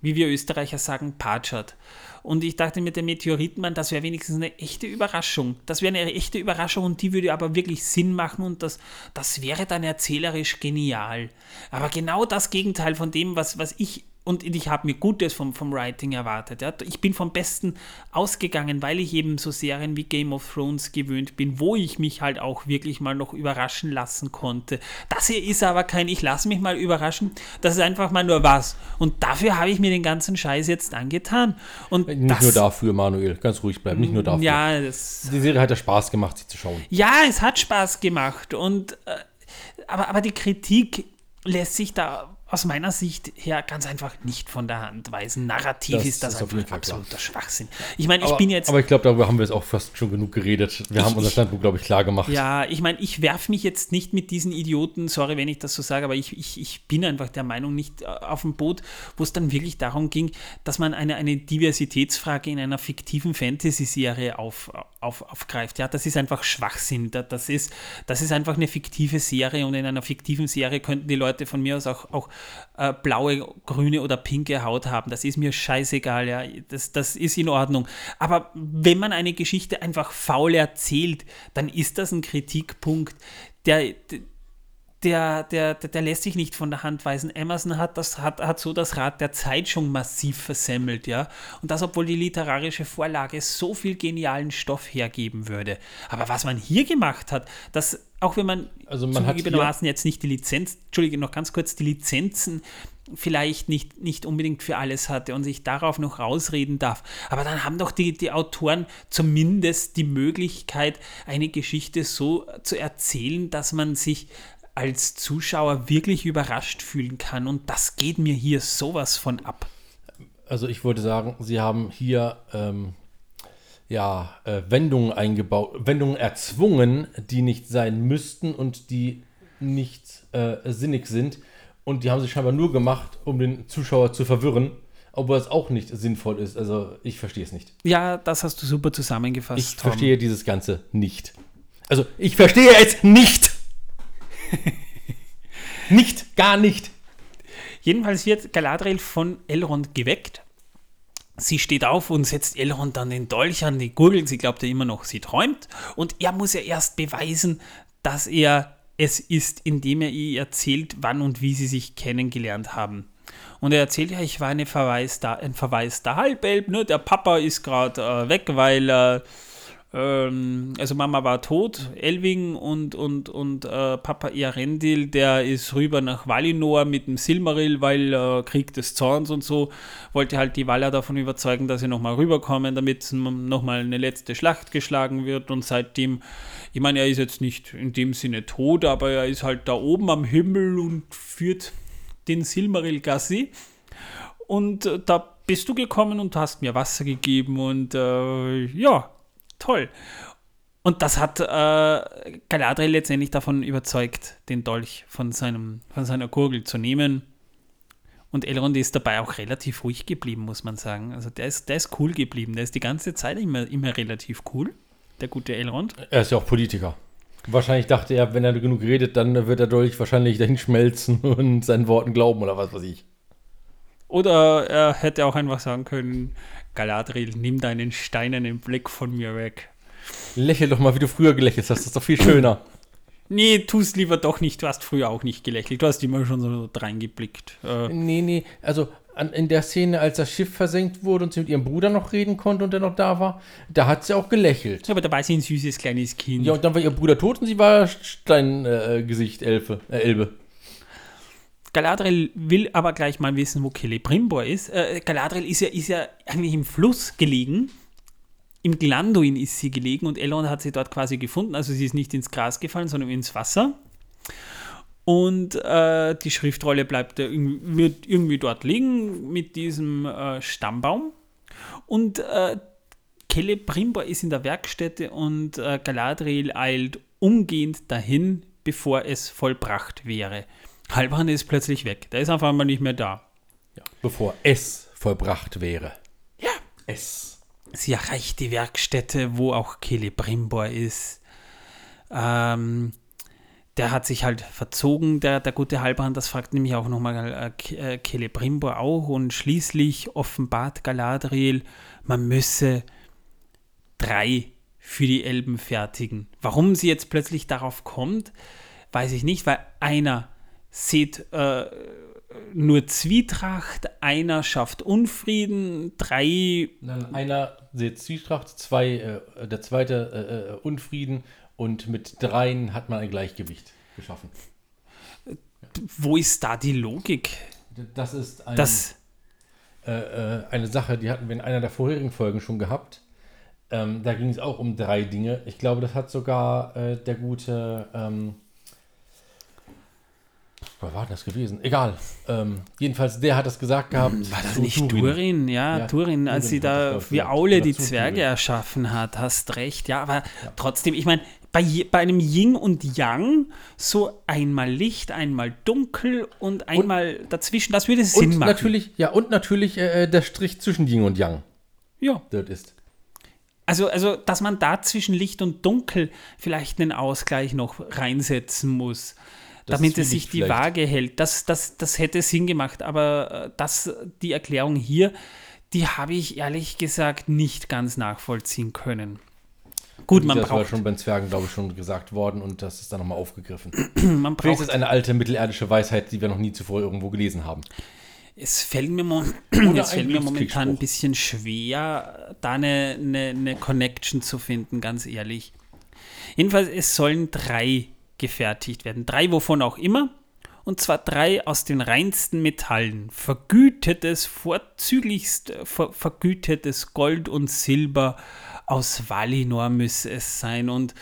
wie wir Österreicher sagen, patschert. Und ich dachte mit dem Meteoritenmann, das wäre wenigstens eine echte Überraschung. Das wäre eine echte Überraschung und die würde aber wirklich Sinn machen und das, das wäre dann erzählerisch genial. Aber genau das Gegenteil von dem, was, was ich und ich habe mir Gutes vom, vom Writing erwartet. Ja. Ich bin vom Besten ausgegangen, weil ich eben so Serien wie Game of Thrones gewöhnt bin, wo ich mich halt auch wirklich mal noch überraschen lassen konnte. Das hier ist aber kein Ich lasse mich mal überraschen, das ist einfach mal nur was. Und dafür habe ich mir den ganzen Scheiß jetzt angetan. Und Nicht das, nur dafür, Manuel. Ganz ruhig bleiben. Nicht nur dafür. Ja, das, Die Serie hat ja Spaß gemacht, sie zu schauen. ja, es hat Spaß gemacht. Und, äh, aber, aber die Kritik lässt sich da aus meiner Sicht her ganz einfach nicht von der Hand weisen. Narrativ Das ist das ist einfach absoluter Schwachsinn. Ich meine, ich aber, bin jetzt. aber ich glaube, darüber haben wir jetzt auch fast schon genug geredet. Wir haben Ich- unser ich- Standpunkt, glaube ich, klar gemacht. Ja, ich meine, ich werfe mich jetzt nicht mit diesen Idioten, sorry, wenn ich das so sage, aber ich, ich, ich bin einfach der Meinung, nicht äh, auf dem Boot, wo es dann wirklich darum ging, dass man eine, eine Diversitätsfrage in einer fiktiven Fantasy-Serie auf, auf, aufgreift. Ja, das ist einfach Schwachsinn. Da- Das ist, das ist einfach eine fiktive Serie und in einer fiktiven Serie könnten die Leute von mir aus auch, auch äh, blaue, grüne oder pinke Haut haben. Das ist mir scheißegal, ja. Das, das ist in Ordnung. Aber wenn man eine Geschichte einfach faul erzählt, dann ist das ein Kritikpunkt, der, der, der, der, der lässt sich nicht von der Hand weisen. Emerson hat, das, hat, hat so das Rad der Zeit schon massiv versemmelt, ja. Und das, obwohl die literarische Vorlage so viel genialen Stoff hergeben würde. Aber was man hier gemacht hat, das, auch wenn man, Also man zugegebenermaßen jetzt nicht die Lizenz, Entschuldige, noch ganz kurz, die Lizenzen vielleicht nicht, nicht unbedingt für alles hatte und sich darauf noch rausreden darf. Aber dann haben doch die, die Autoren zumindest die Möglichkeit, eine Geschichte so zu erzählen, dass man sich als Zuschauer wirklich überrascht fühlen kann. Und das geht mir hier sowas von ab. Also ich würde sagen, sie haben hier ähm, ja, äh, Wendungen eingebaut, Wendungen erzwungen, die nicht sein müssten und die nicht äh, sinnig sind. Und die haben sie scheinbar nur gemacht, um den Zuschauer zu verwirren, obwohl es auch nicht sinnvoll ist. Also ich verstehe es nicht. Ja, das hast du super zusammengefasst. Ich Tom. verstehe dieses Ganze nicht. Also ich verstehe es nicht. nicht, gar nicht. Jedenfalls wird Galadriel von Elrond geweckt. Sie steht auf und setzt Elrond dann den Dolch an die Gurgel. Sie glaubt ja immer noch, sie träumt. Und er muss ja erst beweisen, dass er es ist, indem er ihr erzählt, wann und wie sie sich kennengelernt haben. Und er erzählt ja, ich war eine verwaiste, ein verwaister Halbelb. Ne? Der Papa ist gerade äh, weg, weil er ähm, also Mama war tot, Elving und, und, und äh, Papa Earendil, der ist rüber nach Valinor mit dem Silmaril, weil äh, Krieg des Zorns und so, wollte halt die Valar davon überzeugen, dass sie nochmal rüberkommen, damit nochmal eine letzte Schlacht geschlagen wird. Und seitdem, ich meine, er ist jetzt nicht in dem Sinne tot, aber er ist halt da oben am Himmel und führt den Silmaril Gassi. Und äh, da bist du gekommen und hast mir Wasser gegeben und äh, ja, toll. Und das hat äh, Galadriel letztendlich davon überzeugt, den Dolch von, seinem, von seiner Gurgel zu nehmen. Und Elrond ist dabei auch relativ ruhig geblieben, muss man sagen. Also der ist, der ist cool geblieben. Der ist die ganze Zeit immer, immer relativ cool, der gute Elrond. Er ist ja auch Politiker. Wahrscheinlich dachte er, wenn er genug redet, dann wird er Dolch wahrscheinlich dahin schmelzen und seinen Worten glauben oder was weiß ich. Oder er hätte auch einfach sagen können, Galadriel, nimm deinen steinernen Blick von mir weg. Lächel doch mal, wie du früher gelächelt hast, das ist doch viel schöner. Nee, tu es lieber doch nicht. Du hast früher auch nicht gelächelt. Du hast immer schon so reingeblickt. Äh. Nee, nee, also an, in der Szene, als das Schiff versenkt wurde und sie mit ihrem Bruder noch reden konnte und der noch da war, da hat sie auch gelächelt. Ja, aber da war sie ein süßes kleines Kind. Ja, und dann war ihr Bruder tot und sie war Steingesicht, äh, Elfe, äh, Elbe. Galadriel will aber gleich mal wissen, wo Celebrimbor ist. Äh, Galadriel ist ja, ist ja eigentlich im Fluss gelegen. Im Glanduin ist sie gelegen und Elrond hat sie dort quasi gefunden. Also sie ist nicht ins Gras gefallen, sondern ins Wasser. Und äh, die Schriftrolle bleibt wird irgendwie dort liegen mit diesem äh, Stammbaum. Und äh, Celebrimbor ist in der Werkstätte und äh, Galadriel eilt umgehend dahin, bevor es vollbracht wäre. Halbrand ist plötzlich weg. Der ist einfach mal nicht mehr da. Ja, bevor es vollbracht wäre. Ja. Es. Sie erreicht die Werkstätte, wo auch Celebrimbor ist. Ähm, der hat sich halt verzogen, der, der gute Halbrand, das fragt nämlich auch nochmal äh, äh Celebrimbor auch und schließlich offenbart Galadriel, man müsse drei für die Elben fertigen. Warum sie jetzt plötzlich darauf kommt, weiß ich nicht, weil einer sieht äh, nur Zwietracht, einer schafft Unfrieden, drei. Nein, einer sieht Zwietracht, zwei, äh, der zweite äh, äh, Unfrieden und mit dreien hat man ein Gleichgewicht geschaffen. Wo ist da die Logik? Das ist ein, das, äh, äh, eine Sache, die hatten wir in einer der vorherigen Folgen schon gehabt. Ähm, da ging es auch um drei Dinge. Ich glaube, das hat sogar der gute. Ähm, Wer war das gewesen? Egal. Ähm, jedenfalls, der hat das gesagt gehabt. War das nicht Turin? Turin? Ja, ja Turin, als Turin sie da wie Aule die Zwerge Turin. erschaffen hat. Hast recht. Ja, aber ja. trotzdem, ich meine, bei, bei einem Yin und Yang so einmal Licht, einmal dunkel und einmal und, dazwischen, das würde Sinn machen. Natürlich, ja, und natürlich äh, der Strich zwischen Yin und Yang. Ja. Das ist. Also, also, dass man da zwischen Licht und Dunkel vielleicht einen Ausgleich noch reinsetzen muss damit es sich die Waage hält. Das, das, das hätte Sinn gemacht, aber äh, das, die Erklärung hier, die habe ich ehrlich gesagt nicht ganz nachvollziehen können. Gut, man das braucht. Das war schon bei den Zwergen, glaube ich, schon gesagt worden und das ist dann nochmal aufgegriffen. man braucht. Vielleicht ist eine alte mittelerdische Weisheit, die wir noch nie zuvor irgendwo gelesen haben. Es fällt mir, mo es fällt mir momentan ein bisschen schwer, da eine, eine, eine Connection zu finden, ganz ehrlich. Jedenfalls, es sollen drei gefertigt werden. Drei wovon auch immer. Und zwar drei aus den reinsten Metallen. Vergütetes, vorzüglichst ver vergütetes Gold und Silber aus Valinor müsse es sein. Und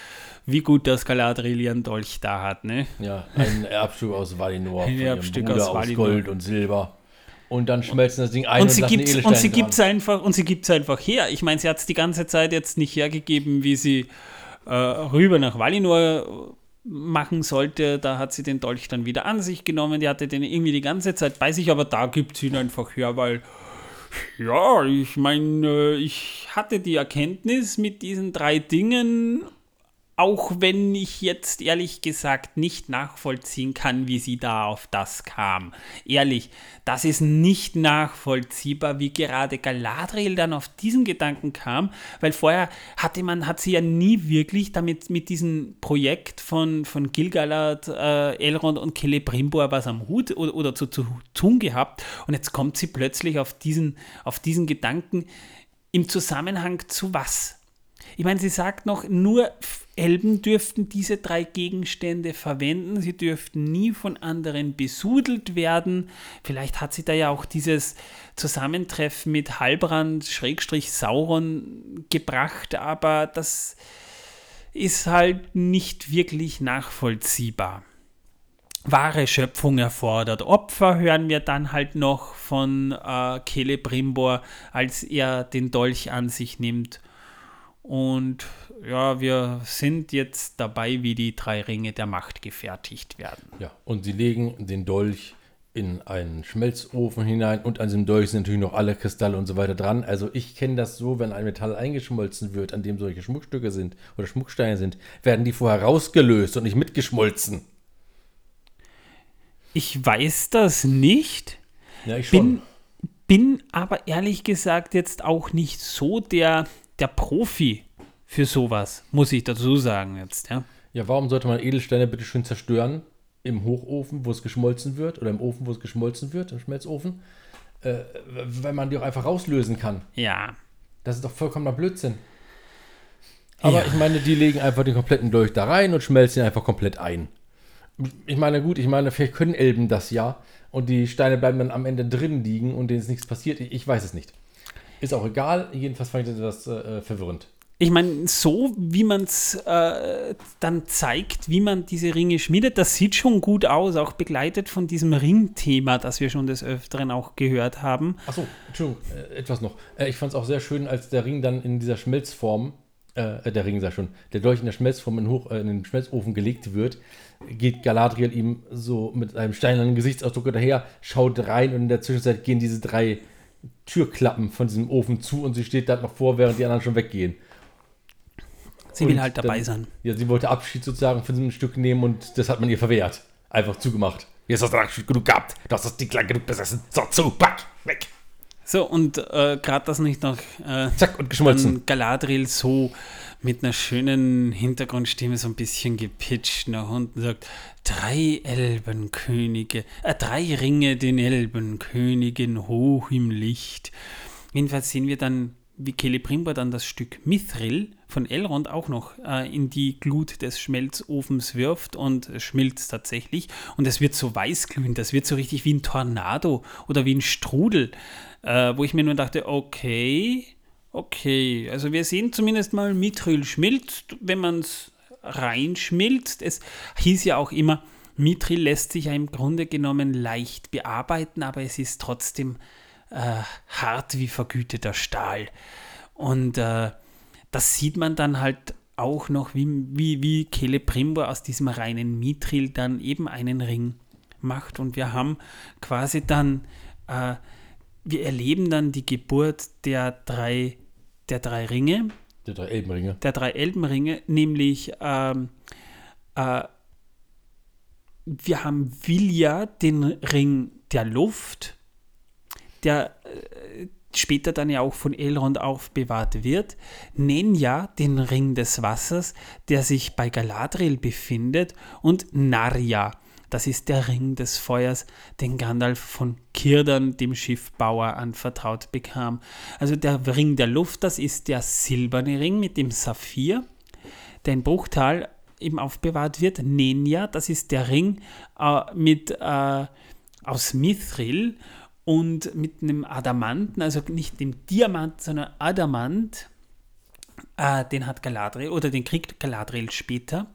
wie gut, dass Galadriel ihren Dolch da hat, ne? Ja, ein Erbstück aus Valinor. Ein Erbstück aus, aus Gold und Silber. Und dann schmelzen das Ding ein und, und sie gibt und sie gibt's einfach und sie gibt's einfach her. Ich meine, sie hat es die ganze Zeit jetzt nicht hergegeben, wie sie äh, rüber nach Valinor machen sollte, da hat sie den Dolch dann wieder an sich genommen. Die hatte den irgendwie die ganze Zeit bei sich, aber da gibt sie ihn einfach her, weil ja, ich meine, ich hatte die Erkenntnis mit diesen drei Dingen auch wenn ich jetzt ehrlich gesagt nicht nachvollziehen kann, wie sie da auf das kam. Ehrlich, das ist nicht nachvollziehbar, wie gerade Galadriel dann auf diesen Gedanken kam, weil vorher hatte man, hat sie ja nie wirklich damit mit diesem Projekt von, von Gilgalad, äh, Elrond und Celebrimbor was am Hut oder, oder zu, zu tun gehabt und jetzt kommt sie plötzlich auf diesen, auf diesen Gedanken im Zusammenhang zu was? Ich meine, sie sagt noch, nur Elben dürften diese drei Gegenstände verwenden. Sie dürften nie von anderen besudelt werden. Vielleicht hat sie da ja auch dieses Zusammentreffen mit Halbrand, Schrägstrich Sauron gebracht, aber das ist halt nicht wirklich nachvollziehbar. wahre Schöpfung erfordert. Opfer hören wir dann halt noch von äh, Celebrimbor, als er den Dolch an sich nimmt. Und ja, wir sind jetzt dabei, wie die drei Ringe der Macht gefertigt werden. Ja, und sie legen den Dolch in einen Schmelzofen hinein und an diesem Dolch sind natürlich noch alle Kristalle und so weiter dran. Also ich kenne das so, wenn ein Metall eingeschmolzen wird, an dem solche Schmuckstücke sind oder Schmucksteine sind, werden die vorher rausgelöst und nicht mitgeschmolzen. Ich weiß das nicht. Ja, ich schon. Bin, bin aber ehrlich gesagt jetzt auch nicht so der, der Profi für sowas, muss ich dazu sagen jetzt, ja. Ja, warum sollte man Edelsteine bitte schön zerstören? Im Hochofen, wo es geschmolzen wird, oder im Ofen, wo es geschmolzen wird, im Schmelzofen, äh, weil man die auch einfach rauslösen kann. Ja. Das ist doch vollkommener Blödsinn. Aber Ja. ich meine, die legen einfach den kompletten Dolch da rein und schmelzen ihn einfach komplett ein. Ich meine, gut, ich meine, vielleicht können Elben das ja und die Steine bleiben dann am Ende drin liegen und denen ist nichts passiert. Ich, ich weiß es nicht. Ist auch egal. Jedenfalls fand ich das etwas äh, verwirrend. Ich meine, so wie man es äh, dann zeigt, wie man diese Ringe schmiedet, das sieht schon gut aus, auch begleitet von diesem Ringthema, das wir schon des Öfteren auch gehört haben. Achso, Entschuldigung, äh, etwas noch. Äh, ich fand es auch sehr schön, als der Ring dann in dieser Schmelzform, äh, der Ring sei schon, der Dolch in der Schmelzform in, Hoch, äh, in den Schmelzofen gelegt wird, geht Galadriel ihm so mit einem steinernen Gesichtsausdruck hinterher, schaut rein und in der Zwischenzeit gehen diese drei Türklappen von diesem Ofen zu und sie steht da noch vor, während die anderen schon weggehen. Sie will Und halt dabei dann- sein. Ja, sie wollte Abschied sozusagen von diesem Stück nehmen und das hat man ihr verwehrt. Einfach zugemacht. Jetzt hast du Abschied genug gehabt. Du hast das Ding lang genug besessen. So, zu, pack, weg. So, und äh, gerade das nicht noch äh, Zack und geschmolzen. Galadriel so mit einer schönen Hintergrundstimme so ein bisschen gepitcht nach unten sagt, drei Elbenkönige, äh, drei Ringe den Elbenkönigen hoch im Licht. Jedenfalls sehen wir dann, wie Celebrimbor dann das Stück Mithril von Elrond auch noch äh, in die Glut des Schmelzofens wirft und schmilzt tatsächlich. Und es wird so weißglühend, das wird so richtig wie ein Tornado oder wie ein Strudel, äh, wo ich mir nur dachte, okay, okay, also wir sehen zumindest mal, Mithril schmilzt, wenn man es reinschmilzt. Es hieß ja auch immer, Mithril lässt sich ja im Grunde genommen leicht bearbeiten, aber es ist trotzdem äh, hart wie vergüteter Stahl. Und äh, das sieht man dann halt auch noch, wie, wie, wie Celebrimbor aus diesem reinen Mithril dann eben einen Ring macht. Und wir haben quasi dann, äh, wir erleben dann die Geburt der drei, der drei Ringe, Die drei Elbenringe. der drei Elbenringe, nämlich ähm, äh, wir haben Vilja, den Ring der Luft, der äh, später dann ja auch von Elrond aufbewahrt wird, Nenja, den Ring des Wassers, der sich bei Galadriel befindet, und Narja, das ist der Ring des Feuers, den Gandalf von Kirdan, dem Schiffbauer, anvertraut bekam. Also der Ring der Luft, das ist der silberne Ring mit dem Saphir, der in Bruchtal eben aufbewahrt wird. Nenja, das ist der Ring äh, mit, äh, aus Mithril und mit einem Adamanten, also nicht dem Diamant, sondern Adamant. Äh, den hat Galadriel oder den kriegt Galadriel später.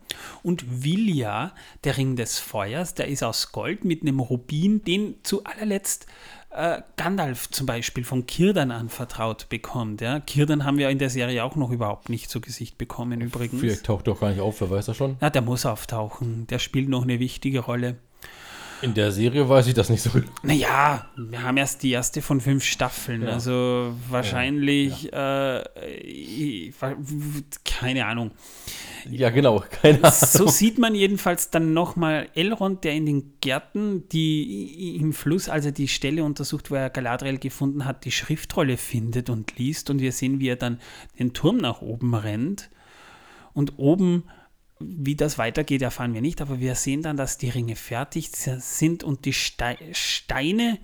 Und Vilja, der Ring des Feuers, der ist aus Gold mit einem Rubin, den zu allerletzt äh, Gandalf zum Beispiel von Kirdan anvertraut bekommt. Ja? Kirdan haben wir in der Serie auch noch überhaupt nicht zu Gesicht bekommen übrigens. Vielleicht taucht doch gar nicht auf, wer weiß das schon. Ja, der muss auftauchen. Der spielt noch eine wichtige Rolle. In der Serie weiß ich das nicht so gut. Naja, wir haben erst die erste von fünf Staffeln. Ja. Also wahrscheinlich, Äh, ich- keine Ahnung. Ja, genau. Keine Ahnung. So sieht man jedenfalls dann nochmal Elrond, der in den Gärten, die im Fluss, als er die Stelle untersucht, wo er Galadriel gefunden hat, die Schriftrolle findet und liest. Und wir sehen, wie er dann den Turm nach oben rennt. Und oben, wie das weitergeht, erfahren wir nicht, aber wir sehen dann, dass die Ringe fertig sind und die Stei Steine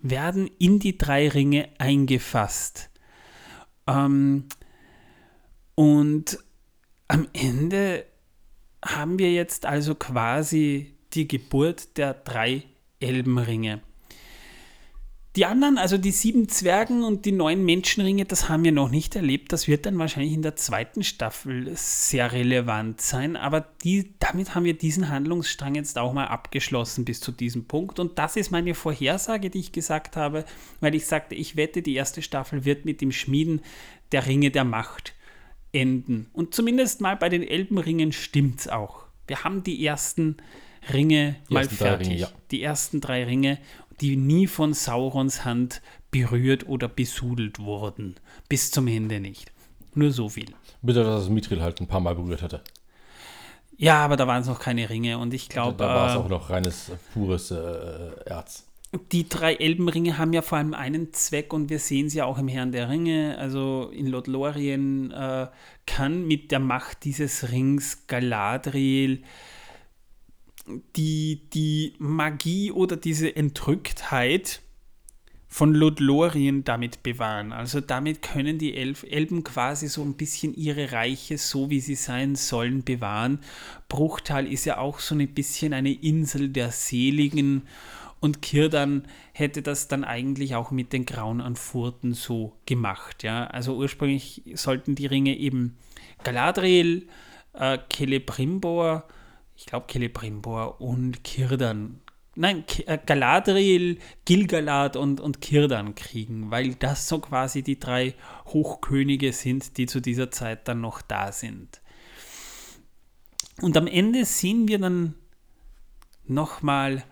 werden in die drei Ringe eingefasst. Ähm, und am Ende haben wir jetzt also quasi die Geburt der drei Elbenringe. Die anderen, also die sieben Zwergen und die neun Menschenringe, das haben wir noch nicht erlebt. Das wird dann wahrscheinlich in der zweiten Staffel sehr relevant sein. Aber die, damit haben wir diesen Handlungsstrang jetzt auch mal abgeschlossen bis zu diesem Punkt. Und das ist meine Vorhersage, die ich gesagt habe, weil ich sagte, ich wette, die erste Staffel wird mit dem Schmieden der Ringe der Macht enden. Und zumindest mal bei den Elbenringen stimmt es auch. Wir haben die ersten Ringe Die mal fertig. Ringe, ja. Die ersten drei Ringe, die nie von Saurons Hand berührt oder besudelt wurden. Bis zum Ende nicht. Nur so viel. Bitte, dass es Mithril halt ein paar Mal berührt hatte. Ja, aber da waren es noch keine Ringe und ich glaube, da war es äh, auch noch reines, äh, pures äh, Erz. die drei Elbenringe haben ja vor allem einen Zweck und wir sehen es ja auch im Herrn der Ringe. Also in Lothlorien äh, kann mit der Macht dieses Rings Galadriel die, die Magie oder diese Entrücktheit von Lothlorien damit bewahren. Also damit können die Elf Elben quasi so ein bisschen ihre Reiche, so wie sie sein sollen, bewahren. Bruchtal ist ja auch so ein bisschen eine Insel der Seligen und Kirdan hätte das dann eigentlich auch mit den Grauen an Furten so gemacht. Ja? Also ursprünglich sollten die Ringe eben Galadriel, äh, Celebrimbor, ich glaube Celebrimbor und Kirdan, nein, äh, Galadriel, Gilgalad und, und Kirdan kriegen, weil das so quasi die drei Hochkönige sind, die zu dieser Zeit dann noch da sind. Und am Ende sehen wir dann nochmal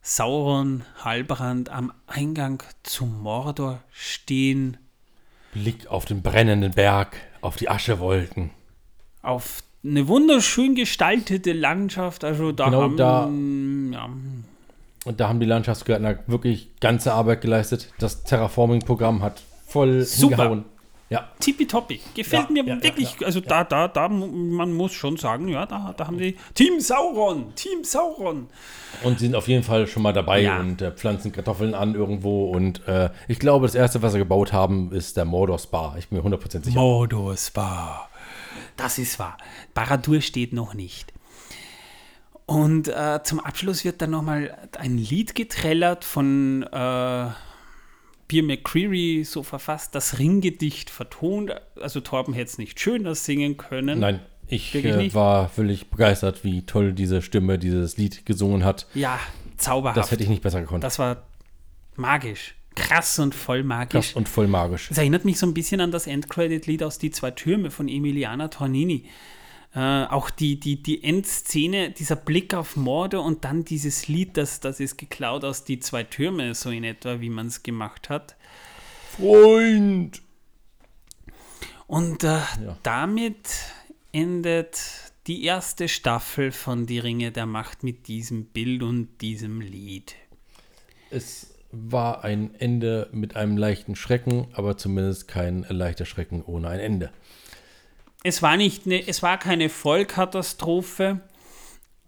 Sauron, Halbrand am Eingang zum Mordor stehen, Blick auf den brennenden Berg, auf die Aschewolken. auf eine wunderschön gestaltete Landschaft. Also da Genau haben da- ja, Und da haben die Landschaftsgärtner wirklich ganze Arbeit geleistet. Das Terraforming-Programm hat voll Super. hingehauen. Ja, tippitoppi. Gefällt Ja, mir ja, wirklich. ja, also da, da, da, man muss schon sagen, ja, da, da haben die Team Sauron, Team Sauron. und sie sind auf jeden Fall schon mal dabei und äh, pflanzen Kartoffeln an irgendwo. Und äh, ich glaube, das erste, was sie gebaut haben, ist der Mordor Spa. Ich bin mir 100% sicher. Mordor Spa. Das ist wahr. Baradur steht noch nicht. Und äh, zum Abschluss wird dann nochmal ein Lied getrellert von äh, Pierre McCreary, so verfasst, das Ringgedicht vertont. Also Torben hätte es nicht schöner singen können. Nein, ich äh, war völlig begeistert, wie toll diese Stimme dieses Lied gesungen hat. Ja, zauberhaft. Das hätte ich nicht besser gekonnt. Das war magisch. Krass und voll magisch. Krass und voll magisch. Es erinnert mich so ein bisschen an das Endcredit-Lied aus Die zwei Türme von Emiliana Tornini. Äh, auch die, die, die Endszene, dieser Blick auf Morde und dann dieses Lied, das, das ist geklaut aus Die zwei Türme, so in etwa, wie man es gemacht hat. Freund! Und äh, Ja. damit endet die erste Staffel von Die Ringe der Macht mit diesem Bild und diesem Lied. Es war ein Ende mit einem leichten Schrecken, aber zumindest kein leichter Schrecken ohne ein Ende. Es war nicht eine, es war keine Vollkatastrophe,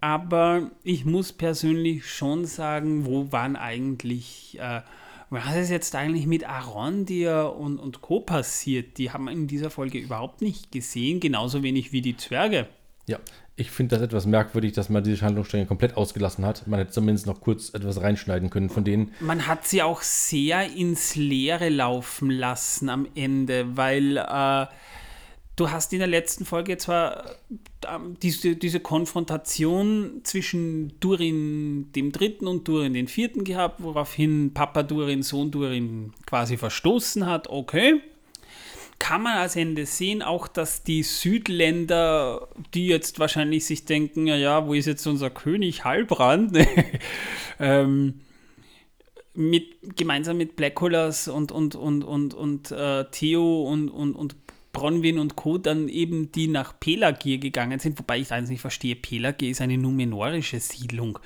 aber ich muss persönlich schon sagen, wo waren eigentlich, äh, was ist jetzt eigentlich mit Arondir und, und Co. passiert? Die haben wir in dieser Folge überhaupt nicht gesehen, genauso wenig wie die Zwerge. Ja, ich finde das etwas merkwürdig, dass man diese Handlungsstränge komplett ausgelassen hat. Man hätte zumindest noch kurz etwas reinschneiden können von denen. Man hat sie auch sehr ins Leere laufen lassen am Ende, weil äh, du hast in der letzten Folge zwar ähm, diese, diese Konfrontation zwischen Durin dem Dritten und Durin den Vierten gehabt, woraufhin Papa Durin Sohn Durin quasi verstoßen hat. Okay. Kann man als Ende sehen, auch dass die Südländer, die jetzt wahrscheinlich sich denken, ja, ja, wo ist jetzt unser König Halbrand? ähm, mit, gemeinsam mit Blackolas und, und, und, und, und äh, Theo und, und, und Bronwyn und Co. dann eben die nach Pelagir gegangen sind, wobei ich eins nicht verstehe, Pelagir ist eine numenorische Siedlung.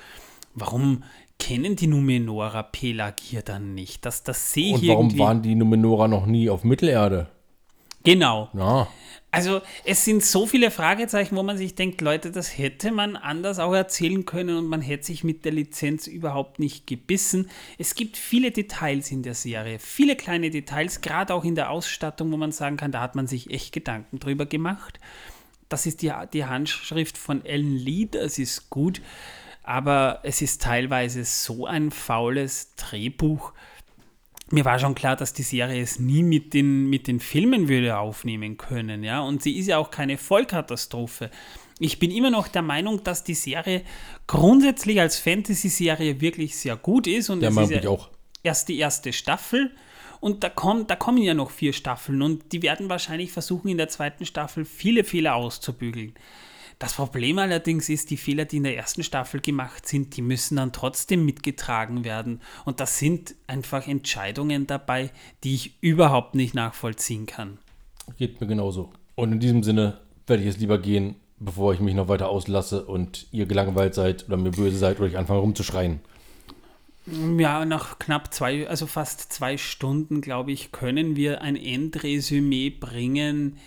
Warum kennen die Numenorer Pelagir dann nicht? Das, das sehe ich Und warum irgendwie. waren die Numenora noch nie auf Mittelerde? Genau. Na, Also es sind so viele Fragezeichen, wo man sich denkt, Leute, das hätte man anders auch erzählen können und man hätte sich mit der Lizenz überhaupt nicht gebissen. Es gibt viele Details in der Serie, viele kleine Details, gerade auch in der Ausstattung, wo man sagen kann, da hat man sich echt Gedanken drüber gemacht. Das ist die, die Handschrift von Ellen Lee, das ist gut, aber es ist teilweise so ein faules Drehbuch, mir war schon klar, dass die Serie es nie mit den, mit den Filmen würde aufnehmen können, ja. Und sie ist ja auch keine Vollkatastrophe. Ich bin immer noch der Meinung, dass die Serie grundsätzlich als Fantasy-Serie wirklich sehr gut ist. Und Der es ist ja auch. erst die erste Staffel. Und da, kommt, da kommen ja noch vier Staffeln. Und die werden wahrscheinlich versuchen, in der zweiten Staffel viele Fehler auszubügeln. Das Problem allerdings ist, die Fehler, die in der ersten Staffel gemacht sind, die müssen dann trotzdem mitgetragen werden. Und das sind einfach Entscheidungen dabei, die ich überhaupt nicht nachvollziehen kann. Geht mir genauso. Und in diesem Sinne werde ich jetzt lieber gehen, bevor ich mich noch weiter auslasse und ihr gelangweilt seid oder mir böse seid oder ich anfange rumzuschreien. Ja, nach knapp zwei, also fast zwei Stunden, glaube ich, können wir ein Endresümee bringen.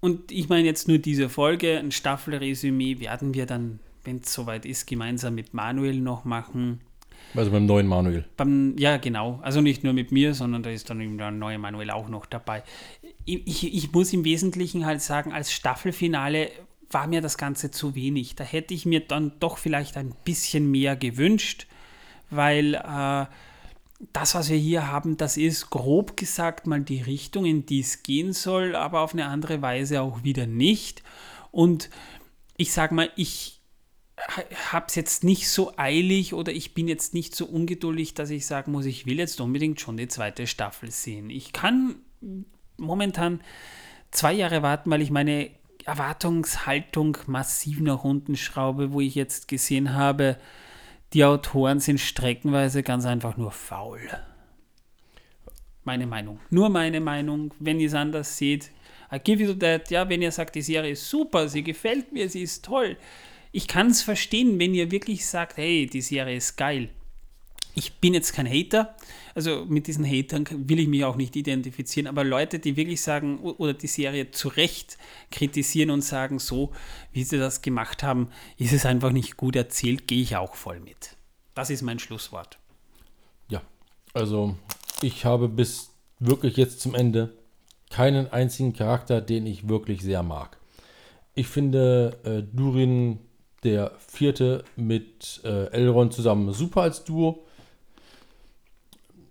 Und ich meine jetzt nur diese Folge, ein Staffelresümee werden wir dann, wenn es soweit ist, gemeinsam mit Manuel noch machen. Also beim neuen Manuel. Beim, ja, genau. Also nicht nur mit mir, sondern da ist dann eben der neue Manuel auch noch dabei. Ich, ich, ich muss im Wesentlichen halt sagen, als Staffelfinale war mir das Ganze zu wenig. Da hätte ich mir dann doch vielleicht ein bisschen mehr gewünscht, weil äh, das, was wir hier haben, das ist grob gesagt mal die Richtung, in die es gehen soll, aber auf eine andere Weise auch wieder nicht. Und ich sage mal, ich habe es jetzt nicht so eilig oder ich bin jetzt nicht so ungeduldig, dass ich sagen muss, ich will jetzt unbedingt schon die zweite Staffel sehen. Ich kann momentan zwei Jahre warten, weil ich meine Erwartungshaltung massiv nach unten schraube, wo ich jetzt gesehen habe, die Autoren sind streckenweise ganz einfach nur faul. Meine Meinung. Nur meine Meinung. Wenn ihr es anders seht, I give you that. Ja, wenn ihr sagt, die Serie ist super, sie gefällt mir, sie ist toll. Ich kann es verstehen, wenn ihr wirklich sagt, hey, die Serie ist geil. Ich bin jetzt kein Hater, also mit diesen Hatern will ich mich auch nicht identifizieren, aber Leute, die wirklich sagen oder die Serie zu Recht kritisieren und sagen, so wie sie das gemacht haben, ist es einfach nicht gut erzählt, gehe ich auch voll mit. Das ist mein Schlusswort. Ja, also ich habe bis wirklich jetzt zum Ende keinen einzigen Charakter, den ich wirklich sehr mag. Ich finde äh, Durin, der vierte, mit äh, Elrond zusammen super als Duo.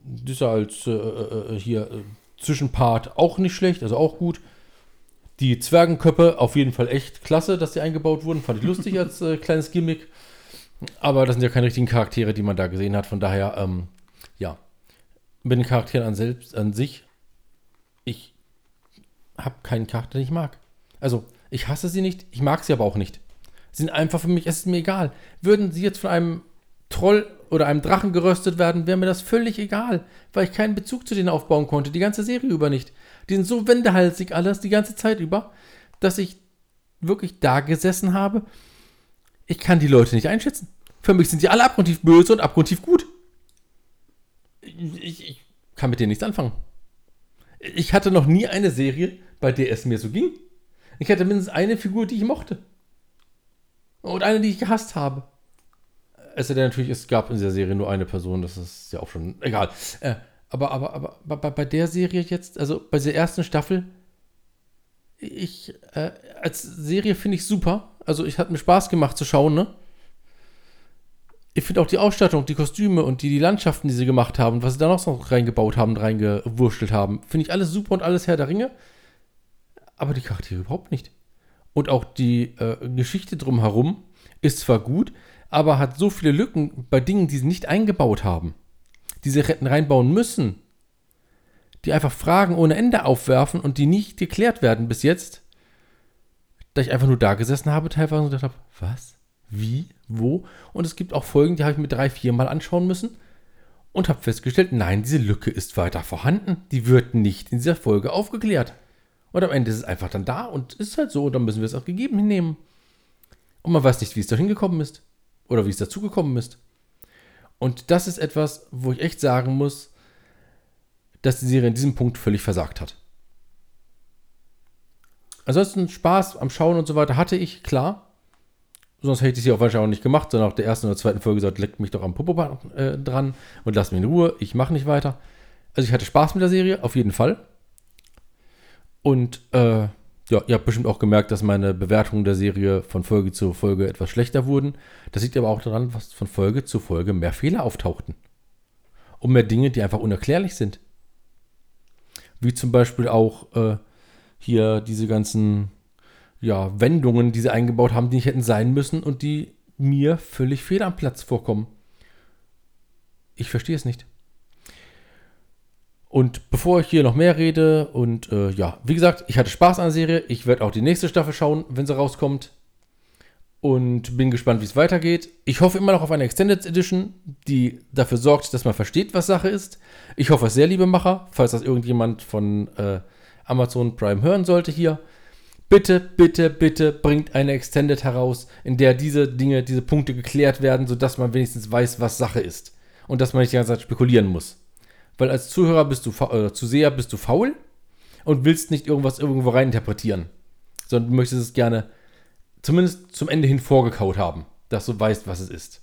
Dieser als äh, äh, hier äh, Zwischenpart auch nicht schlecht, also auch gut. Die Zwergenköppe auf jeden Fall echt klasse, dass die eingebaut wurden. Fand ich lustig als äh, kleines Gimmick. Aber das sind ja keine richtigen Charaktere, die man da gesehen hat. Von daher, ähm, ja. Mit den Charakteren an, selbst, an sich, ich habe keinen Charakter, den ich mag. Also, ich hasse sie nicht, ich mag sie aber auch nicht. Sie sind einfach für mich, es ist mir egal. Würden sie jetzt von einem Troll oder einem Drachen geröstet werden, wäre mir das völlig egal, weil ich keinen Bezug zu denen aufbauen konnte, die ganze Serie über nicht. Die sind so wendehalsig alles, die ganze Zeit über, dass ich wirklich da gesessen habe. Ich kann die Leute nicht einschätzen. Für mich sind sie alle abgrundtief böse und abgrundtief gut. Ich, ich kann mit denen nichts anfangen. Ich hatte noch nie eine Serie, bei der es mir so ging. Ich hatte mindestens eine Figur, die ich mochte. Und eine, die ich gehasst habe. Es sei natürlich, es gab in dieser Serie nur eine Person, das ist ja auch schon egal. Äh, aber, aber, aber, aber bei der Serie jetzt, also bei der ersten Staffel, ich, äh, als Serie finde ich super. Also, ich hat mir Spaß gemacht zu schauen, ne? Ich finde auch die Ausstattung, die Kostüme und die, die Landschaften, die sie gemacht haben, was sie da noch reingebaut haben reingewurschtelt haben, finde ich alles super und alles Herr der Ringe. Aber die Charaktere überhaupt nicht. Und auch die äh, Geschichte drumherum ist zwar gut, aber hat so viele Lücken bei Dingen, die sie nicht eingebaut haben, die sie hätten reinbauen müssen, die einfach Fragen ohne Ende aufwerfen und die nicht geklärt werden bis jetzt, da ich einfach nur da gesessen habe teilweise und gedacht habe, was? Wie? Wo? Und es gibt auch Folgen, die habe ich mir drei, vier Mal anschauen müssen und habe festgestellt, nein, diese Lücke ist weiter vorhanden. Die wird nicht in dieser Folge aufgeklärt. Und am Ende ist es einfach dann da und ist halt so und dann müssen wir es auch gegeben hinnehmen. Und man weiß nicht, wie es da hingekommen ist oder wie es dazu gekommen ist. Und das ist etwas, wo ich echt sagen muss, dass die Serie in diesem Punkt völlig versagt hat. Ansonsten Spaß am Schauen und so weiter hatte ich, klar. Sonst hätte ich sie auch wahrscheinlich auch nicht gemacht, sondern auch der ersten oder zweiten Folge gesagt, leckt mich doch am Popo äh, dran und lasst mich in Ruhe, ich mache nicht weiter. Also ich hatte Spaß mit der Serie, auf jeden Fall. Und äh, ja, ihr habt bestimmt auch gemerkt, dass meine Bewertungen der Serie von Folge zu Folge etwas schlechter wurden. Das liegt aber auch daran, dass von Folge zu Folge mehr Fehler auftauchten. um mehr Dinge, die einfach unerklärlich sind. Wie zum Beispiel auch äh, hier diese ganzen ja, Wendungen, die sie eingebaut haben, die nicht hätten sein müssen und die mir völlig fehl am Platz vorkommen. Ich verstehe es nicht. Und bevor ich hier noch mehr rede und äh, ja, wie gesagt, ich hatte Spaß an der Serie. Ich werde auch die nächste Staffel schauen, wenn sie rauskommt. Und bin gespannt, wie es weitergeht. Ich hoffe immer noch auf eine Extended Edition, die dafür sorgt, dass man versteht, was Sache ist. Ich hoffe es sehr, liebe Macher, falls das irgendjemand von äh, Amazon Prime hören sollte hier. Bitte, bitte, bitte bringt eine Extended heraus, in der diese Dinge, diese Punkte geklärt werden, sodass man wenigstens weiß, was Sache ist. Und dass man nicht die ganze Zeit spekulieren muss. Weil als Zuhörer bist du, äh, Zuseher bist du faul und willst nicht irgendwas irgendwo reininterpretieren. Sondern du möchtest es gerne zumindest zum Ende hin vorgekaut haben, dass du weißt, was es ist.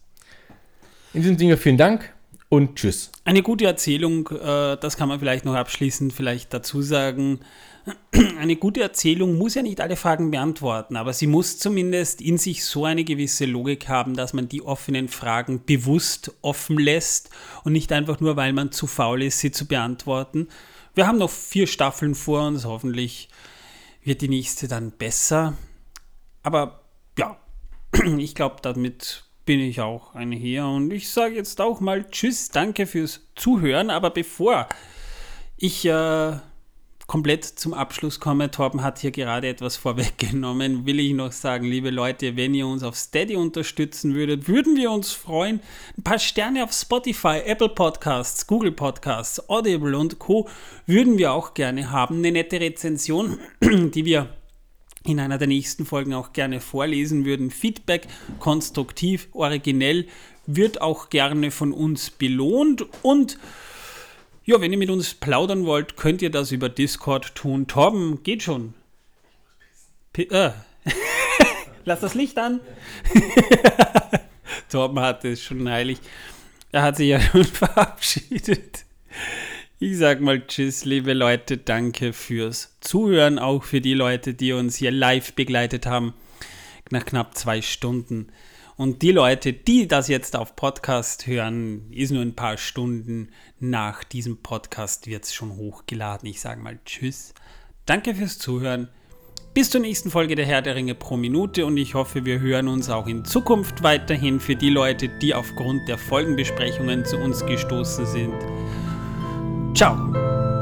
In diesem Sinne vielen Dank und tschüss. Eine gute Erzählung, äh, das kann man vielleicht noch abschließend vielleicht dazu sagen. Eine gute Erzählung muss ja nicht alle Fragen beantworten, aber sie muss zumindest in sich so eine gewisse Logik haben, dass man die offenen Fragen bewusst offen lässt und nicht einfach nur, weil man zu faul ist, sie zu beantworten. Wir haben noch vier Staffeln vor uns, hoffentlich wird die nächste dann besser. Aber ja, ich glaube, damit bin ich auch ein hier und ich sage jetzt auch mal Tschüss, danke fürs Zuhören. Aber bevor ich äh, komplett zum Abschluss komme, Torben hat hier gerade etwas vorweggenommen, will ich noch sagen, liebe Leute, wenn ihr uns auf Steady unterstützen würdet, würden wir uns freuen. Ein paar Sterne auf Spotify, Apple Podcasts, Google Podcasts, Audible und Co. würden wir auch gerne haben. Eine nette Rezension, die wir in einer der nächsten Folgen auch gerne vorlesen würden. Feedback, konstruktiv, originell, wird auch gerne von uns belohnt. Und ja, wenn ihr mit uns plaudern wollt, könnt ihr das über Discord tun. Torben, geht schon. P äh. Lass das Licht an. Torben hat es schon heilig. Er hat sich ja schon verabschiedet. Ich sag mal Tschüss, liebe Leute. Danke fürs Zuhören, auch für die Leute, die uns hier live begleitet haben. Nach knapp zwei Stunden. Und die Leute, die das jetzt auf Podcast hören, ist nur ein paar Stunden nach diesem Podcast wird es schon hochgeladen. Ich sage mal Tschüss. Danke fürs Zuhören. Bis zur nächsten Folge der Herr der Ringe pro Minute und ich hoffe, wir hören uns auch in Zukunft weiterhin für die Leute, die aufgrund der Folgenbesprechungen zu uns gestoßen sind. Ciao!